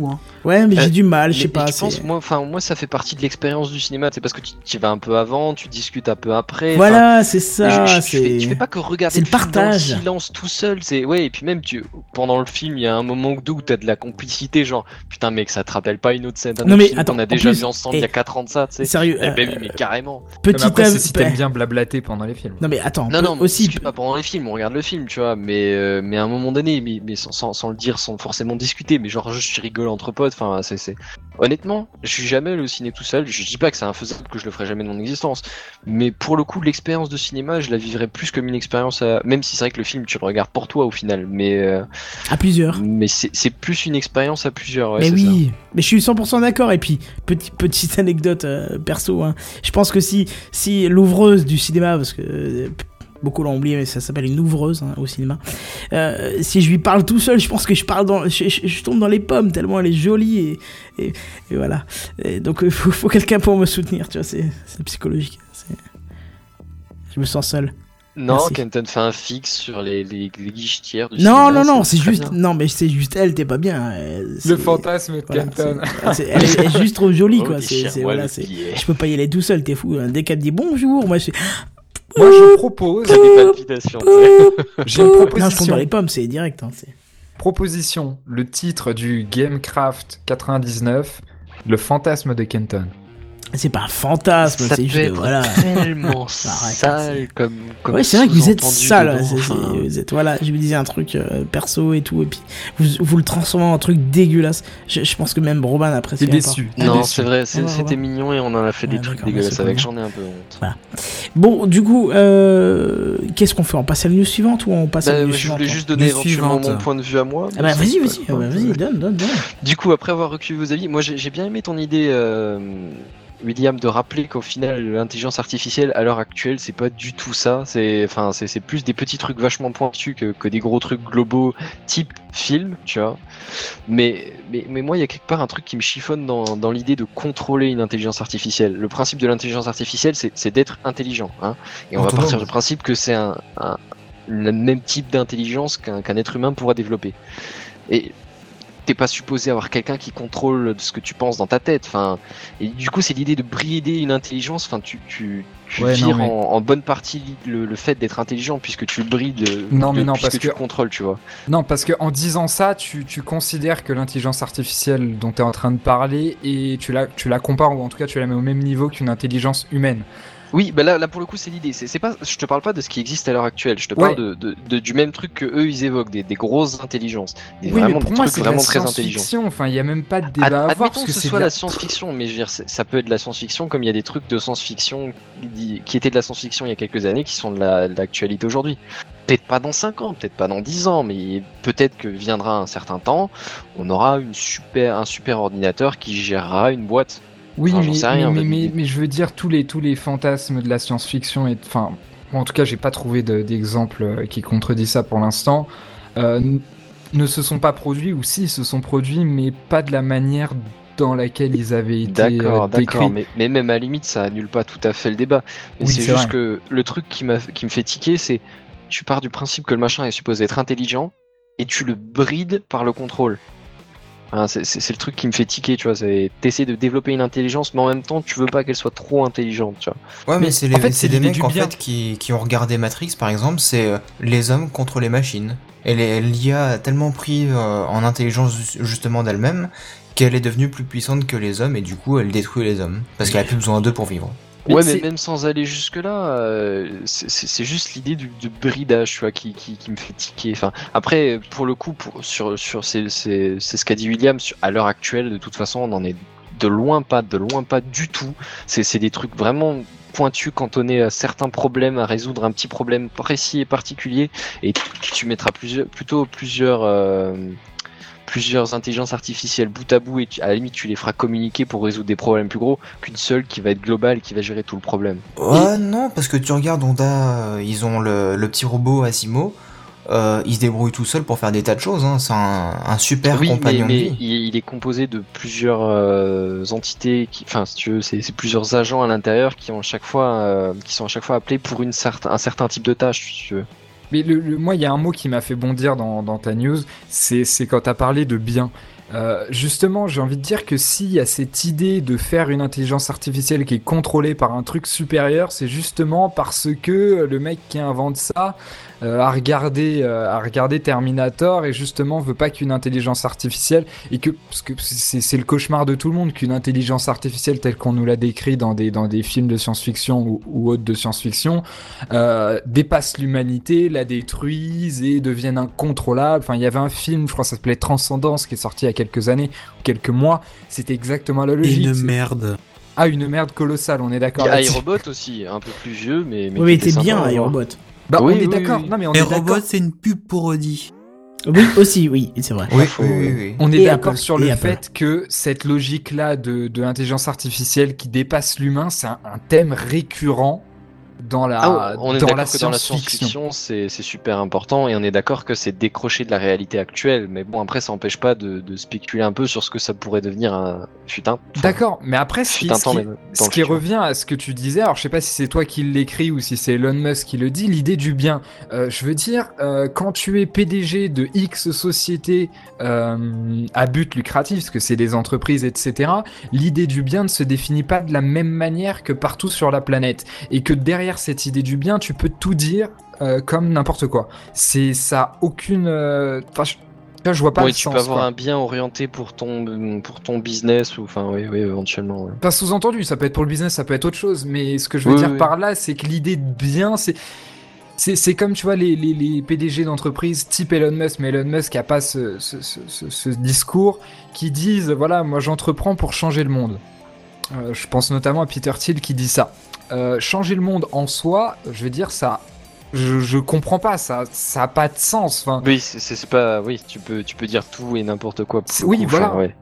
hein. Tu. Ouais, mais Euh, j'ai du mal, je sais pas. tu c'est- penses, moi, enfin, moi, ça fait partie de l'expérience du cinéma. C'est parce que tu, tu vas un peu avant, tu discutes un peu après. Voilà, c'est je- ça. je, je fais, c'est je fais pas que regarder c'est le, le film dans le partage. silence tout seul. C'est ouais, et puis même tu pendant le film, il y a un moment ou deux où t'as de la complicité, genre putain mec, ça te rappelle pas une autre scène Non, autre mais film attends, qu'on a en déjà plus, vu ensemble il y eh, a 4 ans de ça, tu sais. Sérieux. Eh ben euh, oui, mais carrément. petit Mais après, av- si t'aimes bien blablater pendant les films. Non mais attends, Non, non, mais aussi. pas pendant les films, on regarde le film, tu vois, mais, euh, mais à un moment donné, mais, mais sans, sans, sans le dire, sans forcément discuter, mais genre juste je rigole entre potes, enfin, c'est. Honnêtement, je suis jamais allé au ciné tout seul, je dis pas que c'est infaisable, que je le ferai jamais de mon existence, mais pour le coup, l'expérience de cinéma, je la vivrais plus comme une expérience à. Même si c'est vrai que le film, tu le regardes pour toi au final, mais, euh, À plusieurs. mais c'est, plus une expérience à plusieurs, ouais, mais oui, mais je suis 100% d'accord. Et puis, petit, petite anecdote euh, perso, hein. je pense que si, si l'ouvreuse du cinéma, parce que euh, beaucoup l'ont oublié, mais ça s'appelle une ouvreuse hein, au cinéma, euh, si je lui parle tout seul, je pense que je parle dans, je, je- je tombe dans les pommes tellement elle est jolie et, et, et voilà. Et donc il faut, faut quelqu'un pour me soutenir, tu vois, c'est psychologique. Je me sens seul. Non, Merci. Kenton fait un fixe sur les, les, les guichetières du Non, cinéma, non, non, c'est juste, bien. non, mais c'est juste elle, t'es pas bien. elle, Le fantasme de voilà, Kenton. elle, est, elle est juste trop jolie, Oh, quoi. C'est, voilà, c'est, je peux pas y aller tout seul, t'es fou. hein. Dès qu'elle me dit bonjour, moi je suis. Moi, je propose. Des palpitations, tu sais. J'ai une Non, je tombe dans proposition. les pommes, c'est direct. Hein. Proposition. Le titre du Gamecraft 99, Le fantasme de Kenton. C'est pas un fantasme, Ça c'est juste. être Voilà. tellement Arrête, sale comme, comme Ouais, c'est vrai que vous êtes sale. vous êtes, voilà, je me disais un truc euh, perso et tout, et puis vous, vous le transformez en un truc dégueulasse. Je, je pense que même Robin apprécie. T'es déçu. Non, c'est vrai, c'était ouais. mignon et on en a fait des Ouais, trucs dégueulasses avec, j'en ai un peu honte. Bon, du coup, euh, qu'est-ce qu'on fait? On passe à la news suivante ou on passe à Bah, la news je suivante voulais hein? juste donner News éventuellement mon point de vue à moi. Ah bah vas-y, vas-y, ah bah, vas-y, donne, donne, donne. Du coup, après avoir reculé vos avis, moi j'ai j'ai bien aimé ton idée, euh, William, de rappeler qu'au final, l'intelligence artificielle à l'heure actuelle, c'est pas du tout ça. C'est enfin, c'est plus des petits trucs vachement pointus que, que des gros trucs globaux type film, tu vois. Mais, mais, mais moi, il y a quelque part un truc qui me chiffonne dans, dans l'idée de contrôler une intelligence artificielle. Le principe de l'intelligence artificielle, c'est d'être intelligent. Hein, et on va partir du principe que c'est un, un- le même type d'intelligence qu'un qu'un être humain pourra développer. Et t'es pas supposé avoir quelqu'un qui contrôle ce que tu penses dans ta tête. Enfin, et du coup, c'est l'idée de brider une intelligence. Enfin, tu, tu, tu Ouais, non, vires mais- en, en bonne partie le, le fait d'être intelligent puisque tu brides. euh, Non, mais non, parce tu que- le contrôles, tu vois. Non, parce que en disant ça, tu, tu considères que l'intelligence artificielle dont tu es en train de parler et tu la, tu la compares ou en tout cas tu la mets au même niveau qu'une intelligence humaine. Oui, bah là, là pour le coup, c'est l'idée. C'est pas, je te parle pas de ce qui existe à l'heure actuelle. Je te parle Ouais. de, de, de- du même truc que eux ils évoquent, des, des grosses intelligences, des, Oui, vraiment mais pour des moi trucs la vraiment très intelligents. Enfin, il y a même pas de débat Ad- à avoir parce que que ce soit de la science-fiction, mais je veux dire, c'est- ça peut être de la science-fiction comme il y a des trucs de science-fiction qui, étaient de la science-fiction il y a quelques années qui sont de la- de l'actualité aujourd'hui. Peut-être pas dans 5 ans, peut-être pas dans 10 ans, mais peut-être que viendra un certain temps, on aura une super, un super ordinateur qui gérera une boîte. Oui, Enfin, mais, sais rien, mais, mais mais, l'idée- mais je veux dire, tous les, tous les fantasmes de la science-fiction, et enfin, en tout cas, j'ai pas trouvé de- d'exemple euh, qui contredit ça pour l'instant, euh, ne se sont pas produits, ou si, se sont produits, mais pas de la manière dans laquelle ils avaient été euh, D'accord, mais, mais même à la limite, ça annule pas tout à fait le débat. Oui, c'est juste vrai. que le truc qui, qui me fait tiquer, c'est tu pars du principe que le machin est supposé être intelligent et tu le brides par le contrôle. Hein, c'est, le truc qui me fait tiquer, tu vois. C'est, t'essaies de développer une intelligence, mais en même temps, tu veux pas qu'elle soit trop intelligente, tu vois. Ouais, mais, Mais c'est en les- fait, c'est c'est des mecs du en fait qui, qui ont regardé Matrix par exemple, c'est euh, les hommes contre les machines. Et l'IA a tellement pris euh, en intelligence ju- justement d'elle-même qu'elle est devenue plus puissante que les hommes et du coup elle détruit les hommes parce qu'elle a plus besoin d'eux pour vivre. Ouais, mais même sans aller jusque-là, euh, c'est, juste l'idée du, du bridage, tu vois, qui, qui, qui me fait tiquer. Enfin, après, pour le coup, pour, sur, sur c'est, c'est, c'est ce qu'a dit William, sur- à l'heure actuelle, de toute façon, on en est de loin pas, de loin pas du tout. C'est, c'est des trucs vraiment pointus, cantonnés à certains problèmes, à résoudre un petit problème précis et particulier, et tu mettras plusieurs, plutôt plusieurs, euh, plusieurs intelligences artificielles bout à bout, et tu- à la limite, tu les feras communiquer pour résoudre des problèmes plus gros qu'une seule qui va être globale et qui va gérer tout le problème. Ouais, non, parce que tu regardes Honda, euh, ils ont le, le petit robot Asimo, euh, il se débrouille tout seul pour faire des tas de choses, hein. c'est un, un super oui, compagnon mais de vie. il, il est composé de plusieurs euh, entités, enfin, si tu veux, c'est plusieurs agents à l'intérieur qui ont chaque fois, euh, qui sont à chaque fois appelés pour une certain, un certain type de tâche, si tu veux. Mais le, le- moi, il y a un mot qui m'a fait bondir dans, dans ta news, c'est quand tu as parlé de bien. Euh, justement, j'ai envie de dire que s'il y a cette idée de faire une intelligence artificielle qui est contrôlée par un truc supérieur, c'est justement parce que le mec qui invente ça euh, a regardé, euh, a regardé Terminator et justement veut pas qu'une intelligence artificielle et que parce que c'est c'est le cauchemar de tout le monde qu'une intelligence artificielle telle qu'on nous l'a décrit dans des dans des films de science-fiction ou, ou autres de science-fiction euh, dépasse l'humanité, la détruise et devienne incontrôlable. Enfin, il y avait un film, je crois, que ça s'appelait Transcendance, qui est sorti il y a quelques années, ou quelques mois. C'était exactement la logique. Une merde. Ah, une merde colossale, on est Il d'accord. y a iRobot aussi, un peu plus vieux, mais. mais Oui, mais était bien, sympa à iRobot. Bah, Oui, on est oui, d'accord. oui. Non, mais on Et est Robot, d'accord. c'est une pub pour Audi. Oui, aussi, oui, c'est vrai. Oui, faut- oui, oui, oui. On est d'accord sur le fait que cette logique-là de, de l'intelligence artificielle qui dépasse l'humain, c'est un, un thème récurrent dans la, Ah, on est dans d'accord la que dans la science-fiction. c'est super important et on est d'accord que c'est décroché de la réalité actuelle. Mais bon, après, ça n'empêche pas de, de spéculer un peu sur ce que ça pourrait devenir un fut un. enfin, D'accord, mais après, ce qui, ce ce revient à ce que tu disais, alors je sais pas si c'est toi qui l'écris ou si c'est Elon Musk qui le dit, l'idée du bien. Euh, je veux dire, euh, quand tu es PDG de X société euh, à but lucratif, parce que c'est des entreprises, etc., l'idée du bien ne se définit pas de la même manière que partout sur la planète. Et que derrière cette idée du bien, tu peux tout dire euh, comme n'importe quoi. C'est ça, aucune. euh, Enfin, je, je vois pas Oui, le tu sens. peux avoir quoi. un bien orienté pour ton, pour ton business ou enfin, oui, oui, éventuellement. ouais. Pas sous-entendu, ça peut être pour le business, ça peut être autre chose, mais ce que je veux Oui, dire oui. par là, c'est que l'idée de bien, c'est. C'est, comme tu vois les, les, les PDG d'entreprises type Elon Musk, mais Elon Musk a pas ce, ce, ce, ce- ce discours qui disent voilà moi j'entreprends pour changer le monde. Euh, je pense notamment à Peter Thiel qui dit ça. Euh, changer le monde en soi, je veux dire ça, je, je comprends pas ça, ça a pas de sens. Enfin, Oui, c'est- pas. Oui, tu peux, tu peux dire tout et n'importe quoi. oui, coup, voilà. ouais.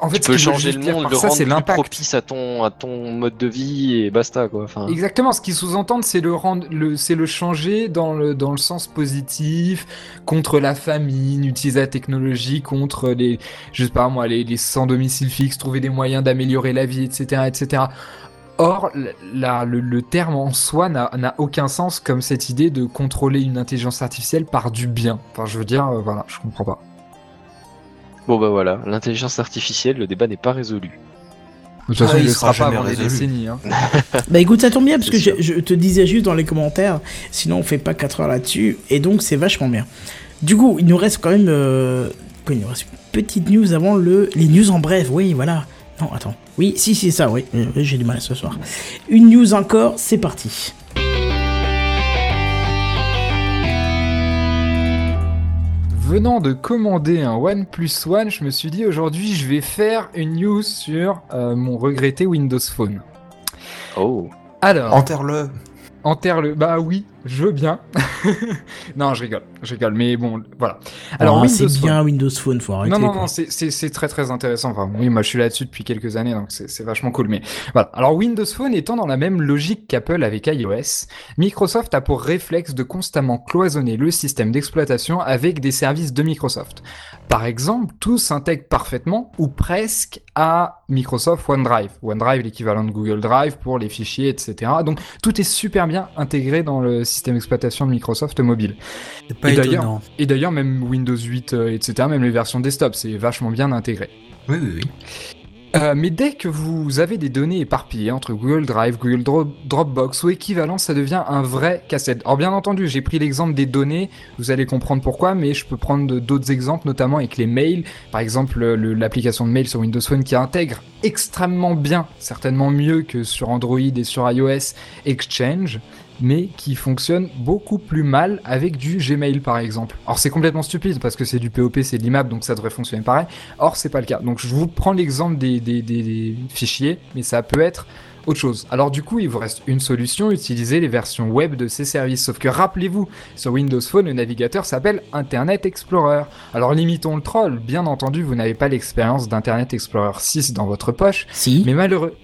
en fait, Tu peux changer le monde, le ça, rendre plus propice à ton, à ton mode de vie et basta quoi. Enfin, Exactement, ce qu'ils sous-entendent, c'est le rendre, le, c'est le changer dans le, dans le sens positif, contre la famine, utiliser la technologie, contre les, je sais pas moi, les, les sans domicile fixe, trouver des moyens d'améliorer la vie, etc., etc. Or, la, le, le terme en soi n'a aucun sens comme cette idée de contrôler une intelligence artificielle par du bien. Enfin, je veux dire, euh, voilà, je comprends pas. Bon bah voilà, l'intelligence artificielle, le débat n'est pas résolu. De toute Ah, façon, il il ne sera sera pas jamais avant des résolu. décennies. Hein. Bah écoute, ça tombe bien parce que je, je te disais juste dans les commentaires, sinon on fait pas 4 heures là-dessus, et donc c'est vachement bien. Du coup, il nous reste quand même. euh, quoi, il nous reste une petite news avant le. Les news en bref, oui, voilà. Non, attends. Oui, si, c'est ça, oui. Euh, J'ai du mal ce soir. Une news encore, c'est parti. Venant de commander un OnePlus One, je me suis dit aujourd'hui je vais faire une news sur euh, mon regretté Windows Phone. Oh. Alors, Enterre-le. enterre-le. Bah oui, je veux bien. non, je rigole, je rigole, mais bon, voilà. Alors, Windows c'est Phone. bien Windows Phone, faut arrêter. Non, non, non, c'est- très très intéressant. Enfin, oui, moi je suis là-dessus depuis quelques années, donc c'est c'est vachement cool. Mais voilà. Alors, Windows Phone étant dans la même logique qu'Apple avec iOS, Microsoft a pour réflexe de constamment cloisonner le système d'exploitation avec des services de Microsoft. Par exemple, tout s'intègre parfaitement ou presque à Microsoft OneDrive. OneDrive, l'équivalent de Google Drive pour les fichiers, etc. Donc, tout est super bien intégré dans le système d'exploitation de Microsoft mobile. Pas Et d'ailleurs- étonnant. Et d'ailleurs, même Windows 8, euh, etc., même les versions desktop, c'est vachement bien intégré. Oui, oui, oui. Euh, mais dès que vous avez des données éparpillées entre Google Drive, Google Dro- Dropbox ou équivalent, ça devient un vrai casse-tête. Alors bien entendu, j'ai pris l'exemple des données, vous allez comprendre pourquoi, mais je peux prendre d'autres exemples, notamment avec les mails. Par exemple, le- l'application de mail sur Windows Phone qui intègre extrêmement bien, certainement mieux que sur Android et sur iOS, Exchange mais qui fonctionne beaucoup plus mal avec du Gmail par exemple. Alors c'est complètement stupide parce que c'est du POP, c'est de l'IMAP, donc ça devrait fonctionner pareil. Or c'est pas le cas. Donc je vous prends l'exemple des, des, des- des fichiers, mais ça peut être autre chose. Alors du coup, il vous reste une solution, utiliser les versions web de ces services. Sauf que rappelez-vous, sur Windows Phone, le navigateur s'appelle Internet Explorer. Alors limitons le troll, bien entendu, vous n'avez pas l'expérience d'Internet Explorer 6 dans votre poche, Si. mais malheureux.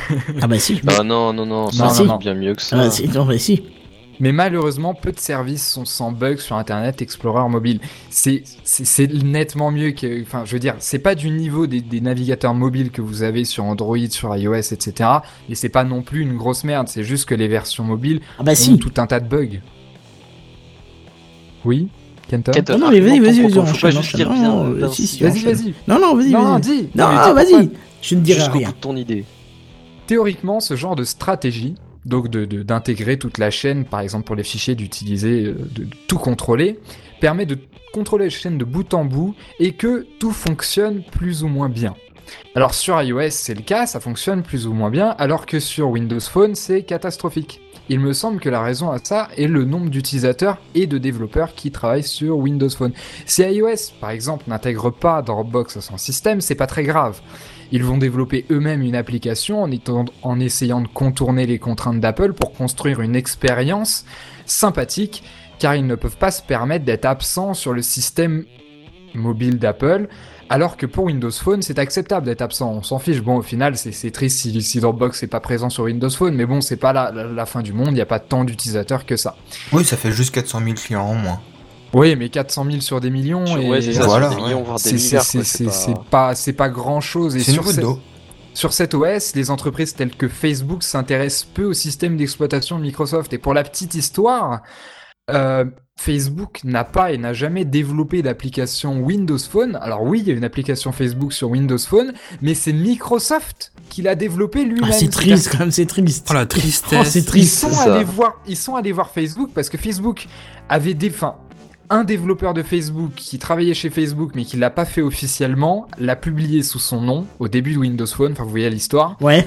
Ah bah si. Ah non, non, non, ça Non, c'est bien mieux que ça. Ah, si, non, mais si. Mais malheureusement, peu de services sont sans bug sur Internet Explorer mobile. C'est nettement mieux que, enfin, je veux dire, c'est pas du niveau des, des navigateurs mobiles que vous avez sur Android, sur iOS, etc. Et c'est pas non plus une grosse merde. C'est juste que les versions mobiles Ah bah ont si. tout un tas de bugs. Oui. Kenton Kenton, Non, non, mais vas-y, argumente vas-y, vas-y, faut pas juste dire bien. Si, si, si, Vas-y, vas-y. Non, non, vas-y, Non, vas-y. dis. Non, mais vas-y. Je ne dirai Jusqu'au rien. bout de ton idée. Théoriquement, ce genre de stratégie, donc d'intégrer toute la chaîne, par exemple pour les fichiers, d'utiliser, euh, de, de tout contrôler, permet de contrôler la chaîne de bout en bout et que tout fonctionne plus ou moins bien. Alors sur iOS, c'est le cas, ça fonctionne plus ou moins bien, alors que sur Windows Phone, c'est catastrophique. Il me semble que la raison à ça est le nombre d'utilisateurs et de développeurs qui travaillent sur Windows Phone. Si iOS, par exemple, n'intègre pas Dropbox à son système, c'est pas très grave. Ils vont développer eux-mêmes une application en, essayant de contourner les contraintes d'Apple pour construire une expérience sympathique, car ils ne peuvent pas se permettre d'être absents sur le système mobile d'Apple, alors que pour Windows Phone, c'est acceptable d'être absent. On s'en fiche. Bon, au final, c'est triste si, Dropbox n'est pas présent sur Windows Phone, mais bon, c'est pas la, la- la fin du monde, il n'y a pas tant d'utilisateurs que ça. Oui, ça fait juste 400 000 clients en moins. Oui, mais 400 000 sur des millions, et Ouais, c'est voilà, pas- c'est pas, grand chose. Et sur. Sur cet OS, les entreprises telles que Facebook s'intéressent peu au système d'exploitation de Microsoft. Et pour la petite histoire, euh, Facebook n'a pas et n'a jamais développé d'application Windows Phone. Alors oui, il y a une application Facebook sur Windows Phone, mais c'est Microsoft qui l'a développée lui-même. Ah, c'est triste, quand même, c'est triste. Oh la Oh, tristesse. c'est Ils triste. sont, ça. allés voir, ils sont allés voir Facebook parce que Facebook avait des, enfin, un développeur de Facebook qui travaillait chez Facebook mais qui l'a pas fait officiellement, l'a publié sous son nom au début de Windows Phone. Enfin, vous voyez l'histoire. Ouais.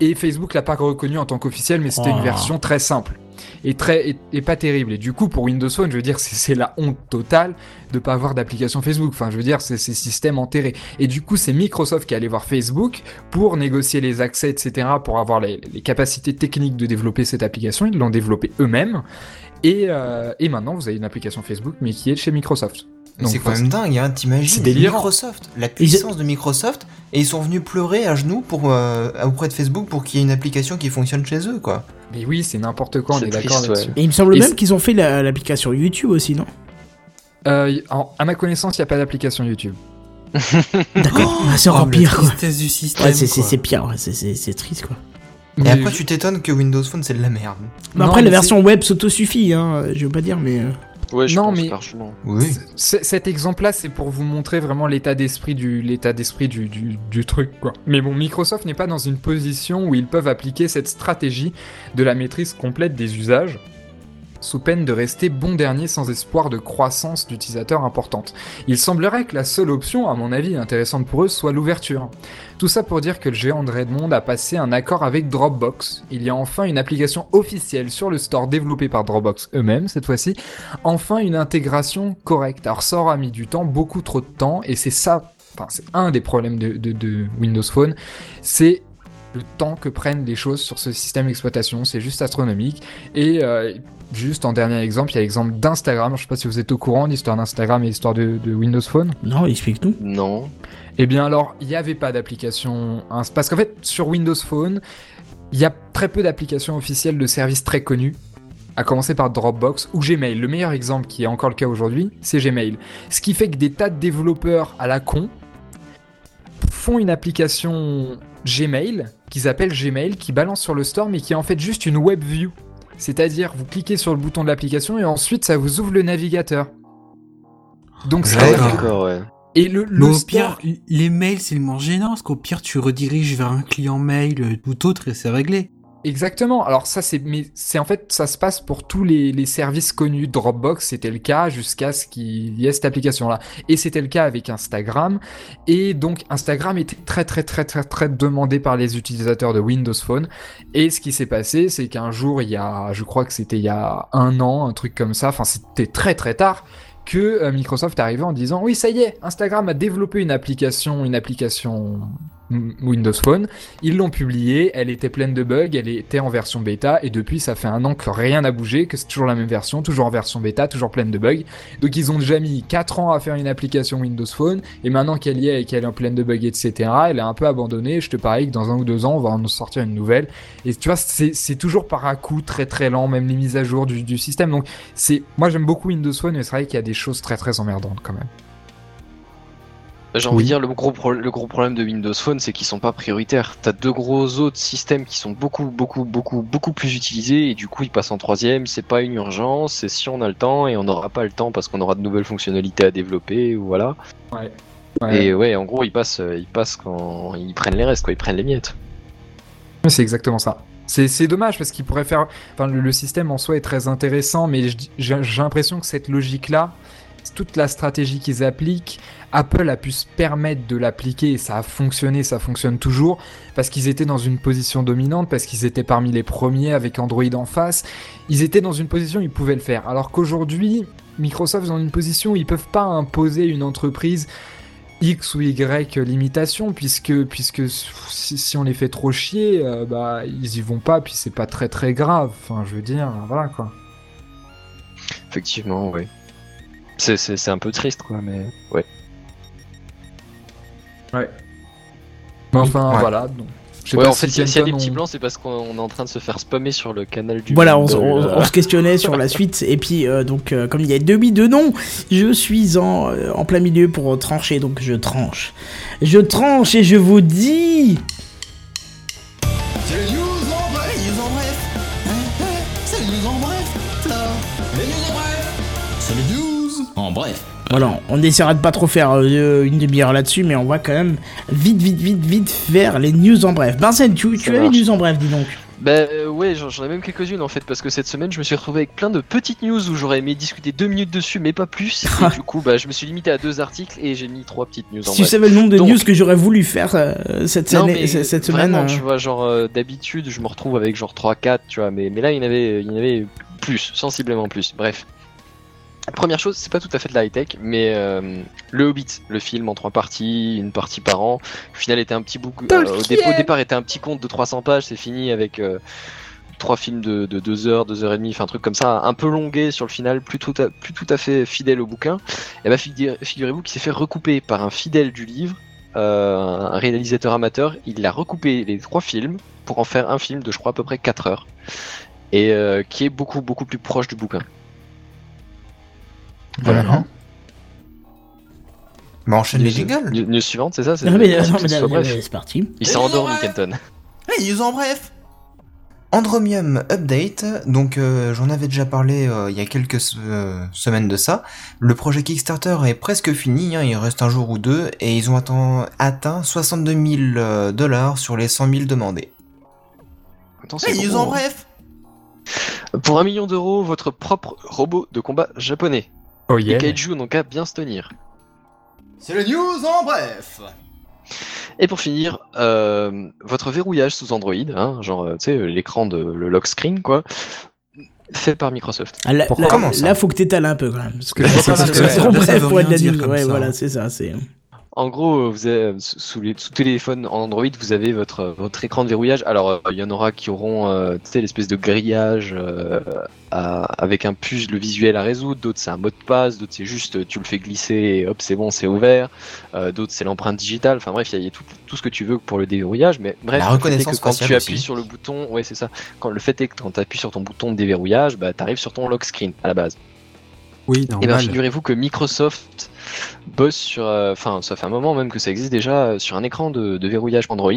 Et Facebook l'a pas reconnu en tant qu'officiel, mais c'était Oh. une version très simple et très et, et pas terrible. Et du coup, pour Windows Phone, je veux dire, c'est c'est la honte totale de pas avoir d'application Facebook. Enfin, je veux dire, c'est ces systèmes enterrés. Et du coup, c'est Microsoft qui est allé voir Facebook pour négocier les accès, etc., pour avoir les, les capacités techniques de développer cette application. Ils l'ont développée eux-mêmes. Et, euh, et maintenant, vous avez une application Facebook, mais qui est chez Microsoft. C'est quand même dingue, hein, t'imagines. Microsoft, la puissance de Microsoft, et ils sont venus pleurer à genoux pour, euh, auprès de Facebook pour qu'il y ait une application qui fonctionne chez eux, quoi. Mais oui, c'est n'importe quoi, on C'est est d'accord. Et il me semble Et même qu'ils ont fait la- l'application YouTube aussi, non? Euh, en- à ma connaissance, il n'y a pas d'application YouTube. D'accord. Ah, c'est Oh, encore mais pire, la quoi. tristesse du système. Ouais, c'est- pire, ouais, c'est triste, quoi. Et Mais après, tu t'étonnes que Windows Phone c'est de la merde. Mais Non, après, la mais version web s'autosuffit, hein, je veux pas dire, mais. euh, Ouais, je Non, pense mais- largement. Oui. C- Cet exemple-là, c'est pour vous montrer vraiment l'état d'esprit du l'état d'esprit du, du, du truc, quoi. Mais bon, Microsoft n'est pas dans une position où ils peuvent appliquer cette stratégie de la maîtrise complète des usages, sous peine de rester bon dernier sans espoir de croissance d'utilisateurs importante. Il semblerait que la seule option, à mon avis intéressante pour eux, soit l'ouverture. Tout ça pour dire que le géant de Redmond a passé un accord avec Dropbox. Il y a enfin une application officielle sur le store développé par Dropbox eux-mêmes cette fois-ci, enfin une intégration correcte. Alors ça aura mis du temps, beaucoup trop de temps, et c'est ça, enfin c'est un des problèmes de Windows Phone, c'est le temps que prennent les choses sur ce système d'exploitation, c'est juste astronomique. Et euh, juste en dernier exemple, il y a l'exemple d'Instagram, je sais pas si vous êtes au courant de l'histoire d'Instagram et l'histoire de, de Windows Phone. Non, explique-nous. Non. Eh bien alors, il n'y avait pas d'application. hein, Parce qu'en fait, sur Windows Phone, il y a très peu d'applications officielles de services très connus. À commencer par Dropbox ou Gmail. Le meilleur exemple qui est encore le cas aujourd'hui, c'est Gmail. Ce qui fait que des tas de développeurs à la con font une application Gmail qu'ils appellent Gmail, qui balance sur le store, mais qui est en fait juste une web view. C'est-à-dire, vous cliquez sur le bouton de l'application et ensuite ça vous ouvre le navigateur. Donc c'est Ouais, D'accord. D'accord, ouais. et le, le au store- pire, les mails, c'est le moins gênant, parce qu'au pire, tu rediriges vers un client mail tout autre et c'est réglé. Exactement. Alors ça c'est mais c'est en fait ça se passe pour tous les, services connus. Dropbox c'était le cas jusqu'à ce qu'il y ait cette application là. Et c'était le cas avec Instagram. Et donc Instagram était très très très très très demandé par les utilisateurs de Windows Phone. Et ce qui s'est passé c'est qu'un jour il y a je crois que c'était il y a un an un truc comme ça. Enfin c'était très très tard que euh, Microsoft arrivé en disant oui ça y est Instagram a développé une application une application Windows Phone ils l'ont publiée, elle était pleine de bugs, elle était en version bêta, et depuis ça fait un an que rien n'a bougé, que c'est toujours la même version, toujours en version bêta, toujours pleine de bugs. Donc ils ont déjà mis 4 ans à faire une application Windows Phone, et maintenant qu'elle y est et qu'elle est en pleine de bugs, etc., elle est un peu abandonnée, je te parie que dans un ou deux ans on va en sortir une nouvelle. Et tu vois, c'est toujours par à coup très très lent, même les mises à jour du, du système. Donc c'est, moi j'aime beaucoup Windows Phone, mais c'est vrai qu'il y a des choses très très emmerdantes quand même. J'ai envie Oui. de dire, le gros, pro- le gros problème de Windows Phone, c'est qu'ils sont pas prioritaires. T'as deux gros autres systèmes qui sont beaucoup, beaucoup, beaucoup, beaucoup plus utilisés, et du coup, ils passent en troisième. C'est pas une urgence, c'est si on a le temps, et on n'aura pas le temps parce qu'on aura de nouvelles fonctionnalités à développer, ou voilà. Ouais. Et ouais, en gros, ils passent, ils passent quand ils prennent les restes, quoi. Ils prennent les miettes. C'est exactement ça. C'est c'est dommage parce qu'il pourrait faire. Enfin, le, le système en soi est très intéressant, mais j'ai l'impression que cette logique-là, toute la stratégie qu'ils appliquent, Apple a pu se permettre de l'appliquer et ça a fonctionné, ça fonctionne toujours parce qu'ils étaient dans une position dominante, parce qu'ils étaient parmi les premiers avec Android en face. Ils étaient dans une position où ils pouvaient le faire. Alors qu'aujourd'hui, Microsoft est dans une position où ils peuvent pas imposer une entreprise X ou Y limitation puisque si, on les fait trop chier euh, bah ils y vont pas puis c'est pas très très grave enfin je veux dire voilà quoi Effectivement, ouais. C'est, un peu triste, quoi, mais. Mais enfin Ouais. voilà donc Ouais, en fait, si s'il y a- s'il y a des petits blancs, c'est parce qu'on est en train de se faire spammer sur le canal du. Voilà, on, euh. on se questionnait sur la suite. Et puis, euh, donc, euh, comme il y a demi de non, je suis en, euh, en plein milieu pour trancher. Donc, je tranche. Je tranche et je vous dis. Voilà, on essaiera de pas trop faire euh, une demi-heure là-dessus, mais on va quand même vite, vite, vite, vite faire les news en bref. Vincent, tu, tu as les news en bref, dis donc. Bah euh, ouais, j'en ai même quelques-unes en fait, parce que cette semaine je me suis retrouvé avec plein de petites news où j'aurais aimé discuter deux minutes dessus, mais pas plus. Et du coup, bah je me suis limité à deux articles et j'ai mis trois petites news en Si tu bref. savais le nombre de Donc- news que j'aurais voulu faire euh, cette, Non, année- mais cette semaine. vraiment, euh, tu vois, genre euh, d'habitude, je me retrouve avec genre 3-4, tu vois, mais, mais là il y en avait, il y en avait plus, sensiblement plus. Bref. Première chose, c'est pas tout à fait de la high-tech, mais euh, le Hobbit, le film en trois parties, une partie par an, au final était un petit bout. euh, au, dé- au départ était un petit conte de 300 pages, c'est fini avec euh, trois films de, de 2 heures, 2 heures et demie, enfin un truc comme ça, un peu longué sur le final, plus tout à, plus tout à fait fidèle au bouquin. Et bah figure- figurez-vous qu'il s'est fait recouper par un fidèle du livre, euh, un réalisateur amateur, il a recoupé les trois films pour en faire un film de je crois à peu près 4 heures. Et qui est beaucoup beaucoup plus proche du bouquin. Voilà. Mhm. Bah enchaîne les jingles. news- News suivante, c'est ça Non, mais, non, mais, c'est mais, parti. Il s'est endormi, Kenton. Les news en bref. Andromium Update, donc euh, j'en avais déjà parlé euh, il y a quelques euh, semaines de ça. Le projet Kickstarter est presque fini, hein, il reste un jour ou deux, et ils ont atteint, atteint 62 000 euh, dollars sur les 100 000 demandés. Attends, news gros, en hein. bref. Pour un million d'euros, votre propre robot de combat japonais. Oh Les yeah kaiju n'ont qu'à bien se tenir. C'est les news en bref. Et pour finir, euh, votre verrouillage sous Android, hein, genre euh, tu sais l'écran de le lock screen quoi, fait par Microsoft. Ah, là, Pourquoi là, Comment ça là, faut que t'étales un peu quand même. Parce que C'est ça bref veut pour être rien la dire news. comme Ouais, ça, voilà, c'est ça. C'est. En gros, vous avez, sous, les, sous téléphone en Android, vous avez votre, votre écran de verrouillage. Alors, euh, il y en aura qui auront euh, tu sais, l'espèce de grillage euh, à- avec un puzzle visuel à résoudre. D'autres, c'est un mot de passe. D'autres, c'est juste tu le fais glisser et hop, c'est bon, c'est ouvert. Euh, D'autres, c'est l'empreinte digitale. Enfin bref, il y a, il y a tout, tout ce que tu veux pour le déverrouillage. Mais bref, La reconnaissance que quand tu appuies aussi. sur le bouton, ouais, c'est ça. Quand le fait est que quand tu appuies sur ton bouton de déverrouillage, bah, tu arrives sur ton lock screen à la base. Oui, Et normal. figurez-vous que Microsoft bosse sur, euh, enfin ça fait un moment même que ça existe déjà euh, sur un écran de, de verrouillage Android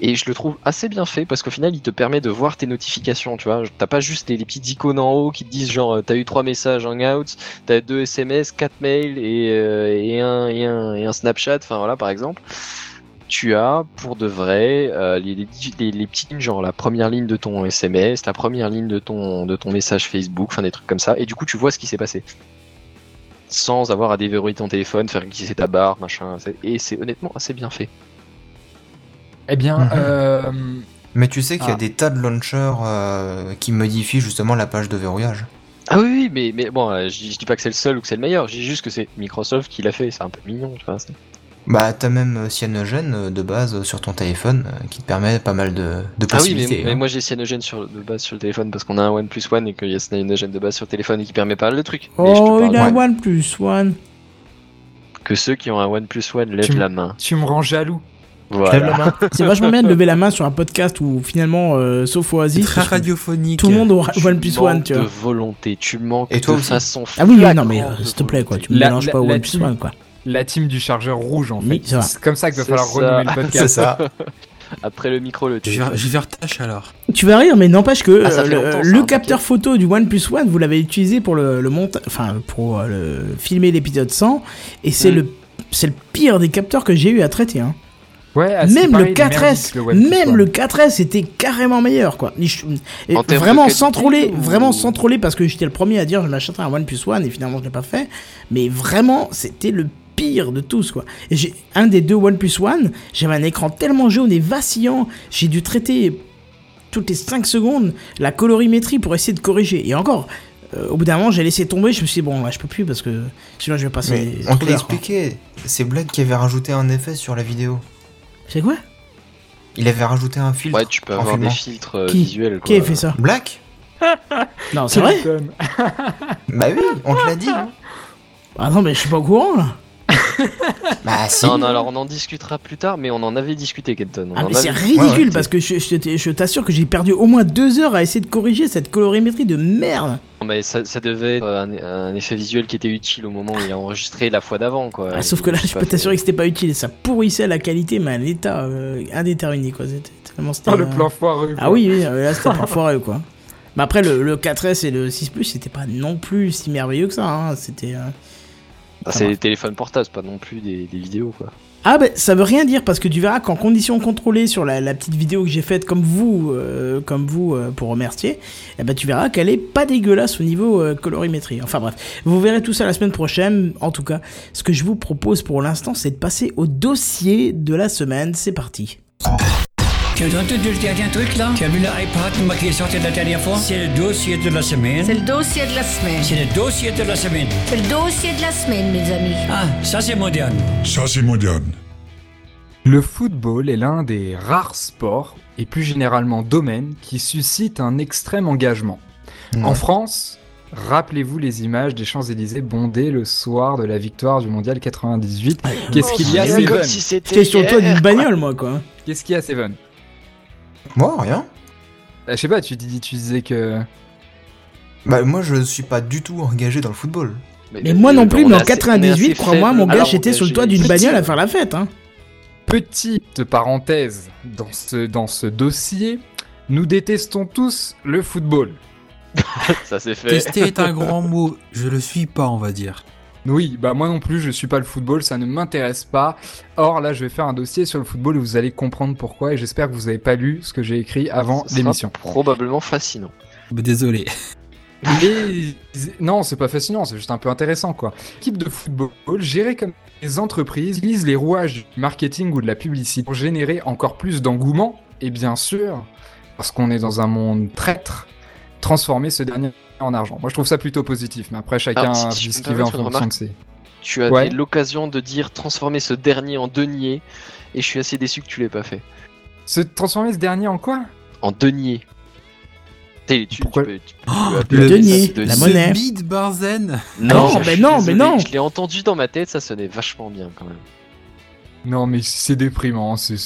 et je le trouve assez bien fait parce qu'au final il te permet de voir tes notifications, tu vois. T'as pas juste les, les petites icônes en haut qui te disent genre euh, t'as eu trois messages Hangouts, t'as deux SMS, quatre mails et, euh, et, un, et, un, et un Snapchat, enfin voilà par exemple. Tu as pour de vrai euh, les, les, les, les petites lignes, genre la première ligne de ton SMS, la première ligne de ton, de ton message Facebook, enfin des trucs comme ça, et du coup tu vois ce qui s'est passé sans avoir à déverrouiller ton téléphone, faire glisser ta barre, machin. Et c'est honnêtement assez bien fait. eh bien Mhm. euh, Mais tu sais qu'il y a Ah. des tas de launchers euh, qui modifient justement la page de verrouillage. Ah oui, oui, mais, mais bon, je, dis- je dis pas que c'est le seul ou que c'est le meilleur, je dis juste que c'est Microsoft qui l'a fait, c'est un peu mignon, tu vois. Bah t'as même euh, Cyanogen euh, de base euh, sur ton téléphone qui te permet pas mal de, de Ah oui, mais, possibilités. mais hein. moi j'ai Cyanogen sur, de base sur le téléphone parce qu'on a un OnePlus One et qu'il y a Cyanogen de base sur le téléphone et qui permet pas mal de trucs. Mais je te Oh, il a un ouais. One plus One. que ceux qui ont un OnePlus One lèvent la main. tu me rends jaloux Voilà. C'est vachement bien de lever la main sur un podcast où finalement, euh, sauf Oasis, très radiophonique. tout le monde aura Tu One plus One, manques tu de vois. volonté, tu manques Et toi de façon Ah oui, oui, non, mais euh, de s'il te plaît, quoi, tu me La- mélanges la- pas au la One plus team- One, quoi. La team du chargeur rouge en fait. Oui, c'est comme ça qu'il va falloir ça. renommer le podcast. C'est ça. Après le micro, le Je vais, téléphone. je vais tâche alors. Tu vas rire, mais n'empêche que Ah, euh, le, longtemps, ça, le hein, capteur photo du OnePlus One, vous l'avez utilisé pour le, le monta- enfin pour euh, le, filmer l'épisode 100, et c'est Mm. le c'est le pire des capteurs que j'ai eu à traiter. Hein. Ouais, ah, même pareil, le il est merdique, 4S, le OnePlus même One. le 4S était carrément meilleur quoi. Et vraiment sans troller, ou- vraiment sans troller parce que j'étais le premier à dire je m'achèterai un OnePlus One et finalement je l'ai pas fait. Mais vraiment c'était le pire de tous quoi. Et j'ai un des deux OnePlus One, j'avais un écran tellement jaune et vacillant, j'ai dû traiter toutes les 5 secondes la colorimétrie pour essayer de corriger. Et encore, euh, au bout d'un moment j'ai laissé tomber, je me suis dit bon là je peux plus parce que sinon je vais passer. Mais on te l'a quoi. expliqué. C'est Blood qui avait rajouté un effet sur la vidéo. C'est quoi? Il avait rajouté un filtre. Ouais, tu peux avoir des filtres euh, Qui visuels. Qui a quoi. fait ça? Black? Non, c'est vrai? Bah oui, on te l'a dit. Ah non mais je suis pas au courant là. Bah si. Non, non, alors on en discutera plus tard, mais on en avait discuté, Kenton. On Ah en mais c'est ridicule Ouais, ouais, parce que je, je t'ai- je t'assure que j'ai perdu au moins deux heures à essayer de corriger cette colorimétrie de merde. Non, mais ça, ça devait être un, un effet visuel qui était utile au moment où il a enregistré la fois d'avant, quoi. Ah, sauf que là je peux t'assurer que c'était pas utile et ça pourrissait la qualité mais à l'état euh, indéterminé quoi. C'était Oh, le plan foireux. Ah oui, oui euh, là c'était pas foireux quoi. Mais après le, le 4S et le 6 Plus c'était pas non plus si merveilleux que ça. Hein. C'était. euh, Ah, c'est des téléphones portables, pas non plus des, des vidéos, quoi. Ah bah ça veut rien dire parce que tu verras qu'en conditions contrôlées sur la, la petite vidéo que j'ai faite comme vous, euh, comme vous euh, pour remercier, eh ben tu verras qu'elle est pas dégueulasse au niveau euh, colorimétrie. Enfin bref, vous verrez tout ça la semaine prochaine. En tout cas, ce que je vous propose pour l'instant, c'est de passer au dossier de la semaine. C'est parti. Tu as entendu le dernier truc là? Tu as vu l'iPad moi, qui est sorti la dernière fois? C'est le dossier de la semaine. C'est le dossier de la semaine. C'est le dossier de la semaine. C'est le dossier de la semaine, mes amis. Ah, ça c'est moderne. Ça, c'est moderne. Le football est l'un des rares sports, et plus généralement domaines, qui suscite un extrême engagement. Ouais. En France, rappelez-vous les images des Champs-Élysées bondées le soir de la victoire du Mondial 98. Qu'est-ce qu'il y a, Seven J'étais sur le toit d'une bagnole moi quoi. Qu'est-ce qu'il y a, Seven? Moi, rien. Euh, Je sais pas, tu, dis- tu disais que... Bah moi je suis pas du tout engagé dans le football. Mais moi non plus, mais en 98, crois-moi, mon gars, j'étais sur le toit d'une bagnole à faire la fête. Hein. Petite parenthèse dans ce, dans ce dossier, nous détestons tous le football. Ça c'est fait. Tester est un grand mot. Je le suis pas, on va dire. Oui, bah moi non plus, je suis pas le football, ça ne m'intéresse pas. Or là, je vais faire un dossier sur le football et vous allez comprendre pourquoi. Et j'espère que vous avez pas lu ce que j'ai écrit avant l'émission. Probablement fascinant. Bah, Désolé. Les... Non, c'est pas fascinant, c'est juste un peu intéressant quoi. L'équipe de football, gérée comme les entreprises, utilise les rouages du marketing ou de la publicité pour générer encore plus d'engouement et bien sûr, parce qu'on est dans un monde traître, transformer ce dernier en argent. Moi je trouve ça plutôt positif, mais après chacun si- dit ce qu'il veut en fonction de ses... Tu as Ouais. l'occasion de dire transformer ce dernier en denier, et je suis assez déçu que tu l'aies pas fait. Se transformer ce dernier en quoi En denier. T'es- Tu, tu peux, tu Oh, le denier, denier. la monnaie. Barzen. Non, je mais non, mais non. Je l'ai entendu dans ma tête, ça sonnait vachement bien quand même. Non mais c'est déprimant, c'est...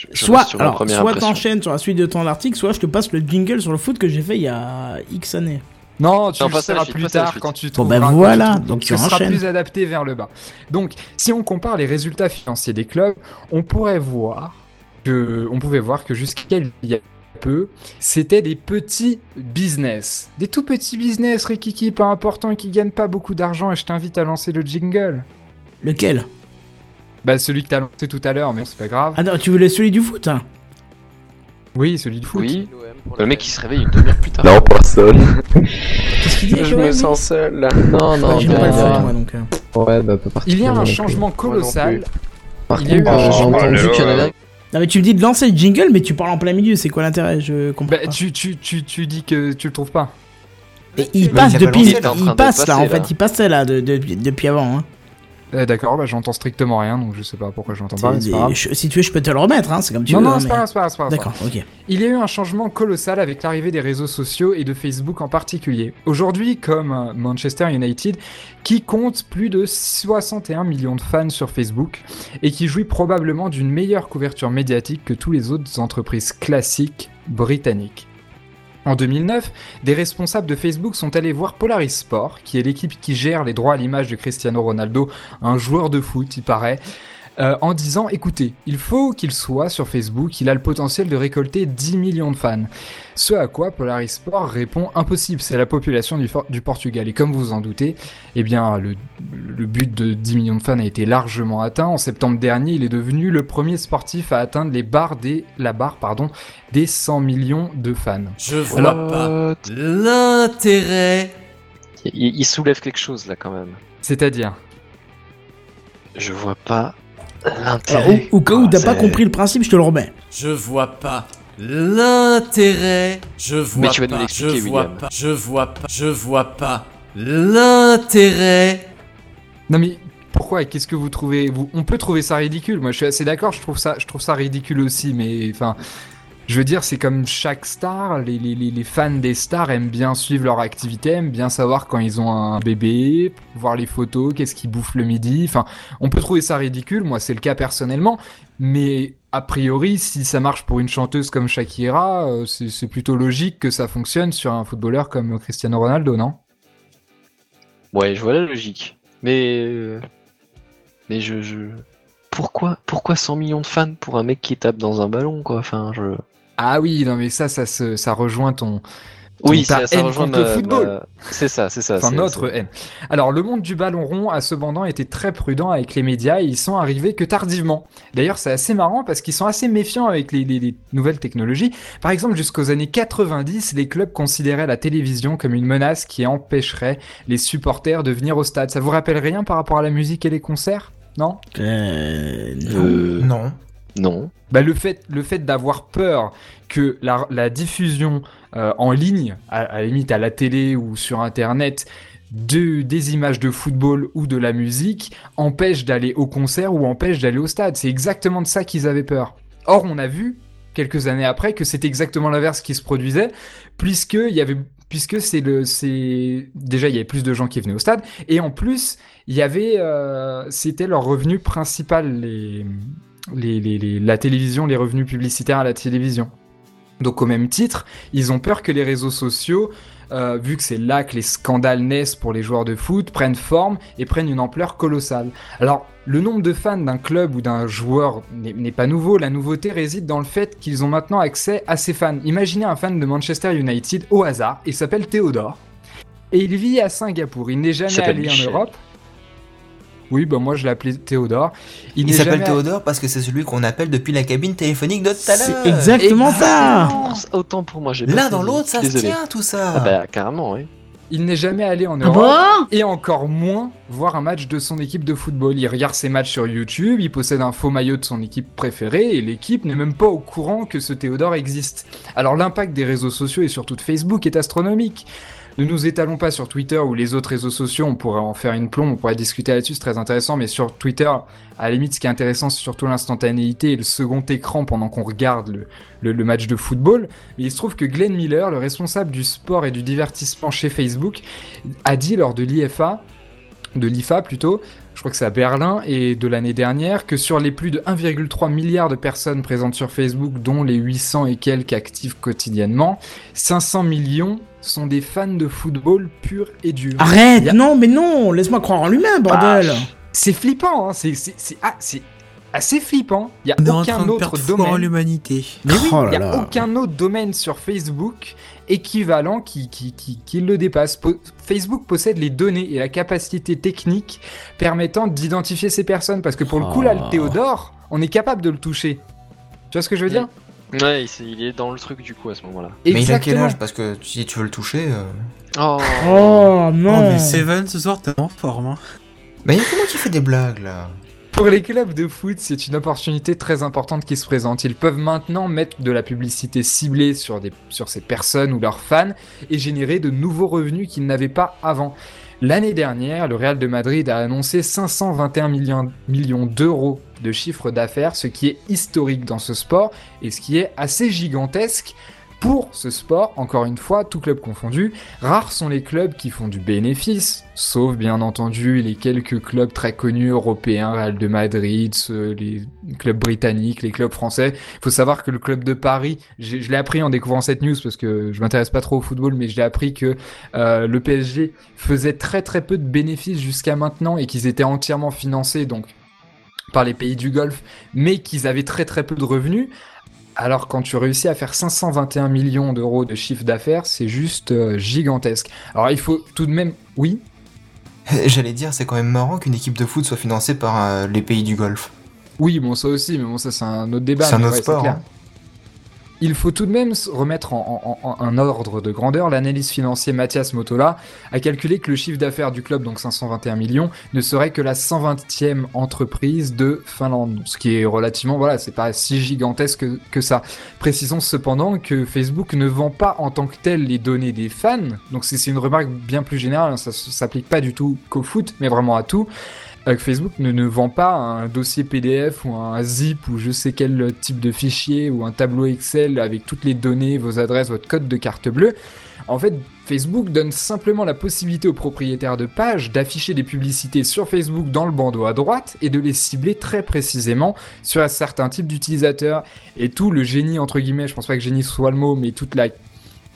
Je- je Soit, sur alors, première soit t'enchaînes sur la suite de ton article, soit je te passe le jingle sur le foot que j'ai fait il y a X années. Non, tu Non, le seras suite, plus tard suite. quand tu Bon, trouveras. ben voilà, tu- donc tu ce sera enchaînes. plus adapté vers le bas. Donc, si on compare les résultats financiers des clubs, on pourrait voir que, on pouvait voir que jusqu'à il y a peu, c'était des petits business, des tout petits business, Rikiki, pas importants et qui gagnent pas beaucoup d'argent. Et je t'invite à lancer le jingle. Lequel? Bah celui que t'as lancé tout à l'heure, mais c'est pas grave. Ah non, tu voulais celui du foot hein Oui, celui de foot. Oui, le mec qui se réveille une demi-heure plus tard. Non, personne. Qu'est-ce qu'il dit Je me sens seul là. Non, non, non, pas le foot non. moi donc. euh. Ouais, bah, pas Il y a un changement colossal. Par il y a eu contre, un euh, j'ai changement. entendu qu'il y en avait Non mais tu me dis de lancer le jingle mais tu parles en plein milieu, c'est quoi l'intérêt Je comprends Bah, pas. tu, tu, tu, tu dis que tu le trouves pas. Et il passe il a pas depuis, il, passe là, en fait, il passait là de- de- depuis avant. Hein. Euh, D'accord, bah j'entends strictement rien, donc je sais pas pourquoi j'entends pas. mais C'est- c'est pas grave. je- si tu veux, je peux te le remettre, hein, c'est comme tu Non, veux. non, hein, c'est mais- pas grave, c'est pas grave, c'est pas grave. D'accord, ok. Il y a eu un changement colossal avec l'arrivée des réseaux sociaux et de Facebook en particulier. Aujourd'hui, comme euh, Manchester United, qui compte plus de 61 millions de fans sur Facebook et qui jouit probablement d'une meilleure couverture médiatique que tous les autres entreprises classiques britanniques. En 2009, des responsables de Facebook sont allés voir Polaris Sport, qui est l'équipe qui gère les droits à l'image de Cristiano Ronaldo, un joueur de foot, il paraît, euh, en disant écoutez, il faut qu'il soit sur Facebook, il a le potentiel de récolter 10 millions de fans. Ce à quoi Polaris Sport répond impossible, c'est la population du, Portugal. Et comme vous en doutez, eh bien, le, le but de 10 millions de fans a été largement atteint. En septembre dernier, il est devenu le premier sportif à atteindre les barres des, la barre pardon, des 100 millions de fans. Je vois Alors, pas l'intérêt. Il, il soulève quelque chose là quand même. C'est-à-dire? Je vois pas l'intérêt. au, au cas où t'as pas compris le principe, je te le remets. Je vois pas l'intérêt. Je vois Mais tu vas nous pas. l'expliquer, je vois William. pas. Je vois pas. Je vois pas l'intérêt. Non mais pourquoi? Qu'est-ce que vous trouvez? Vous, On peut trouver ça ridicule. Moi, je suis assez d'accord. Je trouve ça, je trouve ça ridicule aussi. Mais enfin, je veux dire, c'est comme chaque star. Les, fans des stars aiment bien suivre leur activité, aiment bien savoir quand ils ont un bébé, voir les photos, qu'est-ce qu'ils bouffent le midi. Enfin, on peut trouver ça ridicule. Moi, c'est le cas personnellement. Mais a priori, si ça marche pour une chanteuse comme Shakira, euh, c'est c'est plutôt logique que ça fonctionne sur un footballeur comme Cristiano Ronaldo, non? Ouais, je vois la logique. Mais. euh, Mais je. je... Pourquoi, pourquoi 100 millions de fans pour un mec qui tape dans un ballon, quoi? Enfin, je. Ah oui, non mais ça, ça, se, ça rejoint ton, ton- Oui, ta ça, ça haine rejoint contre le football. ma- C'est ça, c'est ça. Enfin, c'est- notre haine. Alors, le monde du ballon rond a cependant été très prudent avec les médias et ils sont arrivés que tardivement. D'ailleurs, c'est assez marrant parce qu'ils sont assez méfiants avec les, les- les nouvelles technologies. Par exemple, jusqu'aux années 90, les clubs considéraient la télévision comme une menace qui empêcherait les supporters de venir au stade. Ça vous rappelle rien par rapport à la musique et les concerts? Non? Euh, Euh, Non. Non. bah, le fait, le fait d'avoir peur que la, diffusion euh, en ligne, à, à la limite à la télé ou sur Internet, de, des images de football ou de la musique, empêche d'aller au concert ou empêche d'aller au stade. C'est exactement de ça qu'ils avaient peur. Or, on a vu, quelques années après, que c'est exactement l'inverse qui se produisait, puisque il y avait puisque c'est le c'est déjà il y avait plus de gens qui venaient au stade et en plus il y avait euh, c'était leur revenu principal les les, les- les- la télévision, les revenus publicitaires à la télévision. Donc au même titre, ils ont peur que les réseaux sociaux, euh, vu que c'est là que les scandales naissent pour les joueurs de foot, prennent forme et prennent une ampleur colossale. Alors le nombre de fans d'un club ou d'un joueur n'est pas nouveau, la nouveauté réside dans le fait qu'ils ont maintenant accès à ces fans. Imaginez un fan de Manchester United au hasard, il s'appelle Théodore, et il vit à Singapour, il n'est jamais allé Michel. en Europe. Oui, bah moi je l'appelais Théodore. Il, s'appelle jamais- Théodore parce que c'est celui qu'on appelle depuis la cabine téléphonique de tout à l'heure. C'est exactement ça Autant pour moi, j'ai L'un dans l'autre, ça se tient tout ça. Ah bah carrément, oui. Il n'est jamais allé en Ah Europe bon? et encore moins voir un match de son équipe de football. Il regarde ses matchs sur YouTube, il possède un faux maillot de son équipe préférée et l'équipe n'est même pas au courant que ce Théodore existe. Alors l'impact des réseaux sociaux et surtout de Facebook est astronomique. Ne nous étalons pas sur Twitter ou les autres réseaux sociaux, on pourrait en faire une plombe, on pourrait discuter là-dessus, c'est très intéressant, mais sur Twitter, à la limite, ce qui est intéressant, c'est surtout l'instantanéité et le second écran pendant qu'on regarde le, match de football. Mais il se trouve que Glenn Miller, le responsable du sport et du divertissement chez Facebook, a dit lors de l'IFA, de l'IFA plutôt, je crois que c'est à Berlin, et de l'année dernière, que sur les plus de 1,3 milliard de personnes présentes sur Facebook, dont les 800 et quelques actifs quotidiennement, 500 millions sont des fans de football pur et dur. Arrête a- Non, mais non Laisse-moi croire en l'humain, bordel C'est flippant, hein, c'est c'est- c'est- ah, c'est assez flippant. Il y a On est en aucun train de autre domaine. l'humanité. Mais oui, Oh il là n'y a là. aucun autre domaine sur Facebook équivalent qui, qui, qui, qui le dépasse. Po- Facebook possède les données et la capacité technique permettant d'identifier ces personnes. Parce que pour le coup, là, le Oh. Théodore, on est capable de le toucher. Tu vois ce que je veux dire? Ouais, il, est dans le truc du coup à ce moment-là. Mais il a quel âge Parce que si tu veux le toucher. euh, Oh, Oh Oh, non mais Seven, ce soir, t'es en forme. Hein. Mais il y a que moi qui fait des blagues là. Pour les clubs de foot, c'est une opportunité très importante qui se présente. Ils peuvent maintenant mettre de la publicité ciblée sur, des, sur ces personnes ou leurs fans et générer de nouveaux revenus qu'ils n'avaient pas avant. L'année dernière, le Real de Madrid a annoncé 521 millions, millions d'euros de chiffre d'affaires, ce qui est historique dans ce sport et ce qui est assez gigantesque pour ce sport, encore une fois, tout club confondu, rares sont les clubs qui font du bénéfice, sauf bien entendu les quelques clubs très connus européens, Real de Madrid, les clubs britanniques, les clubs français. Il faut savoir que le club de Paris, je l'ai appris en découvrant cette news parce que je m'intéresse pas trop au football, mais je l'ai appris que euh, le PSG faisait très très peu de bénéfices jusqu'à maintenant et qu'ils étaient entièrement financés donc par les pays du Golfe, mais qu'ils avaient très très peu de revenus. Alors quand tu réussis à faire 521 millions d'euros de chiffre d'affaires, c'est juste euh, gigantesque. Alors il faut tout de même, oui, J'allais dire, c'est quand même marrant qu'une équipe de foot soit financée par euh, les pays du Golfe. oui, bon ça aussi, mais bon ça c'est un autre débat. C'est un autre ouais, sport, clair. hein. Il faut tout de même remettre en, ordre de grandeur. L'analyse financier Mathias Motola a calculé que le chiffre d'affaires du club, donc 521 millions, ne serait que la 120e entreprise de Finlande. Ce qui est relativement, voilà, c'est pas si gigantesque que, ça. Précisons cependant que Facebook ne vend pas en tant que tel les données des fans. Donc c'est une remarque bien plus générale, hein, ça s- s'applique pas du tout qu'au foot, mais vraiment à tout. Facebook ne, vend pas un dossier PDF ou un zip ou je sais quel type de fichier ou un tableau Excel avec toutes les données, vos adresses, votre code de carte bleue. En fait, Facebook donne simplement la possibilité aux propriétaires de pages d'afficher des publicités sur Facebook dans le bandeau à droite et de les cibler très précisément sur un certain type d'utilisateurs. Et tout le génie, entre guillemets, je pense pas que génie soit le mot, mais toute la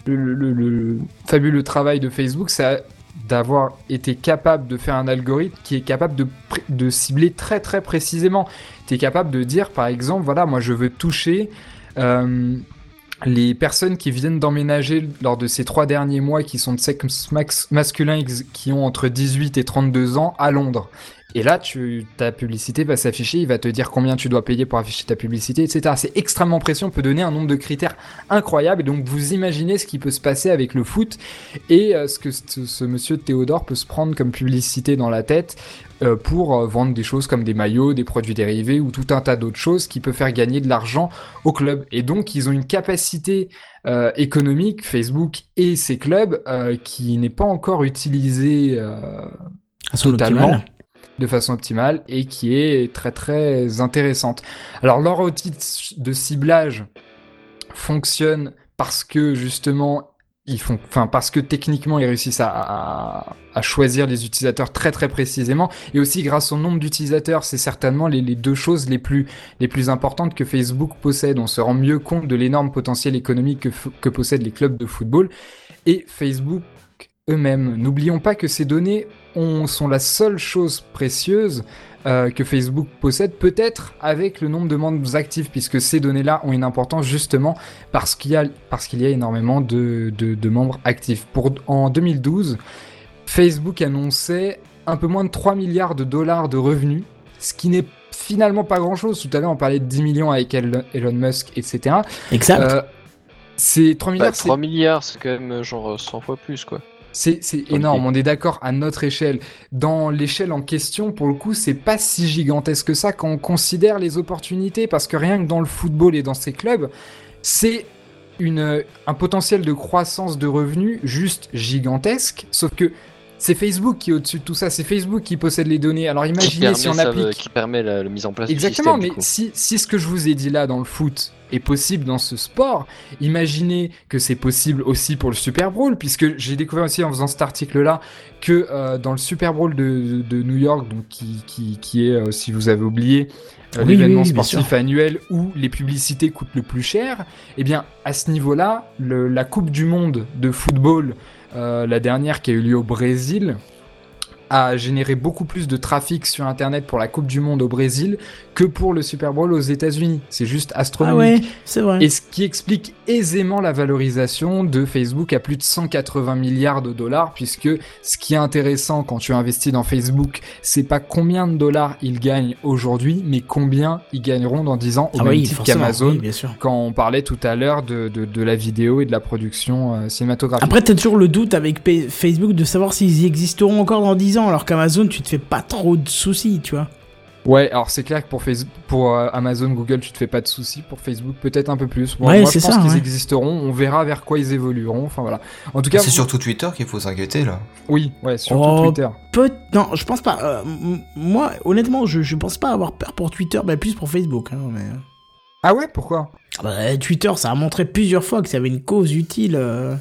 le, le- le- le fabuleux travail de Facebook, c'est d'avoir été capable de faire un algorithme qui est capable de, de cibler très très précisément. Tu es capable de dire, par exemple, voilà, moi je veux toucher euh, les personnes qui viennent d'emménager lors de ces trois derniers mois qui sont de sexe masculin qui ont entre 18 et 32 ans à Londres. Et là, tu, ta publicité va s'afficher, il va te dire combien tu dois payer pour afficher ta publicité, etc. C'est extrêmement précis, on peut donner un nombre de critères incroyable. Et donc, vous imaginez ce qui peut se passer avec le foot et euh, ce que ce, ce monsieur Théodore peut se prendre comme publicité dans la tête euh, pour euh, vendre des choses comme des maillots, des produits dérivés ou tout un tas d'autres choses qui peut faire gagner de l'argent au club. Et donc, ils ont une capacité euh, économique, Facebook et ses clubs, euh, qui n'est pas encore utilisée euh, totalement. De façon optimale et qui est très très intéressante. Alors leur outil de ciblage fonctionne parce que justement ils font, enfin parce que techniquement ils réussissent à, choisir les utilisateurs très très précisément et aussi grâce au nombre d'utilisateurs, c'est certainement les, deux choses les plus importantes que Facebook possède. On se rend mieux compte de l'énorme potentiel économique que, que possèdent les clubs de football et Facebook eux-mêmes. N'oublions pas que ces données ont- sont la seule chose précieuse euh, que Facebook possède, peut-être avec le nombre de membres actifs, puisque ces données-là ont une importance justement parce qu'il y a, parce qu'il y a énormément de, de- de membres actifs. Pour, en 2012, Facebook annonçait un peu moins de 3 milliards de dollars de revenus, ce qui n'est finalement pas grand-chose. Tout à l'heure, on parlait de 10 millions avec Elon Musk, etc. Exact. Euh, c'est 3 Bah, milliards, c'est 3 milliards, c'est quand même euh, genre 100 fois plus, quoi. C'est énorme, on est d'accord à notre échelle. Dans l'échelle en question, pour le coup, c'est pas si gigantesque que ça quand on considère les opportunités, parce que rien que dans le football et dans ces clubs, c'est un potentiel de croissance de revenus juste gigantesque, sauf que c'est Facebook qui est au-dessus de tout ça, c'est Facebook qui possède les données. Alors imaginez si on ça, applique... euh, qui permet la, la mise en place Exactement, du mais système. du coup. si, si ce que je vous ai dit là dans le foot est possible dans ce sport, imaginez que c'est possible aussi pour le Super Bowl, puisque j'ai découvert aussi en faisant cet article-là que euh, dans le Super Bowl de, de New York, donc qui, qui, qui est, euh, si vous avez oublié, euh, Oui, l'événement oui, oui, bien sportif annuel où les publicités coûtent le plus cher, eh bien à ce niveau-là, la Coupe du Monde de football, euh, la dernière qui a eu lieu au Brésil, a généré beaucoup plus de trafic sur Internet pour la Coupe du Monde au Brésil que pour le Super Bowl aux États-Unis. C'est juste Ah astronomique. ouais, c'est vrai. Et ce qui explique aisément la valorisation de Facebook à plus de 180 milliards de dollars, puisque ce qui est intéressant quand tu investis dans Facebook, c'est pas combien de dollars ils gagnent aujourd'hui, mais combien ils gagneront dans 10 ans au Ah même oui, titre qu'Amazon, oui, quand on parlait tout à l'heure de, de, de la vidéo et de la production euh, cinématographique. Après, t'as toujours le doute avec P- Facebook de savoir s'ils existeront encore dans 10 ans, alors qu'Amazon, tu te fais pas trop de soucis, tu vois. Ouais, alors c'est clair que pour, Facebook, pour euh, Amazon, Google, tu te fais pas de soucis. Pour Facebook, peut-être un peu plus. Bon, Ouais, moi, c'est je pense ça, qu'ils ouais. existeront. On verra vers quoi ils évolueront. Enfin voilà. En tout cas, C'est vous- surtout Twitter qu'il faut s'inquiéter là. oui, ouais, surtout Oh, Twitter. Peut... Non, je pense pas. euh, m- moi, honnêtement, je, je pense pas avoir peur pour Twitter, mais plus pour Facebook. Hein, mais... Ah ouais, pourquoi? Ah bah, Twitter, ça a montré plusieurs fois que ça avait une cause utile. euh,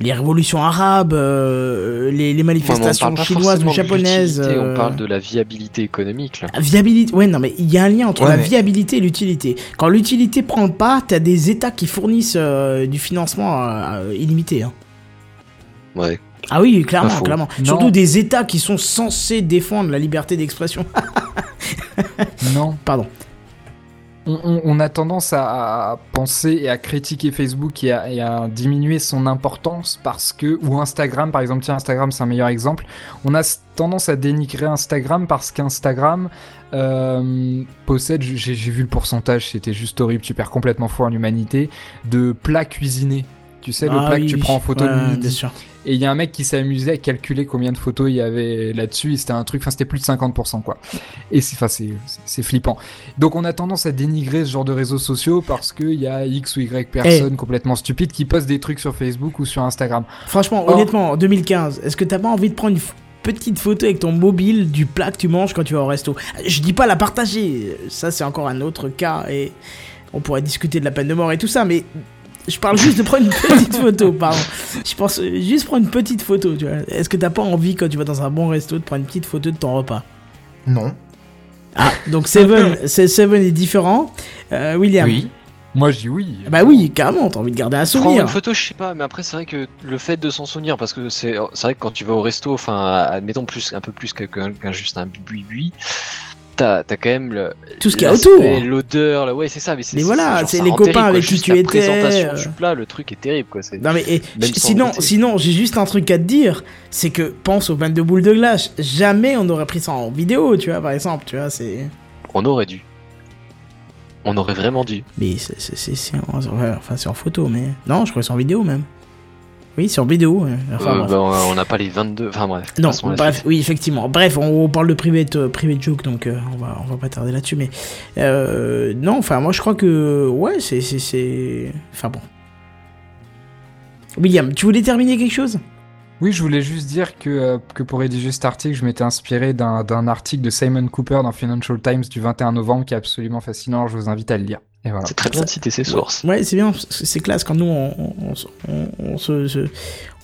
les révolutions arabes, euh, les, on manifestations chinoises ou japonaises. l'utilité, euh, On parle de la viabilité économique là. Viabilité, ouais, non, mais il y a un lien entre Ouais, la mais- viabilité et l'utilité. Quand l'utilité prend le pas, t'as des États qui fournissent euh, du financement illimité. hein. Ouais. Ah oui, clairement, clairement. Non. Surtout des États qui sont censés défendre la liberté d'expression. Non. Pardon. On, a tendance à, penser et à critiquer Facebook et à, diminuer son importance parce que, ou Instagram par exemple, tiens Instagram c'est un meilleur exemple, on a tendance à dénigrer Instagram parce qu'Instagram euh, possède, j'ai j'ai vu le pourcentage, c'était juste horrible, tu perds complètement foi en humanité, de plats cuisinés. Tu sais, le Ah plat que tu prends en photo ouais, le midi. bien sûr. Et il y a un mec qui s'est amusé à calculer combien de photos il y avait là-dessus. C'était un truc, enfin, c'était plus de 50%, quoi. Et c'est, enfin, c'est, c'est- c'est flippant. Donc, on a tendance à dénigrer ce genre de réseaux sociaux parce qu'il y a X ou Y personnes complètement stupides qui postent des trucs sur Facebook ou sur Instagram. Franchement, Or- honnêtement, en 2015, est-ce que t'as pas envie de prendre une petite photo avec ton mobile du plat que tu manges quand tu vas au resto? Je dis pas la partager, ça c'est encore un autre cas et on pourrait discuter de la peine de mort et tout ça, mais je parle juste de prendre une petite photo, pardon. Je pense juste prendre une petite photo, tu vois. Est-ce que t'as pas envie quand tu vas dans un bon resto de prendre une petite photo de ton repas? Non. Ah, donc Seven, Seven est différent. Euh, William Oui. Moi, je dis oui. Bah oui, carrément, t'as envie de garder un Prendre souvenir. une photo, je sais pas, mais après c'est vrai que le fait de s'en souvenir, parce que c'est c'est vrai que quand tu vas au resto, enfin, admettons plus un peu plus qu'un juste un bui-bui, t'as quand même le, Tout ce qu'il y a l'aspect, autour. l'odeur, le- ouais c'est ça, mais c'est voilà, c'est les copains terrible, avec qui tu la étais, présentation euh. du plat, le truc est terrible quoi. Non mais et, sinon, goûter. sinon j'ai juste un truc à te dire, c'est que pense aux 22 boules de glace. Jamais on aurait pris ça en vidéo, tu vois, par exemple, tu vois, c'est. On aurait dû. On aurait vraiment dû. Mais c'est enfin c'est en photo, mais non, je crois que c'est en vidéo même. Oui, c'est en vidéo. ouais. Enfin, Euh, bref. bah, on n'a pas les 22. Enfin bref. Non, bref, oui, effectivement. Bref, on, on parle de private, euh, private joke, donc euh, on, va, on va pas tarder là-dessus. Mais euh, non, enfin, moi je crois que. Ouais, c'est. c'est- c'est- Enfin bon. William, tu voulais terminer quelque chose? Oui, je voulais juste dire que, euh, que pour rédiger cet article, je m'étais inspiré d'un d'un article de Simon Cooper dans Financial Times du 21 novembre qui est absolument fascinant. Je vous invite à le lire. Voilà. C'est très bien de citer ses sources. Ouais, c'est bien, c'est classe quand nous on, on, on- on se, se-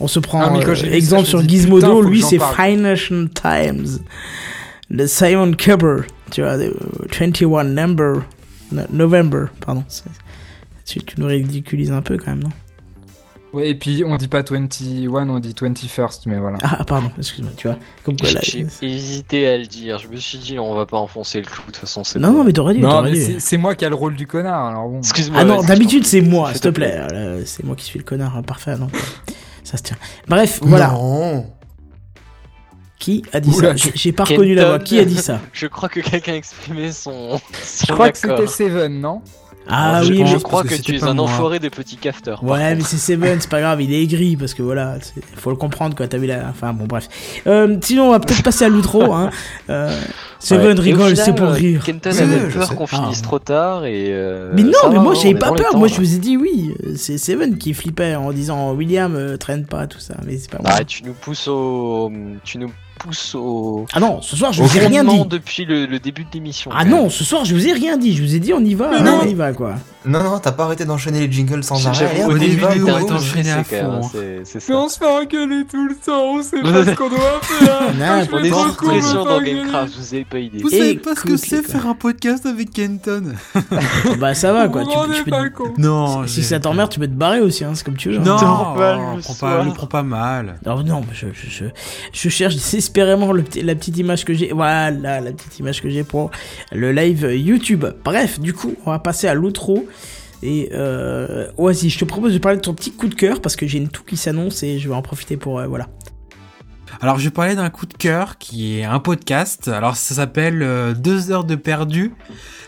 on se prend Ah, euh, ça, exemple sur Gizmodo, lui c'est. Financial Times, le Simon Cooper, tu vois, le 21 number, no- November, pardon. Tu, tu nous ridiculises un peu quand même, non? Ouais, et puis on dit pas 21, on dit 21st, mais voilà. Ah, pardon, excuse-moi, tu vois. Comme quoi, là, J'ai hésité à le dire. Je me suis dit, on va pas enfoncer le clou. De toute façon, c'est. Non, non, mais t'aurais dû, Non, mais c'est- moi qui a le rôle du connard, alors bon. Excuse-moi. Ah non, d'habitude c'est moi, s'il te plaît. plaît. C'est moi qui suis le connard, hein, parfait, euh, ça se tient. Bref, voilà. Non. Qui a dit Oula, ça J'ai- pas reconnu la voix. Qui a dit ça Je crois que quelqu'un a exprimé son. son Je crois que c'était Seven, non? Ah je, oui, je crois que, que tu es un enfoiré de petit cafeteur. par Ouais, mais c'est Seven, c'est pas grave, il est aigri parce que voilà, faut le comprendre quoi. T'as vu la. Enfin bon, bref. Euh, sinon, on va peut-être passer à l'outro. Hein. Euh, Seven Ouais. Rigole, c'est pour euh, rire. Kenton avait peur qu'on finisse Ah. trop tard et. euh, Mais non, mais va, moi j'avais pas peur. temps, Moi là. je vous ai dit oui. C'est Seven qui flippait en disant William traîne pas tout ça, mais c'est pas moi. Ah, tu nous pousses au. Tu nous au. Ah non, ce soir je vous ai rien dit. depuis le, le début de l'émission. Ah non, ce soir je vous ai rien dit. Je vous ai dit on y va, non. on y va quoi. Non, non, t'as pas arrêté d'enchaîner les jingles sans arrêt. Allez, au début, t'enchaînais stressé à hein, fond. c'est- c'est Mais ça. on se fait engueuler tout le temps, on sait pas ce qu'on doit faire. Non, On est sous pression dans pas Gamecraft, vous avez pas idée. Vous savez pas ce que c'est faire un podcast avec Kenton bah ça va quoi. Non, si ça t'emmerde, tu peux te barrer aussi, hein, c'est comme tu veux. hein. Non, prends soir. pas, mal. Non, non, je, je, je, je cherche désespérément la petite image que j'ai. Voilà, la petite image que j'ai pour le live YouTube. Bref, du coup, on va passer à l'outro. Et euh, Oasis, je te propose de parler de ton petit coup de cœur parce que j'ai une tout qui s'annonce et je vais en profiter pour. euh, voilà. Alors, je vais parler d'un coup de cœur qui est un podcast. Alors, ça s'appelle euh, Deux heures de perdu.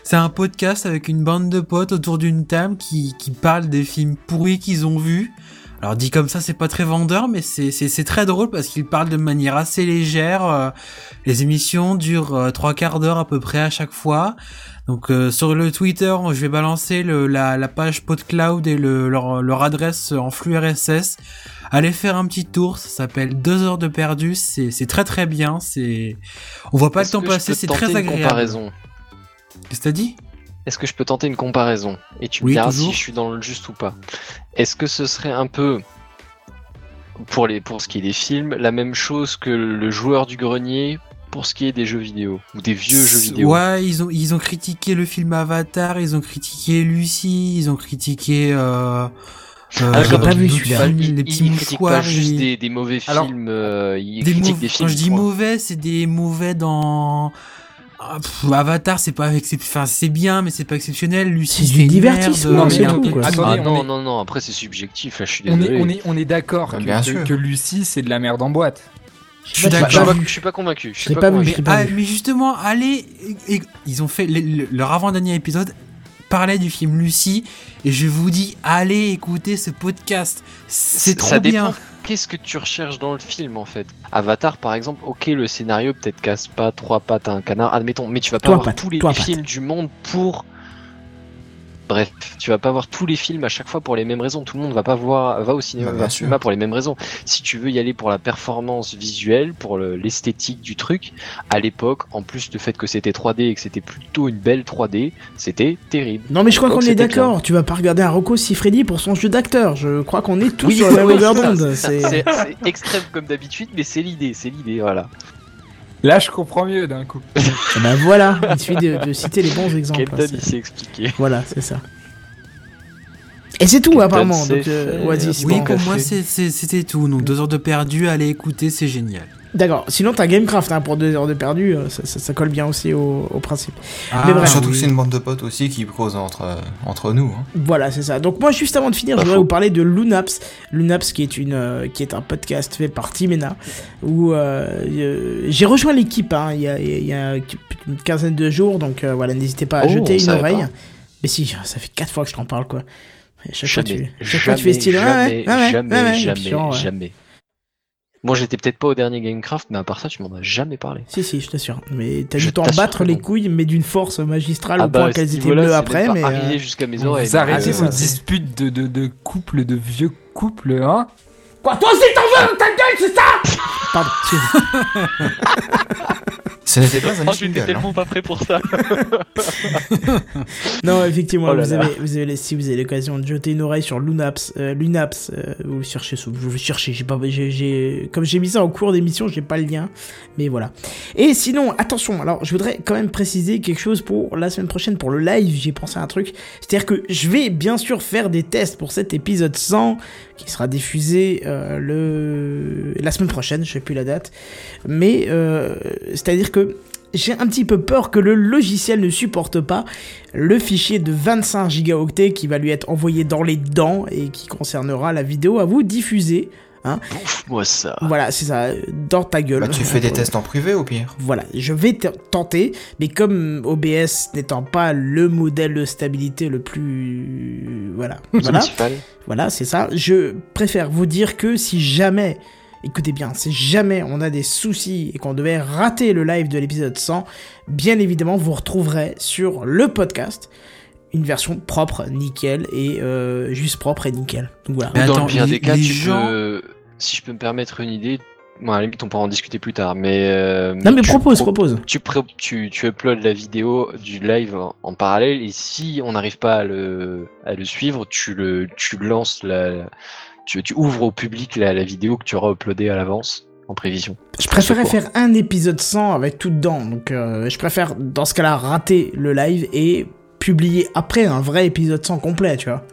C'est un podcast avec une bande de potes autour d'une table qui, qui parle des films pourris qu'ils ont vus. Alors, dit comme ça, c'est pas très vendeur, mais c'est, très drôle parce qu'ils parlent de manière assez légère. euh, les émissions durent euh, trois quarts d'heure à peu près à chaque fois. Donc, euh, sur le Twitter, je vais balancer le, la, la page PodCloud et le, leur, leur adresse en flux RSS. Allez faire un petit tour, ça s'appelle Deux heures de perdu, c'est très très bien, c'est on voit pas le temps passer, c'est très agréable. comparaison? Qu'est-ce que t'as dit? Est-ce que je peux tenter une comparaison Et tu me Oui, diras toujours. si je suis dans le juste ou pas. Est-ce que ce serait un peu, pour, les, pour ce qui est des films, la même chose que le joueur du grenier pour ce qui est des jeux vidéo Ou des vieux jeux vidéo? Ouais, ils ont, ils ont critiqué le film Avatar, ils ont critiqué Lucie, ils ont critiqué. Euh, euh, Ah, pas vu celui-là. les petits critiquent pas mouchoirs. juste des, des mauvais Alors, films, euh, ils des critiquent des films. Quand je dis quoi. mauvais, c'est des mauvais dans. Ah, pff, Avatar, c'est pas enfin c'est bien, mais c'est pas exceptionnel. Lucie, C'est du une divertissement, quoi. Ah non, non, non, après c'est subjectif, là je suis On désolé. est, on est, on est d'accord Ah, que, Lucie, c'est de la merde en boîte. Je suis Bah, Je suis pas- je suis pas convaincu. Je suis pas pas vu, convaincu. Mais, pas ah, justement, allez, et- et- ils ont fait le- le- leur avant-dernier épisode parlait du film Lucie et je vous dis allez écouter ce podcast, c'est trop ça bien. dépend. Qu'est-ce que tu recherches dans le film en fait? Avatar par exemple, ok le scénario peut-être casse pas trois pattes à un canard, admettons, mais tu vas pas avoir tous les films du monde pour. Bref, tu vas pas voir tous les films à chaque fois pour les mêmes raisons. Tout le monde va pas voir, va au cinéma, Bah, bien va au sûr. cinéma pour les mêmes raisons. Si tu veux y aller pour la performance visuelle, pour le- l'esthétique du truc, à l'époque, en plus le fait que c'était 3D et que c'était plutôt une belle 3D, c'était terrible. Non mais je crois qu'on est d'accord, tu vas pas regarder un Rocco Siffredi pour son jeu d'acteur, je crois qu'on est tous Oui, sur la oui, c'est extrême comme d'habitude, mais c'est l'idée, c'est l'idée, voilà. Là, je comprends mieux d'un coup. Eh ben voilà, il suffit de, de citer les bons exemples. Kenton, C'est- il s'est expliqué. Voilà, c'est ça. Et c'est tout apparemment, donc euh, Oui, pour moi c'était tout. Donc deux heures de perdu, allez écouter, c'est génial. D'accord, sinon t'as Gamecraft hein, pour deux heures de perdu, euh, ça, ça- ça colle bien aussi au, au principe. Ah, Mais bref. Surtout que oui. c'est une bande de potes aussi qui causent entre, euh, entre nous. hein. Voilà, c'est ça. Donc moi, juste avant de finir, je voudrais vous parler de Lunaps. Lunaps, qui est une, euh, qui est un podcast fait par Timena, où euh, j'ai rejoint l'équipe. hein, il y, a, il y a une quinzaine de jours, donc euh, voilà, n'hésitez pas à Oh, jeter une oreille. pas. Mais si, ça fait quatre fois que je t'en parle, quoi. Et chaque fois, Jamais, tu, chaque fois, tu fais jamais, style. ouais, jamais, ouais, ouais, jamais, ouais, ouais, et jamais, ouais. jamais. Bon, j'étais peut-être pas au dernier Gamecraft, mais à part ça, tu m'en as jamais parlé. Si, si, je t'assure. Mais t'as Je dû t'en battre les couilles, mais d'une force magistrale Ah au bah, point qu'elles étaient bleues après. Mais euh, arrivé jusqu'à mes oreilles. Vous arrêtez c'est vos disputes de, de, de couple, de vieux couples, hein Quoi, toi aussi Ta gueule, c'est ça Pardon. Ce n'était pas un Oh, j'étais jingle, hein. tellement pas prêt pour ça. Non, effectivement, Oh là vous, là. avez, vous avez, si vous avez l'occasion de jeter une oreille sur Lunaps, euh, Lunaps, euh, vous le cherchez, vous le cherchez, j'ai pas, j'ai, j'ai- comme j'ai mis ça en cours d'émission, j'ai pas le lien, mais voilà. Et sinon, attention, alors je voudrais quand même préciser quelque chose pour la semaine prochaine, pour le live, j'ai pensé à un truc, c'est-à-dire que je vais bien sûr faire des tests pour cet épisode 100, qui sera diffusé euh, le la semaine prochaine, je sais plus la date, mais euh, c'est-à-dire que j'ai un petit peu peur que le logiciel ne supporte pas le fichier de 25 gigaoctets qui va lui être envoyé dans les dents et qui concernera la vidéo à vous diffuser. Hein. Moi ça. Voilà, c'est ça, dans ta gueule. Bah, tu fais des tests en privé au pire. Voilà, je vais te- tenter, mais comme OBS n'étant pas le modèle de stabilité le plus... Voilà, voilà, Principal. voilà, c'est ça. Je préfère vous dire que si jamais, écoutez bien, si jamais on a des soucis et qu'on devait rater le live de l'épisode 100, bien évidemment, vous retrouverez sur le podcast une version propre, nickel, et euh, juste propre et nickel. Donc voilà. Mais dans le pire les- des cas, les tu gens- peux, si je peux me permettre une idée, bon, à la limite on pourra en discuter plus tard, mais... euh, Non mais tu propose, pro- propose. Tu, pré- tu, tu uploads la vidéo du live en, en parallèle et si on n'arrive pas à le, à le suivre, tu le, tu lances la, tu, tu ouvres au public la, la vidéo que tu auras uploadée à l'avance en prévision. Je préférais faire un épisode 100 avec tout dedans, donc euh, je préfère dans ce cas-là rater le live et publier après un vrai épisode 100 complet, tu vois.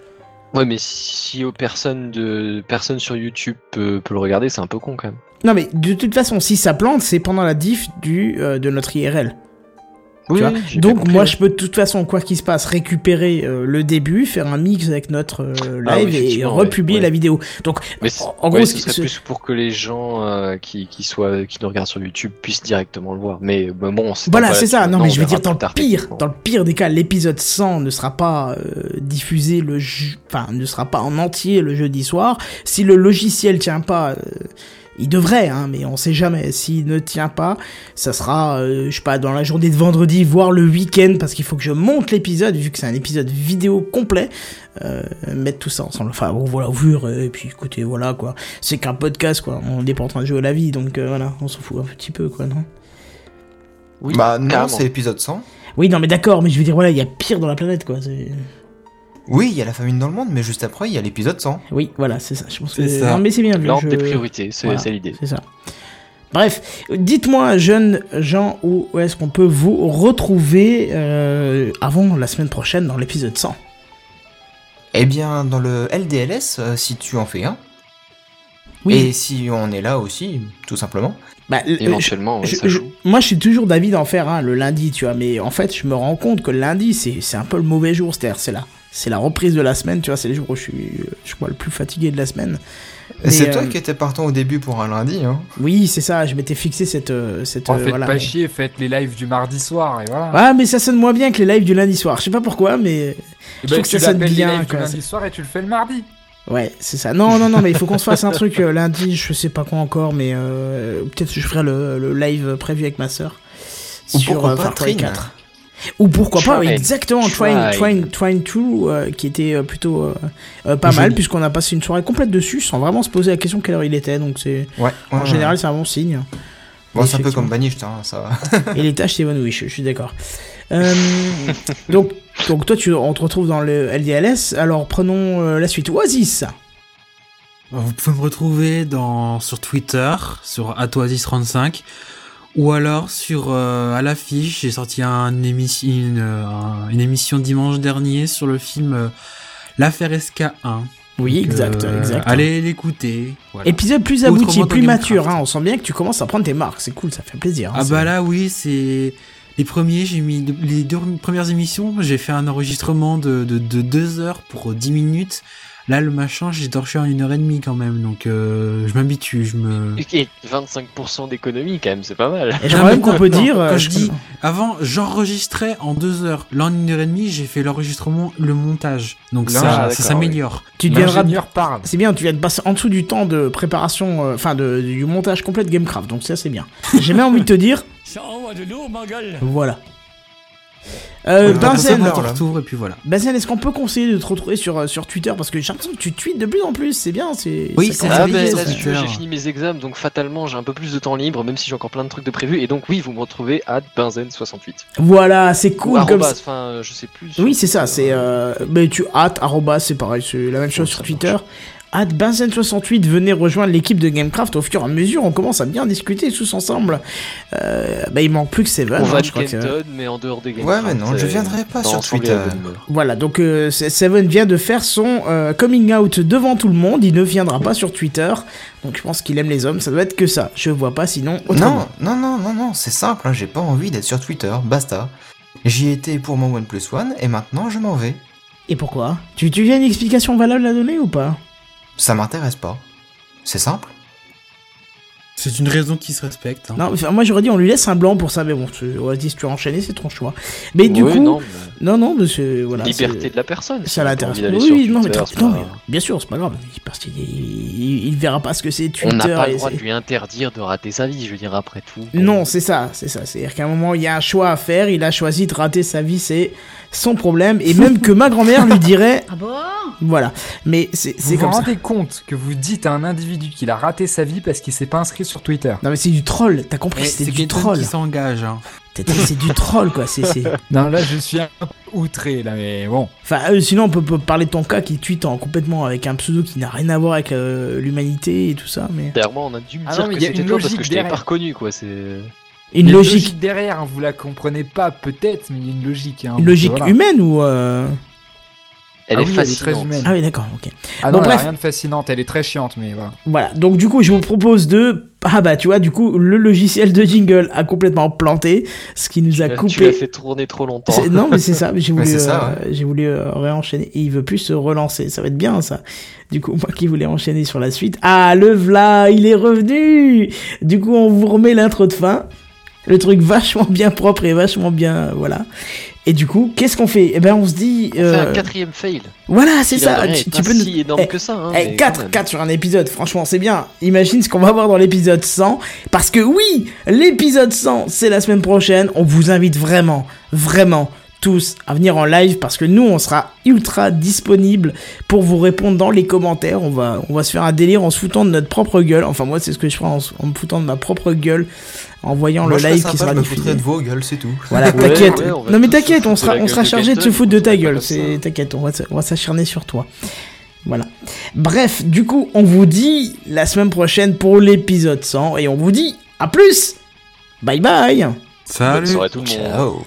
Ouais, mais si aux personnes de personne sur YouTube peut, peut le regarder, c'est un peu con quand même. Non mais de toute façon, si ça plante, c'est pendant la diff du, euh, de notre IRL. Oui, tu vois. Donc compris, moi je peux de toute façon, quoi qu'il se passe, récupérer euh, le début, faire un mix avec notre euh, Ah oui, live et republier ouais, la vidéo. Donc Mais en- en ouais, gros, ce serait plus pour que les gens euh, qui, qui soient qui nous regardent sur YouTube puissent directement le voir. Mais bah, bon, c'est Voilà, c'est ça. Non, mais je veux dire, dans le pire, dans le pire des cas, l'épisode 100 ne sera pas euh, diffusé le, je- enfin, ne sera pas en entier le jeudi soir. Si le logiciel tient pas, euh, il devrait, hein, mais on sait jamais. S'il ne tient pas, ça sera, euh, je sais pas, dans la journée de vendredi, voire le week-end, parce qu'il faut que je monte l'épisode, vu que c'est un épisode vidéo complet. Euh, mettre tout ça ensemble. Enfin, bon, voilà, ouvrir, et puis écoutez, voilà, quoi. C'est qu'un podcast, quoi. On n'est pas en train de jouer à la vie, donc euh, voilà, on s'en fout un petit peu, quoi, non? Oui, bah non, c'est l'épisode 100. Oui, non, mais d'accord, mais je veux dire, voilà, il y a pire dans la planète, quoi. c'est- Oui, il y a la famine dans le monde, mais juste après, il y a l'épisode 100. Oui, voilà, c'est ça. Je pense C'est que... ça. Non, mais c'est bien. vu, L'ordre je- des priorités, c'est Voilà. c'est l'idée. C'est ça. Bref, dites-moi, jeunes gens, où est-ce qu'on peut vous retrouver euh, avant la semaine prochaine dans l'épisode 100 Eh bien, dans le LDLS, euh, si tu en fais un. Oui. Et si on est là aussi, tout simplement. Bah, Éventuellement, ouais, je- ça je- joue. moi, je suis toujours d'avis d'en faire un le lundi, tu vois, mais en fait, je me rends compte que le lundi, c'est un peu le mauvais jour, c'est-à-dire, c'est la, c'est la reprise de la semaine, tu vois, c'est les jours où je suis, je crois, le plus fatigué de la semaine. C'est euh, toi qui étais partant au début pour un lundi, hein. Oui, c'est ça, je m'étais fixé cette. euh, cette Oh, euh, faites voilà, pas mais- chier, faites les lives du mardi soir et voilà. Ah, mais ça sonne moins bien que les lives du lundi soir. Je sais pas pourquoi, mais Et je ben, trouve que ça sonne l'appelles les bien. lives du quoi. lundi soir et tu le fais le mardi. Ouais, c'est ça. Non, non, non, mais il faut qu'on se fasse un truc euh, lundi, je sais pas quoi encore, mais euh, peut-être que je ferai le, le live prévu avec ma sœur. Ou sur pourquoi euh, pas Far Cry Trine. 4. Ou pourquoi pas, exactement, Trine 2, euh, qui était euh, plutôt euh, pas mal, puisqu'on a passé une soirée complète dessus, sans vraiment se poser la question quelle heure il était, donc c'est... Ouais. En ouais, général, ouais. c'est un bon signe. Bon, c'est un peu comme Banished, hein, ça. Et les tâches s'évanouissent, je, je suis d'accord. Euh, donc, donc toi, tu, on te retrouve dans le LDLS, alors prenons euh, la suite. Oasis Vous pouvez me retrouver dans, sur Twitter, sur atoasis35, ou alors sur euh, à l'affiche, j'ai sorti un émission, une, euh, un- une émission dimanche dernier sur le film euh, L'affaire SK1. Oui, Donc, exact, euh, exact. Allez l'écouter. voilà. Épisode plus abouti, plus mature, hein. on sent bien que tu commences à prendre tes marques, c'est cool, ça fait plaisir. hein, Ah bah là oui, c'est les premiers, j'ai mis les deux premières émissions, j'ai fait un enregistrement de, de, de deux heures pour 10 minutes. Là le machin, j'ai torché en une heure et demie quand même, donc euh, je m'habitue, je me... Et 25% d'économie, quand même, c'est pas mal. Et je crois même qu'on peut dire... Quand euh, je dis avant, j'enregistrais en deux heures. Là, en une heure et demie, j'ai fait l'enregistrement, le montage. Donc Là, ça, d'accord, ça s'améliore. Tu deviendras... Parle. C'est bien, tu viens de passer en dessous du temps de préparation, euh, enfin de, du montage complet de Gamecraft, donc ça c'est bien. J'ai même envie de te dire, Ça envoie de l'eau, ma gueule. voilà. Euh, Benzen, retour et puis voilà. Benzen, est-ce qu'on peut conseiller de te retrouver sur, euh, sur Twitter? Parce que j'ai l'impression que tu tweets de plus en plus, c'est bien, c'est... Oui, c'est Ah ben Twitter. j'ai fini mes examens, donc fatalement j'ai un peu plus de temps libre, même si j'ai encore plein de trucs de prévu. Et donc oui, vous me retrouvez à Benzen68. Voilà, c'est Ou cool comme arrobas, ça. enfin euh, je sais plus. Oui, c'est ça, Twitter. c'est... Euh, mais tu hâte, arrobas, c'est pareil, c'est la même chose sur marche. Hâte Benzen68, venez rejoindre l'équipe de Gamecraft au fur et à mesure, on commence à bien discuter tous ensemble. Euh, bah, il manque plus que Seven, On hein, va je crois que... Mais en dehors des games. Ouais, mais non, je viendrai pas sur Twitter. Voilà, donc euh, c'est- Seven vient de faire son euh, coming out devant tout le monde, il ne viendra pas sur Twitter, donc je pense qu'il aime les hommes, ça doit être que ça, je vois pas sinon autrement. Non, non, non, non, non, c'est simple, hein, j'ai pas envie d'être sur Twitter, basta. J'y étais pour mon OnePlus One et maintenant je m'en vais. Et pourquoi? Tu, tu as une explication valable à donner ou pas? Ça m'intéresse pas. C'est simple. C'est une raison qui se respecte. hein. Non, enfin, moi j'aurais dit on lui laisse un blanc pour ça, mais bon, tu- Oasis, tu as enchaîné, c'est ton choix. Mais du coup, non, non, non, mais c'est... Voilà, Liberté de la personne. si Ça on l'intéresse Oui, non, mais, Twitter, non, bien sûr, c'est pas grave. Parce qu'il il, il verra pas ce que c'est Twitter. On n'a pas le droit de lui interdire de rater sa vie, je veux dire, après tout. Non, c'est ça, c'est ça. C'est-à-dire qu'à un moment, il y a un choix à faire, il a choisi de rater sa vie, c'est son problème. Et même que ma grand-mère lui dirait. Ah bon? Voilà. Mais c'est Vous c'est vous comme ça. rendez compte que vous dites à un individu qu'il a raté sa vie parce qu'il s'est pas inscrit sur Twitter Non, mais c'est du troll, t'as compris, C'est du troll. qui s'engage. hein. C'est du troll, quoi. C'est. Non, là je suis un peu outré là, mais bon. Enfin, euh, sinon, on peut, peut parler de ton cas qui tweet en complètement avec un pseudo qui n'a rien à voir avec euh, l'humanité et tout ça, mais. D'ailleurs, moi, on a dû me Ah dire non, mais que il y a c'était toi parce que je t'avais pas derrière. reconnu, quoi. C'est Une Il y a logique, derrière, hein, vous la comprenez pas peut-être, mais il y a une logique. Hein, une logique voilà. humaine ou. euh, Elle Ah est oui, elle est très fascinante. humaine. Ah oui, d'accord, ok. Ah Bon, non, elle a bref. rien de fascinante, elle est très chiante, mais voilà. Voilà, donc du coup, je vous propose de. Ah bah, tu vois, du coup, le logiciel de jingle a complètement planté, ce qui nous a Tu coupé. Tu l'as fait tourner trop longtemps. C'est- Non, mais c'est ça. mais J'ai voulu, c'est ça, euh, j'ai voulu euh, réenchaîner. Et il veut plus se relancer. Ça va être bien, ça. Du coup, moi qui voulais enchaîner sur la suite. Ah, le v'là, il est revenu. Du coup, on vous remet l'intro de fin. Le truc vachement bien propre et vachement bien, euh, voilà. Et du coup, qu'est-ce qu'on fait? Eh ben, on se dit. On fait euh, un quatrième fail. Voilà, c'est ça. Tu, est tu pas peux nous- si énorme Eh, que ça. Hein, eh, mais 4, quand même. 4 sur un épisode, franchement, c'est bien. Imagine ce qu'on va voir dans l'épisode 100. Parce que oui, l'épisode 100, c'est la semaine prochaine. On vous invite vraiment, vraiment, tous à venir en live parce que nous on sera ultra disponible pour vous répondre dans les commentaires. On va, on va se faire un délire en se foutant de notre propre gueule. Enfin moi c'est ce que je ferai en, en me foutant de ma propre gueule en voyant Moi, le live qui sera diffusé. de vos gueules, c'est tout. Voilà, Ouais, t'inquiète. ouais, non mais t'inquiète, on sera, on sera chargé de se foutre de ta gueule. t'inquiète, on va, s'acharner sur toi. Voilà. Bref, du coup, on vous dit la semaine prochaine pour l'épisode 100 et on vous dit à plus. Bye bye. Bonne Salut. soirée tout le monde. Ciao.